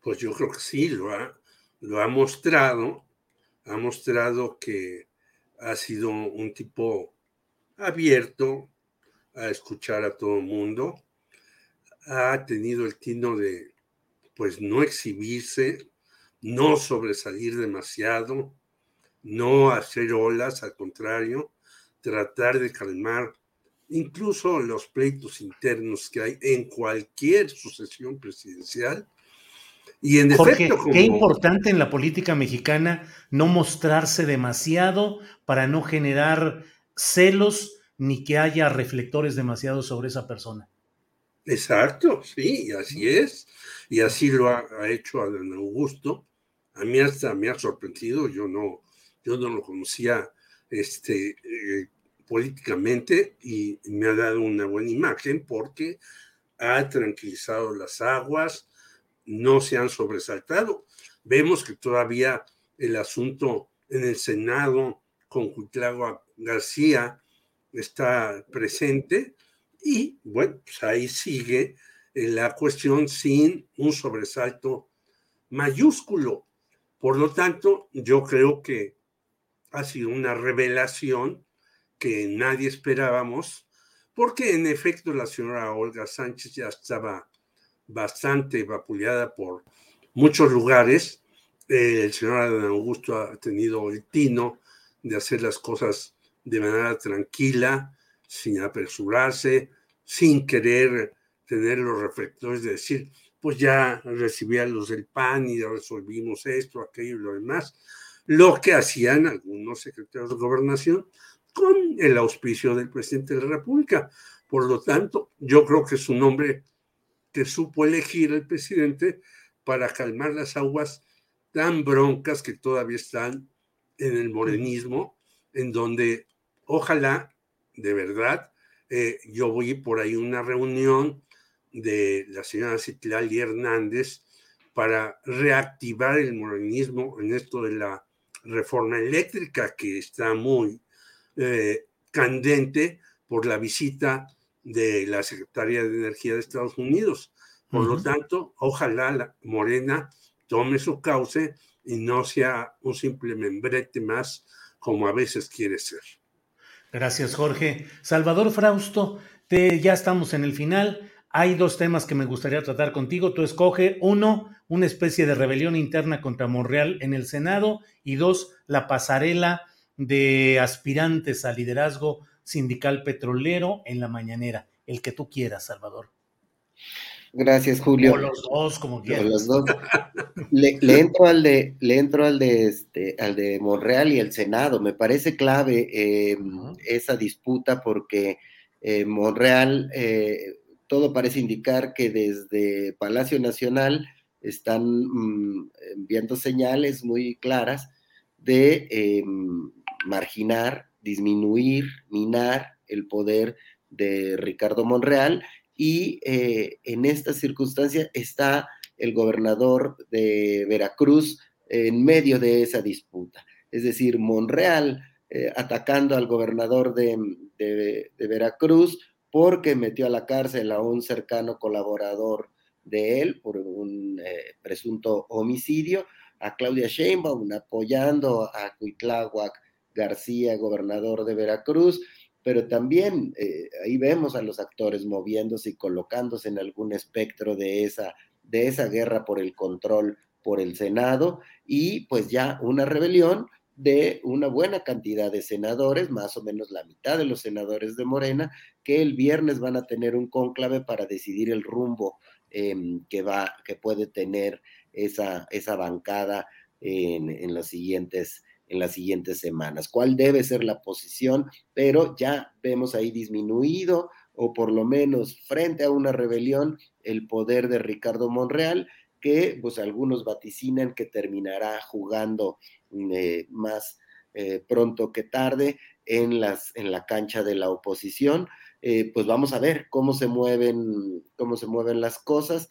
Pues yo creo que sí, lo ha, lo ha mostrado, ha mostrado que ha sido un tipo abierto a escuchar a todo el mundo, ha tenido el tino de pues no exhibirse, no sobresalir demasiado, no hacer olas, al contrario, tratar de calmar incluso los pleitos internos que hay en cualquier sucesión presidencial. Y en efecto, qué importante en la política mexicana no mostrarse demasiado para no generar celos ni que haya reflectores demasiado sobre esa persona. Exacto, sí, así es. Y así lo ha, hecho Adán Augusto. A mí hasta me ha sorprendido, yo no, yo no lo conocía este, eh, políticamente y me ha dado una buena imagen porque ha tranquilizado las aguas, no se han sobresaltado. Vemos que todavía el asunto en el Senado con Cuitlagua García está presente y bueno, pues ahí sigue la cuestión sin un sobresalto mayúsculo. Por lo tanto, yo creo que ha sido una revelación que nadie esperábamos, porque en efecto la señora Olga Sánchez ya estaba bastante vapuleada por muchos lugares. el señor Augusto ha tenido el tino de hacer las cosas de manera tranquila, sin apresurarse, sin querer tener los reflectores de decir, pues ya recibí a los del PAN y resolvimos esto, aquello y lo demás lo que hacían algunos secretarios de gobernación con el auspicio del presidente de la República. Por lo tanto, yo creo que es un hombre que supo elegir el presidente para calmar las aguas tan broncas que todavía están en el morenismo, en donde ojalá, de verdad, eh, yo voy por ahí a una reunión de la señora Citlali Hernández para reactivar el morenismo en esto de la reforma eléctrica que está muy eh, candente por la visita de la Secretaría de Energía de Estados Unidos. Por lo tanto, ojalá la Morena tome su cauce y no sea un simple membrete más como a veces quiere ser. Gracias, Jorge. Salvador Frausto, ya estamos en el final. Hay dos temas que me gustaría tratar contigo. Tú escoge uno, una especie de rebelión interna contra Monreal en el Senado y dos, la pasarela de aspirantes a liderazgo sindical petrolero en la mañanera. El que tú quieras, Salvador. Gracias, Julio. O los dos, como quieras. los dos. Le, entro al de, le entro al de este, al de Monreal y el Senado. Me parece clave eh, esa disputa porque eh, Monreal eh, todo parece indicar que desde Palacio Nacional están mm, enviando señales muy claras de em, marginar, disminuir, minar el poder de Ricardo Monreal y eh, en esta circunstancia está el gobernador de Veracruz en medio de esa disputa. Es decir, Monreal eh, atacando al gobernador de, Veracruz, porque metió a la cárcel a un cercano colaborador de él por un eh, presunto homicidio, a Claudia Sheinbaum apoyando a Cuitláhuac García, gobernador de Veracruz, pero también eh, ahí vemos a los actores moviéndose y colocándose en algún espectro de esa, de esa guerra por el control por el Senado y pues ya una rebelión de una buena cantidad de senadores, más o menos la mitad de los senadores de Morena, que el viernes van a tener un cónclave para decidir el rumbo em, que va, que puede tener esa, esa bancada en, los siguientes en las siguientes semanas. ¿Cuál debe ser la posición? Pero ya vemos ahí disminuido o por lo menos frente a una rebelión el poder de Ricardo Monreal, que pues algunos vaticinan que terminará jugando eh, más eh, pronto que tarde en, las, en la cancha de la oposición. Eh, pues vamos a ver cómo se mueven, cómo se mueven las cosas.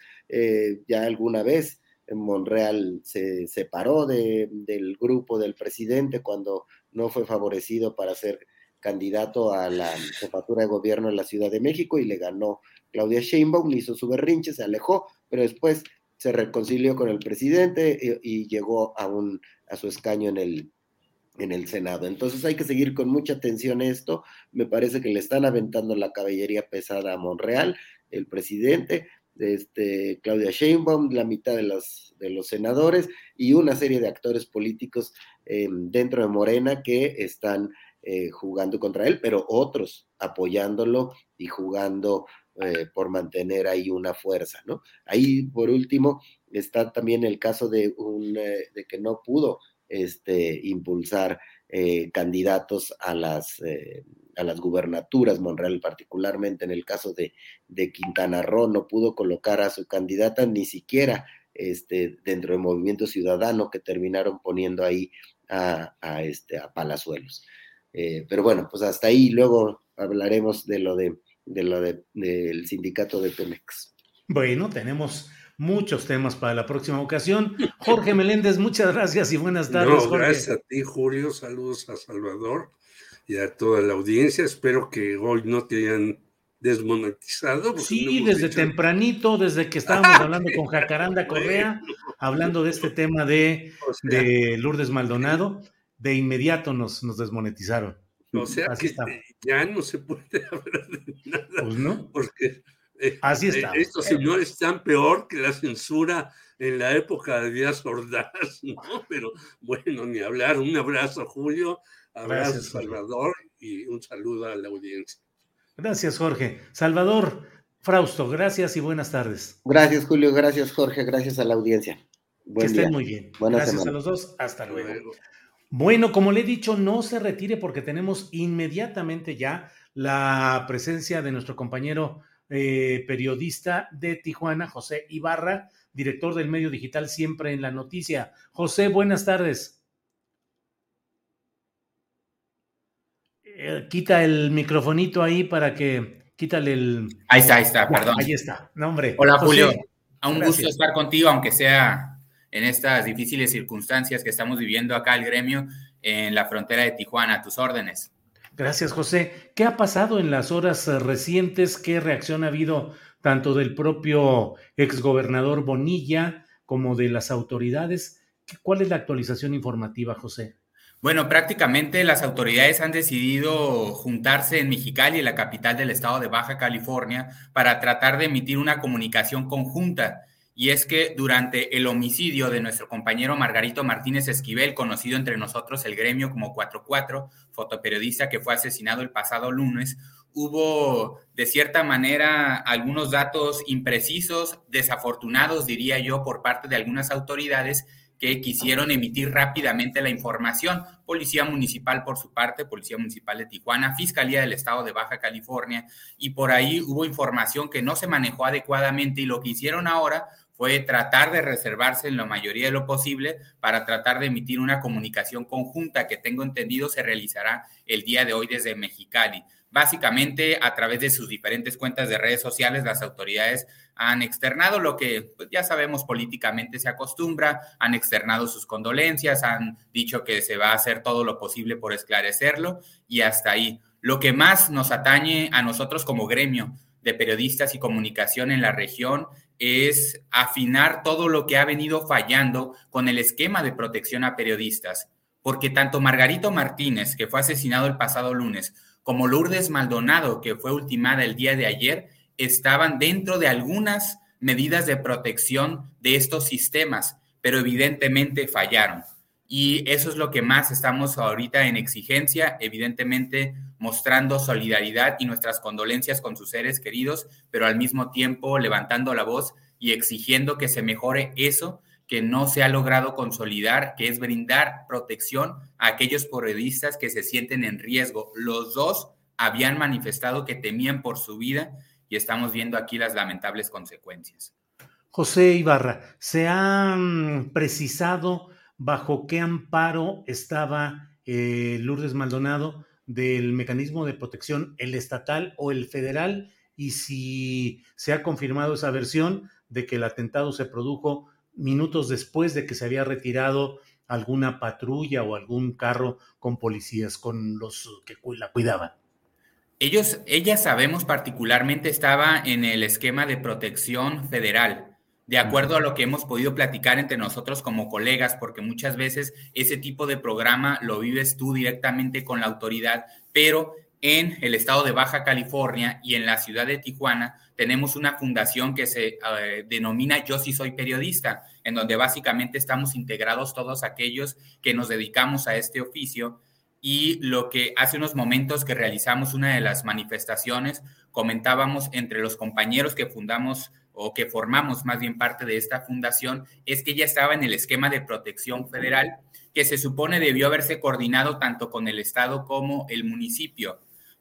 ya alguna vez Monreal se separó de, del grupo del presidente cuando no fue favorecido para ser candidato a la jefatura de gobierno en la Ciudad de México y le ganó Claudia Sheinbaum, hizo su berrinche, se alejó, pero después se reconcilió con el presidente y, llegó a su escaño en el, en el Senado. Entonces hay que seguir con mucha atención esto. Me parece que le están aventando la caballería pesada a Monreal, el presidente, este, Claudia Sheinbaum, la mitad de los, de los senadores y una serie de actores políticos em, dentro de Morena que están eh, jugando contra él, pero otros apoyándolo y jugando eh, por mantener ahí una fuerza, ¿no? Ahí, por último, está también el caso de, un, eh, de que no pudo este, impulsar candidatos a las, a las gubernaturas, Monreal particularmente en el caso de, de, Quintana Roo, no pudo colocar a su candidata ni siquiera este, dentro del movimiento ciudadano que terminaron poniendo ahí a, a este, a Palazuelos. Eh, pero bueno, pues hasta ahí luego hablaremos de lo de, de lo de, del sindicato de Pemex. Bueno, tenemos muchos temas para la próxima ocasión. Jorge Meléndez, muchas gracias y buenas tardes. No, gracias a ti, Julio. Saludos a Salvador y a toda la audiencia. Espero que hoy no te hayan desmonetizado. Sí, desde tempranito, desde que estábamos hablando con Jacaranda Correa, hablando de este tema de, de Lourdes Maldonado de inmediato nos, nos desmonetizaron. O sea que ya no se puede hablar de nada. Pues no. Porque Así eh, está. estos señores están peor que la censura en la época de Díaz Ordaz, ¿no? Pero bueno, ni hablar. Un abrazo, Julio. Abrazo, Salvador, y un saludo a la audiencia. Gracias, Jorge. Salvador, Frausto, gracias y buenas tardes. Gracias, Julio. Gracias, Jorge. Gracias a la audiencia. que estén muy bien. gracias a los dos. Hasta luego. Bueno, como le he dicho, no se retire porque tenemos inmediatamente ya la presencia de nuestro compañero eh, periodista de Tijuana, José Ibarra, director del medio digital Siempre en la Noticia. José, buenas tardes. Eh, quita el microfonito ahí para que quítale el. Ahí está, ahí está, perdón. Ahí está, no, hombre. Hola, Julio. A un gusto estar contigo, aunque sea en estas difíciles circunstancias que estamos viviendo acá el gremio en la frontera de Tijuana. A tus órdenes. Gracias, José. ¿Qué ha pasado en las horas eh, recientes? ¿Qué reacción ha habido tanto del propio exgobernador Bonilla como de las autoridades? ¿Cuál es la actualización informativa, José? Bueno, prácticamente las autoridades han decidido juntarse en Mexicali, la capital del estado de Baja California, para tratar de emitir una comunicación conjunta y es que durante el homicidio de nuestro compañero Margarito Martínez Esquivel, conocido entre nosotros el gremio como 44, fotoperiodista que fue asesinado el pasado lunes, hubo de cierta manera algunos datos imprecisos, desafortunados, diría yo, por parte de algunas autoridades que quisieron emitir rápidamente la información. Policía Municipal por su parte, Policía Municipal de Tijuana, Fiscalía del Estado de Baja California, y por ahí hubo información que no se manejó adecuadamente y lo que hicieron ahora fue tratar de reservarse en la mayoría de lo posible para tratar de emitir una comunicación conjunta que tengo entendido se realizará el día de hoy desde Mexicali. Básicamente, a través de sus diferentes cuentas de redes sociales, las autoridades han externado lo que pues, ya sabemos políticamente se acostumbra, han externado sus condolencias, han dicho que se va a hacer todo lo posible por esclarecerlo y hasta ahí. Lo que más nos atañe a nosotros como gremio de periodistas y comunicación en la región es afinar todo lo que ha venido fallando con el esquema de protección a periodistas, porque tanto Margarito Martínez, que fue asesinado el pasado lunes, como Lourdes Maldonado, que fue ultimada el día de ayer, estaban dentro de algunas medidas de protección de estos sistemas, pero evidentemente fallaron. Y eso es lo que más estamos ahorita en exigencia, evidentemente mostrando solidaridad y nuestras condolencias con sus seres queridos, pero al mismo tiempo levantando la voz y exigiendo que se mejore eso que no se ha logrado consolidar, que es brindar protección a aquellos periodistas que se sienten en riesgo. Los dos habían manifestado que temían por su vida y estamos viendo aquí las lamentables consecuencias. José Ibarra, ¿se ha precisado bajo qué amparo estaba eh, Lourdes Maldonado del mecanismo de protección, el estatal o el federal? Y si se ha confirmado esa versión de que el atentado se produjo minutos después de que se había retirado alguna patrulla o algún carro con policías, con los que la cuidaban. Ellos, ella sabemos particularmente estaba en el esquema de protección federal, de acuerdo a lo que hemos podido platicar entre nosotros como colegas, porque muchas veces ese tipo de programa lo vives tú directamente con la autoridad, pero en el estado de Baja California y en la ciudad de Tijuana tenemos una fundación que se eh, denomina Yo sí soy periodista, en donde básicamente estamos integrados todos aquellos que nos dedicamos a este oficio. Y lo que hace unos momentos que realizamos una de las manifestaciones, comentábamos entre los compañeros que fundamos o que formamos más bien parte de esta fundación, es que ella estaba en el esquema de protección federal que se supone debió haberse coordinado tanto con el Estado como el municipio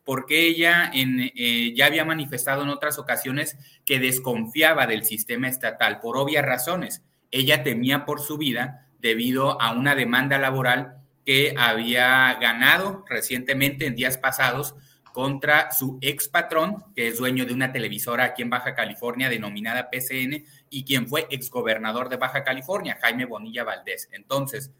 porque ella eh, ya había manifestado en otras ocasiones que desconfiaba del sistema estatal por obvias razones. Ella temía por su vida debido a una demanda laboral que había ganado recientemente en días pasados contra su ex patrón, que es dueño de una televisora aquí en Baja California denominada PCN y quien fue exgobernador de Baja California, Jaime Bonilla Valdés. Entonces,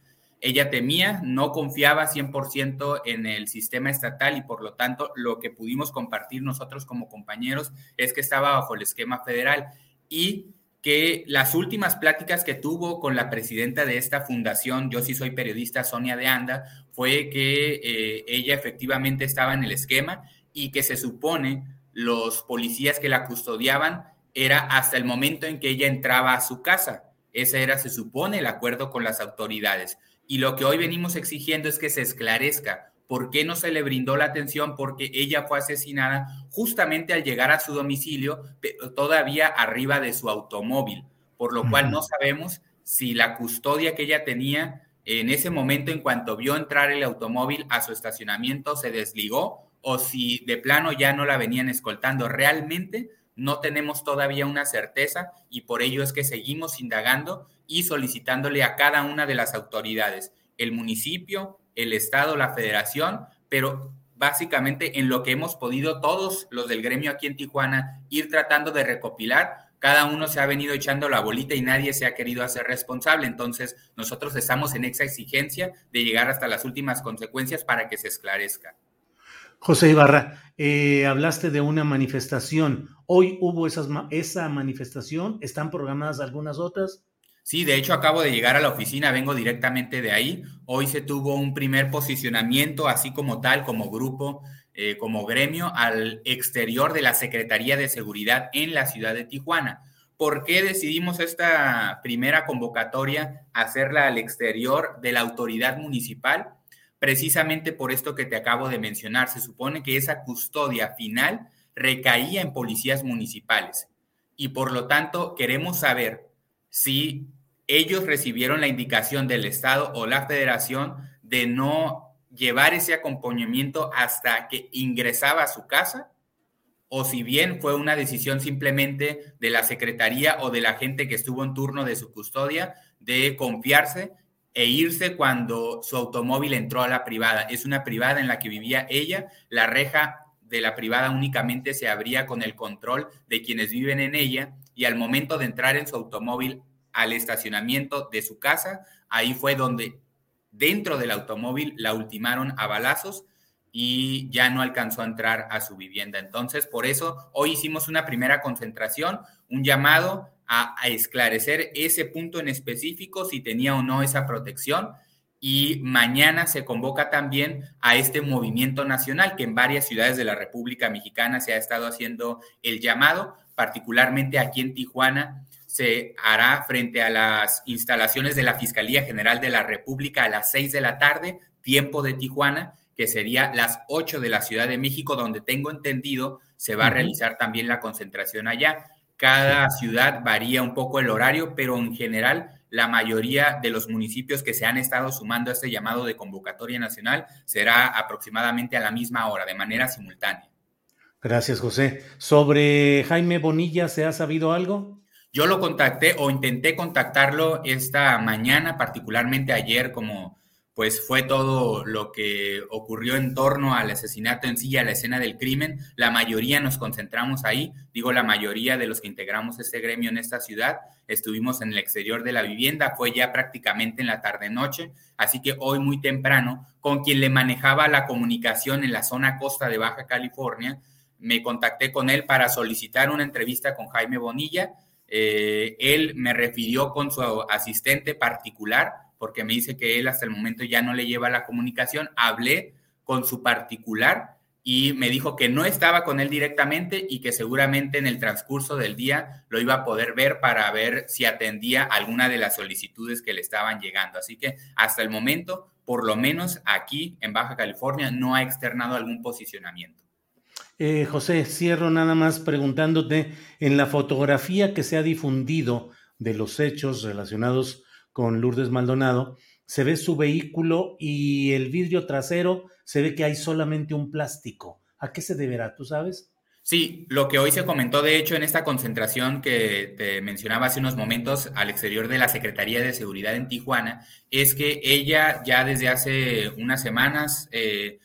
ella temía, no confiaba 100% en el sistema estatal y por lo tanto lo que pudimos compartir nosotros como compañeros es que estaba bajo el esquema federal y que las últimas pláticas que tuvo con la presidenta de esta fundación, yo sí soy periodista, Sonia de Anda, fue que eh, ella efectivamente estaba en el esquema y que se supone los policías que la custodiaban era hasta el momento en que ella entraba a su casa. Ese era, se supone, el acuerdo con las autoridades. Y lo que hoy venimos exigiendo es que se esclarezca por qué no se le brindó la atención, porque ella fue asesinada justamente al llegar a su domicilio, pero todavía arriba de su automóvil, por lo cual no sabemos si la custodia que ella tenía en ese momento, en cuanto vio entrar el automóvil a su estacionamiento, se desligó o si de plano ya no la venían escoltando. Realmente no tenemos todavía una certeza y por ello es que seguimos indagando y solicitándole a cada una de las autoridades, el municipio, el Estado, la federación, pero básicamente en lo que hemos podido todos los del gremio aquí en Tijuana ir tratando de recopilar, cada uno se ha venido echando la bolita y nadie se ha querido hacer responsable. Entonces, nosotros estamos en esa exigencia de llegar hasta las últimas consecuencias para que se esclarezca. José Ibarra, eh, hablaste de una manifestación. Hoy hubo esas, esa manifestación. ¿Están programadas algunas otras? Sí, de hecho acabo de llegar a la oficina, vengo directamente de ahí. Hoy se tuvo un primer posicionamiento, así como tal, como grupo, eh, como gremio, al exterior de la Secretaría de Seguridad en la ciudad de Tijuana. ¿Por qué decidimos esta primera convocatoria hacerla al exterior de la autoridad municipal? precisamente por esto que te acabo de mencionar. Se supone que esa custodia final recaía en policías municipales y por lo tanto queremos saber si ellos recibieron la indicación del Estado o la Federación de no llevar ese acompañamiento hasta que ingresaba a su casa o si bien fue una decisión simplemente de la Secretaría o de la gente que estuvo en turno de su custodia de confiarse e irse cuando su automóvil entró a la privada. Es una privada en la que vivía ella. La reja de la privada únicamente se abría con el control de quienes viven en ella y al momento de entrar en su automóvil al estacionamiento de su casa, ahí fue donde dentro del automóvil la ultimaron a balazos y ya no alcanzó a entrar a su vivienda. Entonces, por eso hoy hicimos una primera concentración, un llamado a, esclarecer ese punto en específico, si tenía o no esa protección. Y mañana se convoca también a este movimiento nacional que en varias ciudades de la República Mexicana se ha estado haciendo el llamado, particularmente aquí en Tijuana se hará frente a las instalaciones de la Fiscalía General de la República a las seis de la tarde, tiempo de Tijuana, que sería las ocho de la Ciudad de México, donde tengo entendido se va a realizar también la concentración allá. Cada ciudad varía un poco el horario, pero en general la mayoría de los municipios que se han estado sumando a este llamado de convocatoria nacional será aproximadamente a la misma hora, de manera simultánea. Gracias, José. Sobre Jaime Bonilla, ¿se ha sabido algo? Yo lo contacté o intenté contactarlo esta mañana, particularmente ayer, como pues fue todo lo que ocurrió en torno al asesinato en sí a la escena del crimen. La mayoría nos concentramos ahí, digo la mayoría de los que integramos este gremio en esta ciudad, estuvimos en el exterior de la vivienda, fue ya prácticamente en la tarde-noche, así que hoy muy temprano, con quien le manejaba la comunicación en la zona costa de Baja California, me contacté con él para solicitar una entrevista con Jaime Bonilla. Eh, él me refirió con su asistente particular, porque me dice que él hasta el momento ya no le lleva la comunicación. Hablé con su particular y me dijo que no estaba con él directamente y que seguramente en el transcurso del día lo iba a poder ver para ver si atendía alguna de las solicitudes que le estaban llegando. Así que hasta el momento, por lo menos aquí en Baja California, no ha externado algún posicionamiento. Eh, José, cierro nada más preguntándote, en la fotografía que se ha difundido de los hechos relacionados con Lourdes Maldonado, se ve su vehículo y el vidrio trasero se ve que hay solamente un plástico. ¿A qué se deberá? ¿Tú sabes? Sí, lo que hoy se comentó, de hecho, en esta concentración que te mencionaba hace unos momentos al exterior de la Secretaría de Seguridad en Tijuana, es que ella ya desde hace unas semanas eh,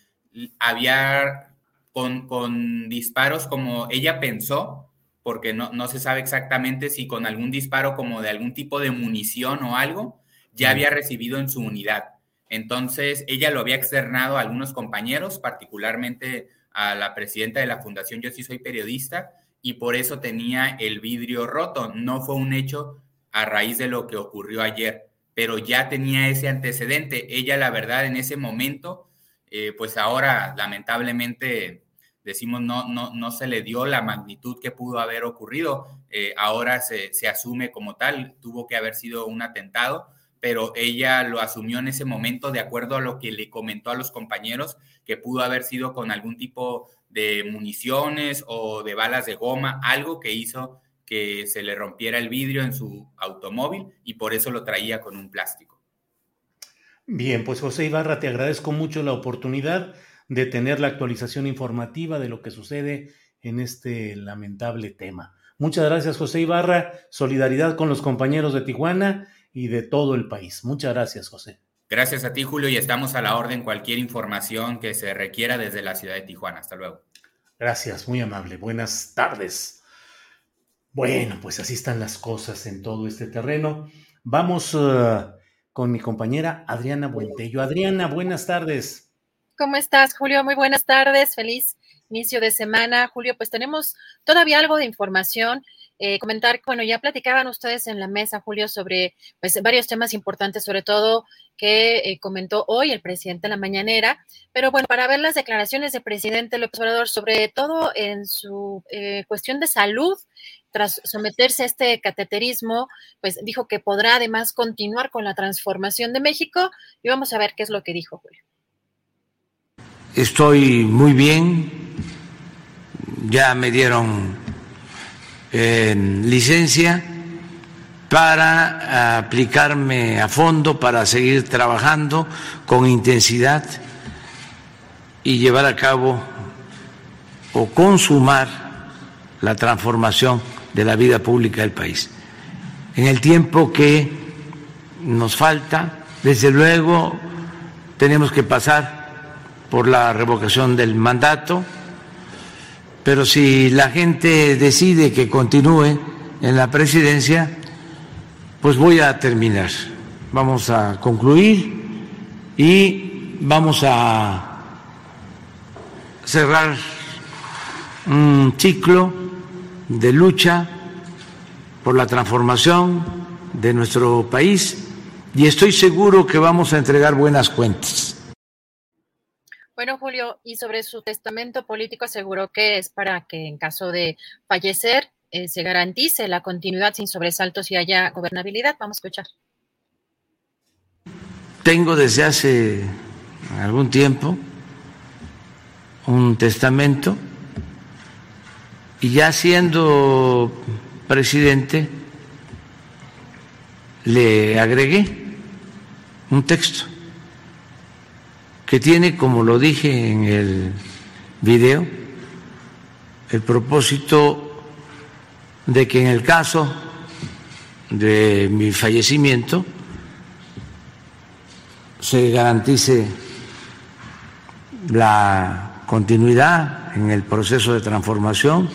había con, con, disparos como ella pensó, porque no, no se sabe exactamente si con algún disparo como de algún tipo de munición o algo, ya había recibido en su unidad. Entonces, ella lo había externado a algunos compañeros, particularmente a la presidenta de la Fundación Yo sí soy periodista, y por eso tenía el vidrio roto. No fue un hecho a raíz de lo que ocurrió ayer, pero ya tenía ese antecedente. Ella, la verdad, en ese momento, eh, pues ahora lamentablemente decimos no, no, no se le dio la magnitud que pudo haber ocurrido. Eh, ahora se, se, asume como tal, tuvo que haber sido un atentado, pero ella lo asumió en ese momento de acuerdo a lo que le comentó a los compañeros, que pudo haber sido con algún tipo de municiones o de balas de goma, algo que hizo que se le rompiera el vidrio en su automóvil y por eso lo traía con un plástico. Bien, pues José Ibarra, te agradezco mucho la oportunidad de tener la actualización informativa de lo que sucede en este lamentable tema. Muchas gracias, José Ibarra. Solidaridad con los compañeros de Tijuana y de todo el país. Muchas gracias, José. Gracias a ti, Julio, y estamos a la orden cualquier información que se requiera desde la ciudad de Tijuana. Hasta luego. Gracias, muy amable. Buenas tardes. Bueno, pues así están las cosas en todo este terreno. Vamos uh, con mi compañera Adriana Buentello. Adriana, buenas tardes. ¿Cómo estás, Julio? Muy buenas tardes. Feliz inicio de semana. Julio, pues tenemos todavía algo de información. Eh, comentar, bueno, ya platicaban ustedes en la mesa, Julio, sobre pues, varios temas importantes, sobre todo que eh, comentó hoy el presidente en la mañanera. Pero bueno, para ver las declaraciones del presidente López Obrador, sobre todo en su eh, cuestión de salud, tras someterse a este cateterismo, pues dijo que podrá además continuar con la transformación de México. Y vamos a ver qué es lo que dijo Julio estoy muy bien, ya me dieron eh, licencia para aplicarme a fondo, para seguir trabajando con intensidad y llevar a cabo o consumar la transformación de la vida pública del país. En el tiempo que nos falta, desde luego, tenemos que pasar por la revocación del mandato, pero si la gente decide que continúe en la presidencia, pues voy a terminar. Vamos a concluir y vamos a cerrar un ciclo de lucha por la transformación de nuestro país y estoy seguro que vamos a entregar buenas cuentas. Bueno, Julio, y sobre su testamento político aseguró que es para que en caso de fallecer eh, se garantice la continuidad sin sobresaltos y haya gobernabilidad. Vamos a escuchar. Tengo desde hace algún tiempo un testamento y ya siendo presidente le agregué un texto que tiene, como lo dije en el video, el propósito de que en el caso de mi fallecimiento se garantice la continuidad en el proceso de transformación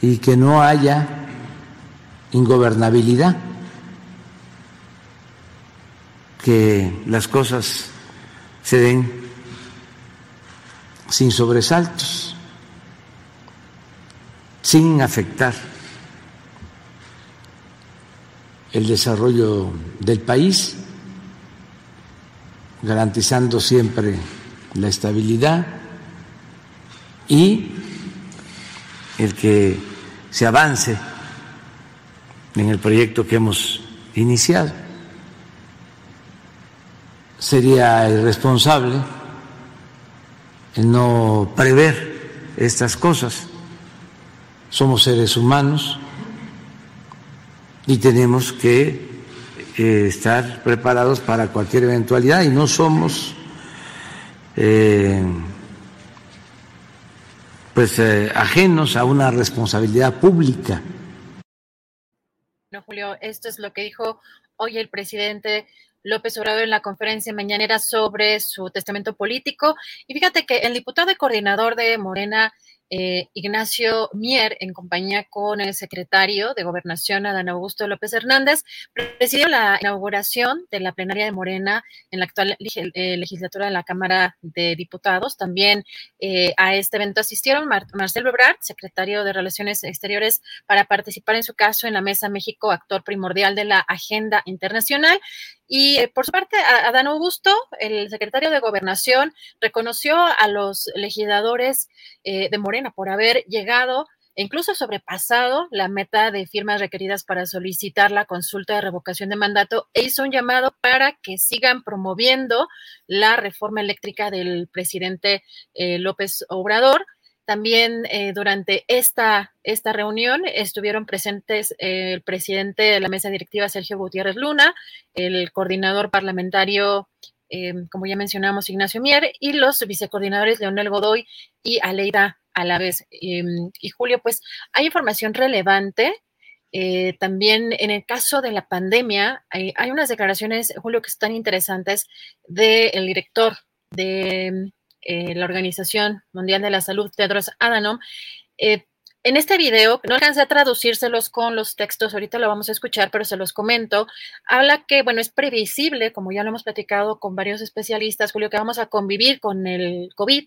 y que no haya ingobernabilidad, que las cosas se den sin sobresaltos, sin afectar el desarrollo del país, garantizando siempre la estabilidad y el que se avance en el proyecto que hemos iniciado. Sería irresponsable no prever estas cosas. Somos seres humanos y tenemos que eh, estar preparados para cualquier eventualidad y no somos eh, pues eh, ajenos a una responsabilidad pública. No, Julio, esto es lo que dijo hoy el presidente López Obrador en la conferencia mañanera sobre su testamento político. Y fíjate que el diputado y coordinador de Morena, eh, Ignacio Mier, en compañía con el secretario de Gobernación, Adán Augusto López Hernández, presidió la inauguración de la plenaria de Morena en la actual eh, legislatura de la Cámara de Diputados. También eh, a este evento asistieron Marcelo Ebrard, secretario de Relaciones Exteriores, para participar en su caso en la Mesa México, actor primordial de la agenda internacional. Y por su parte, Adán Augusto, el secretario de Gobernación, reconoció a los legisladores de Morena por haber llegado e incluso sobrepasado la meta de firmas requeridas para solicitar la consulta de revocación de mandato e hizo un llamado para que sigan promoviendo la reforma eléctrica del presidente eh, López Obrador. También eh, durante esta, esta reunión estuvieron presentes eh, el presidente de la mesa directiva, Sergio Gutiérrez Luna, el coordinador parlamentario como ya mencionamos, Ignacio Mier, y los vicecoordinadores Leonel Godoy y Aleida a la vez. Y Julio, pues hay información relevante. Eh, también en el caso de la pandemia, hay, unas declaraciones, Julio, que están interesantes del director de eh, la Organización Mundial de la Salud, Tedros Adhanom. Eh, en este video, no alcancé a traducírselos con los textos, ahorita lo vamos a escuchar, pero se los comento. Habla que, bueno, es previsible, como ya lo hemos platicado con varios especialistas, Julio, que vamos a convivir con el COVID,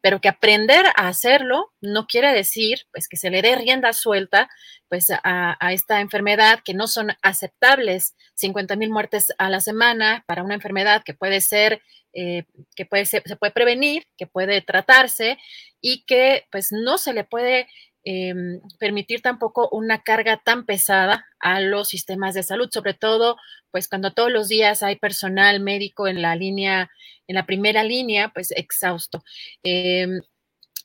pero que aprender a hacerlo no quiere decir pues que se le dé rienda suelta pues a, esta enfermedad que no son aceptables 50 mil muertes a la semana para una enfermedad que puede ser eh, que puede se puede prevenir que puede tratarse y que pues no se le puede Em, permitir tampoco una carga tan pesada a los sistemas de salud, sobre todo pues cuando todos los días hay personal médico en la línea, en la primera línea, pues exhausto. Em,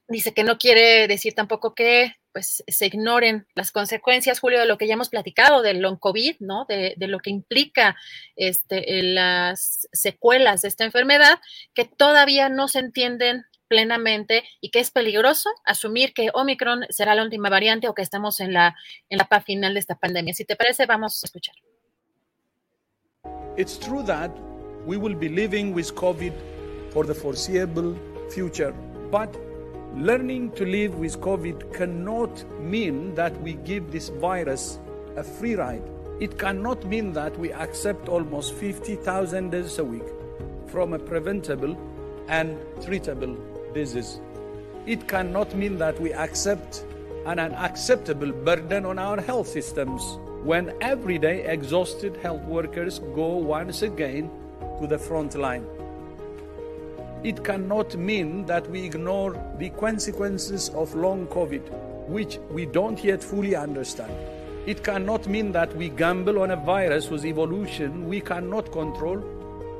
dice que no quiere decir tampoco que pues se ignoren las consecuencias, Julio, de lo que ya hemos platicado del long COVID, ¿no? De, lo que implica este, las secuelas de esta enfermedad, que todavía no se entienden plenamente y que es peligroso asumir que Omicron será la última variante o que estamos en la, en la etapa final de esta pandemia. Si te parece, vamos a escuchar. It's true that we will be living with COVID for the foreseeable future, but learning to live with COVID cannot mean that we give this virus a free ride. It cannot mean that we accept almost 50,000 deaths a week from a preventable and treatable disease. It cannot mean that we accept an unacceptable burden on our health systems when everyday exhausted health workers go once again to the front line. It cannot mean that we ignore the consequences of long COVID, which we don't yet fully understand. It cannot mean that we gamble on a virus whose evolution we cannot control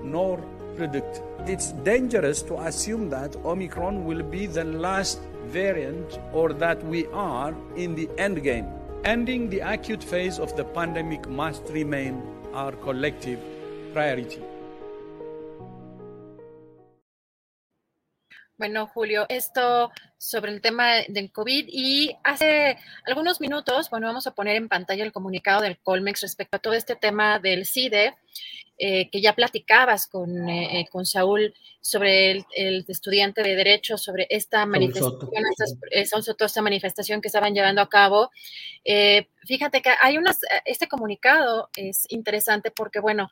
nor predict. It's dangerous to assume that Omicron will be the last variant or that we are in the end game. Ending the acute phase of the pandemic must remain our collective priority. Bueno, Julio, esto sobre el tema del COVID y hace algunos minutos, bueno, vamos a poner en pantalla el comunicado del Colmex respecto a todo este tema del CIDE eh, que ya platicabas con, eh, eh, con Saúl sobre el, estudiante de Derecho, sobre esta manifestación, esta, esta manifestación que estaban llevando a cabo. fíjate que hay unas, este comunicado es interesante porque, bueno,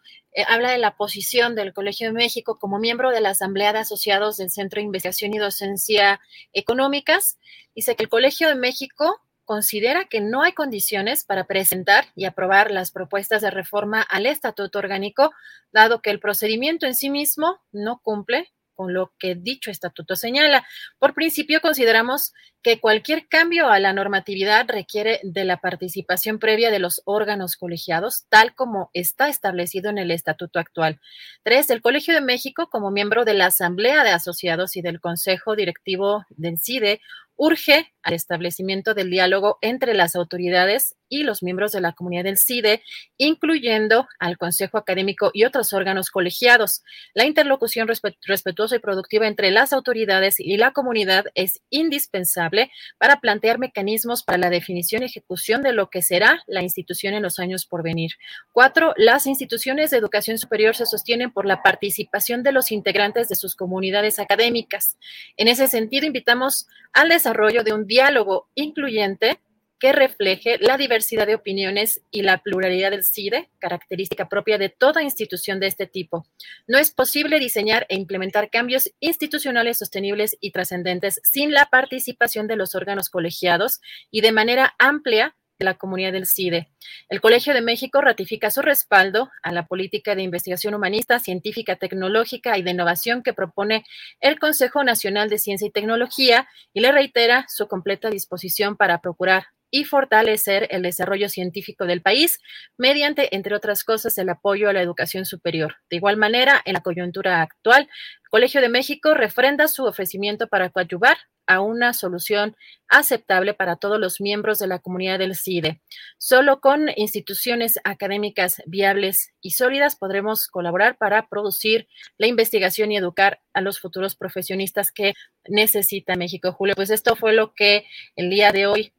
habla de la posición del Colegio de México como miembro de la Asamblea de Asociados del Centro de Investigación y Docencia Económicas. Dice que el Colegio de México considera que no hay condiciones para presentar y aprobar las propuestas de reforma al Estatuto Orgánico, dado que el procedimiento en sí mismo no cumple con lo que dicho estatuto señala. Por principio, consideramos que cualquier cambio a la normatividad requiere de la participación previa de los órganos colegiados, tal como está establecido en el estatuto actual. Tres, el Colegio de México, como miembro de la Asamblea de Asociados y del Consejo Directivo del CIDE, urge al establecimiento del diálogo entre las autoridades y los miembros de la comunidad del CIDE, incluyendo al Consejo Académico y otros órganos colegiados. La interlocución respetuosa y productiva entre las autoridades y la comunidad es indispensable para plantear mecanismos para la definición y ejecución de lo que será la institución en los años por venir. Cuatro, las instituciones de educación superior se sostienen por la participación de los integrantes de sus comunidades académicas. En ese sentido, invitamos al desarrollo de un diálogo incluyente que refleje la diversidad de opiniones y la pluralidad del CIDE, característica propia de toda institución de este tipo. No es posible diseñar e implementar cambios institucionales sostenibles y trascendentes sin la participación de los órganos colegiados y de manera amplia de la comunidad del CIDE. El Colegio de México ratifica su respaldo a la política de investigación humanista, científica, tecnológica y de innovación que propone el Consejo Nacional de Ciencia y Tecnología y le reitera su completa disposición para procurar y fortalecer el desarrollo científico del país mediante, entre otras cosas, el apoyo a la educación superior. De igual manera, en la coyuntura actual, el Colegio de México refrenda su ofrecimiento para coadyuvar a una solución aceptable para todos los miembros de la comunidad del CIDE. Solo con instituciones académicas viables y sólidas podremos colaborar para producir la investigación y educar a los futuros profesionistas que necesita México. Julio, pues esto fue lo que el día de hoy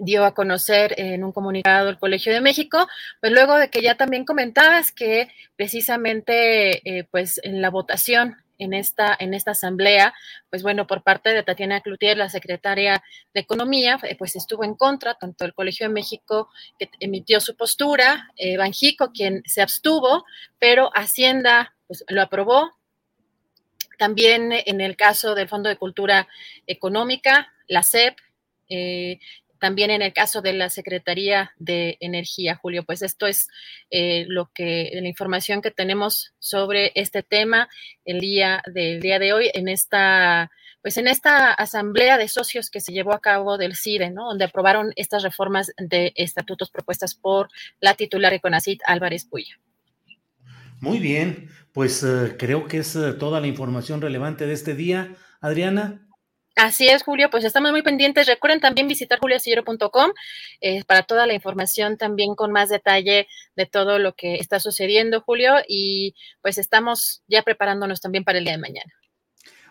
dio a conocer en un comunicado el Colegio de México, pues luego de que ya también comentabas que precisamente eh, pues en la votación en esta, en esta asamblea, pues bueno, por parte de Tatiana Cloutier, la secretaria de Economía, eh, pues estuvo en contra, tanto el Colegio de México que emitió su postura, eh, Banjico quien se abstuvo, pero Hacienda pues lo aprobó. También en el caso del Fondo de Cultura Económica, la CEP, eh, también en el caso de la Secretaría de Energía, Julio, pues esto es eh, lo que la información que tenemos sobre este tema el día del día de hoy en esta pues en esta asamblea de socios que se llevó a cabo del CIDE, ¿no? Donde aprobaron estas reformas de estatutos propuestas por la titular de CONACIT, Álvarez Puya. Muy bien, pues eh, creo que es eh, toda la información relevante de este día. Adriana. Así es, Julio, pues estamos muy pendientes. Recuerden también visitar juliasillero.com eh, para toda la información también con más detalle de todo lo que está sucediendo, Julio, y pues estamos ya preparándonos también para el día de mañana.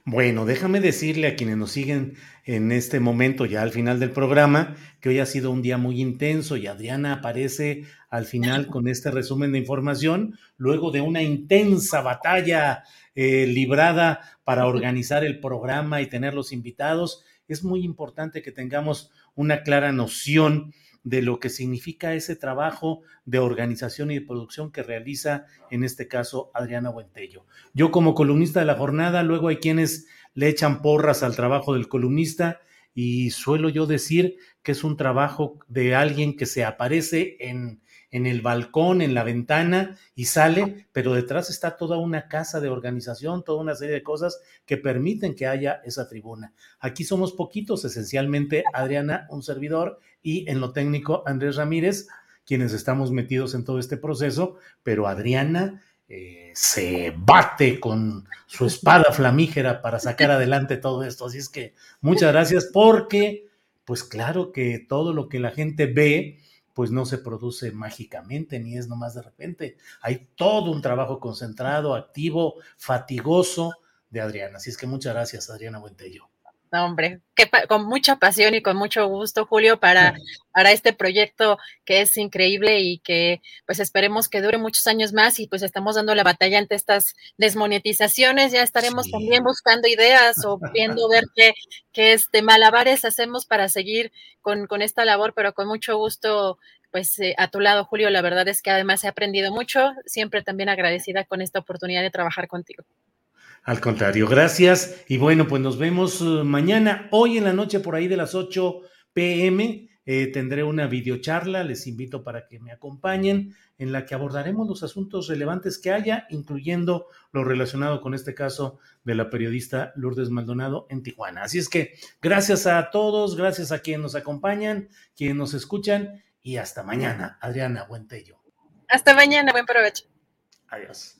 Bueno, déjame decirle a quienes nos siguen en este momento, ya al final del programa, que hoy ha sido un día muy intenso y Adriana aparece al final con este resumen de información, luego de una intensa batalla eh, librada para organizar el programa y tener los invitados. Es muy importante que tengamos una clara noción de lo que significa ese trabajo de organización y de producción que realiza, en este caso, Adriana Buentello. Yo como columnista de la jornada, luego hay quienes le echan porras al trabajo del columnista y suelo yo decir que es un trabajo de alguien que se aparece en, en el balcón, en la ventana y sale, pero detrás está toda una casa de organización, toda una serie de cosas que permiten que haya esa tribuna. Aquí somos poquitos, esencialmente Adriana, un servidor, y en lo técnico Andrés Ramírez, quienes estamos metidos en todo este proceso, pero Adriana eh, se bate con su espada flamígera para sacar adelante todo esto. Así es que muchas gracias porque pues claro que todo lo que la gente ve, pues no se produce mágicamente, ni es nomás de repente. Hay todo un trabajo concentrado, activo, fatigoso de Adriana. Así es que muchas gracias, Adriana Buentello. No, hombre, que con mucha pasión y con mucho gusto, Julio, para, para este proyecto que es increíble y que pues esperemos que dure muchos años más y pues estamos dando la batalla ante estas desmonetizaciones, ya estaremos también buscando ideas o viendo ver qué, qué este malabares hacemos para seguir con, con esta labor, pero con mucho gusto pues eh, a tu lado, Julio, la verdad es que además he aprendido mucho, siempre también agradecida con esta oportunidad de trabajar contigo. Al contrario, gracias. Y bueno, pues nos vemos uh, mañana, hoy en la noche, por ahí de las 8 pm. Eh, tendré una videocharla, les invito para que me acompañen, en la que abordaremos los asuntos relevantes que haya, incluyendo lo relacionado con este caso de la periodista Lourdes Maldonado en Tijuana. Así es que gracias a todos, gracias a quienes nos acompañan, quienes nos escuchan y hasta mañana. Adriana Buentello. Hasta mañana, buen provecho. Adiós.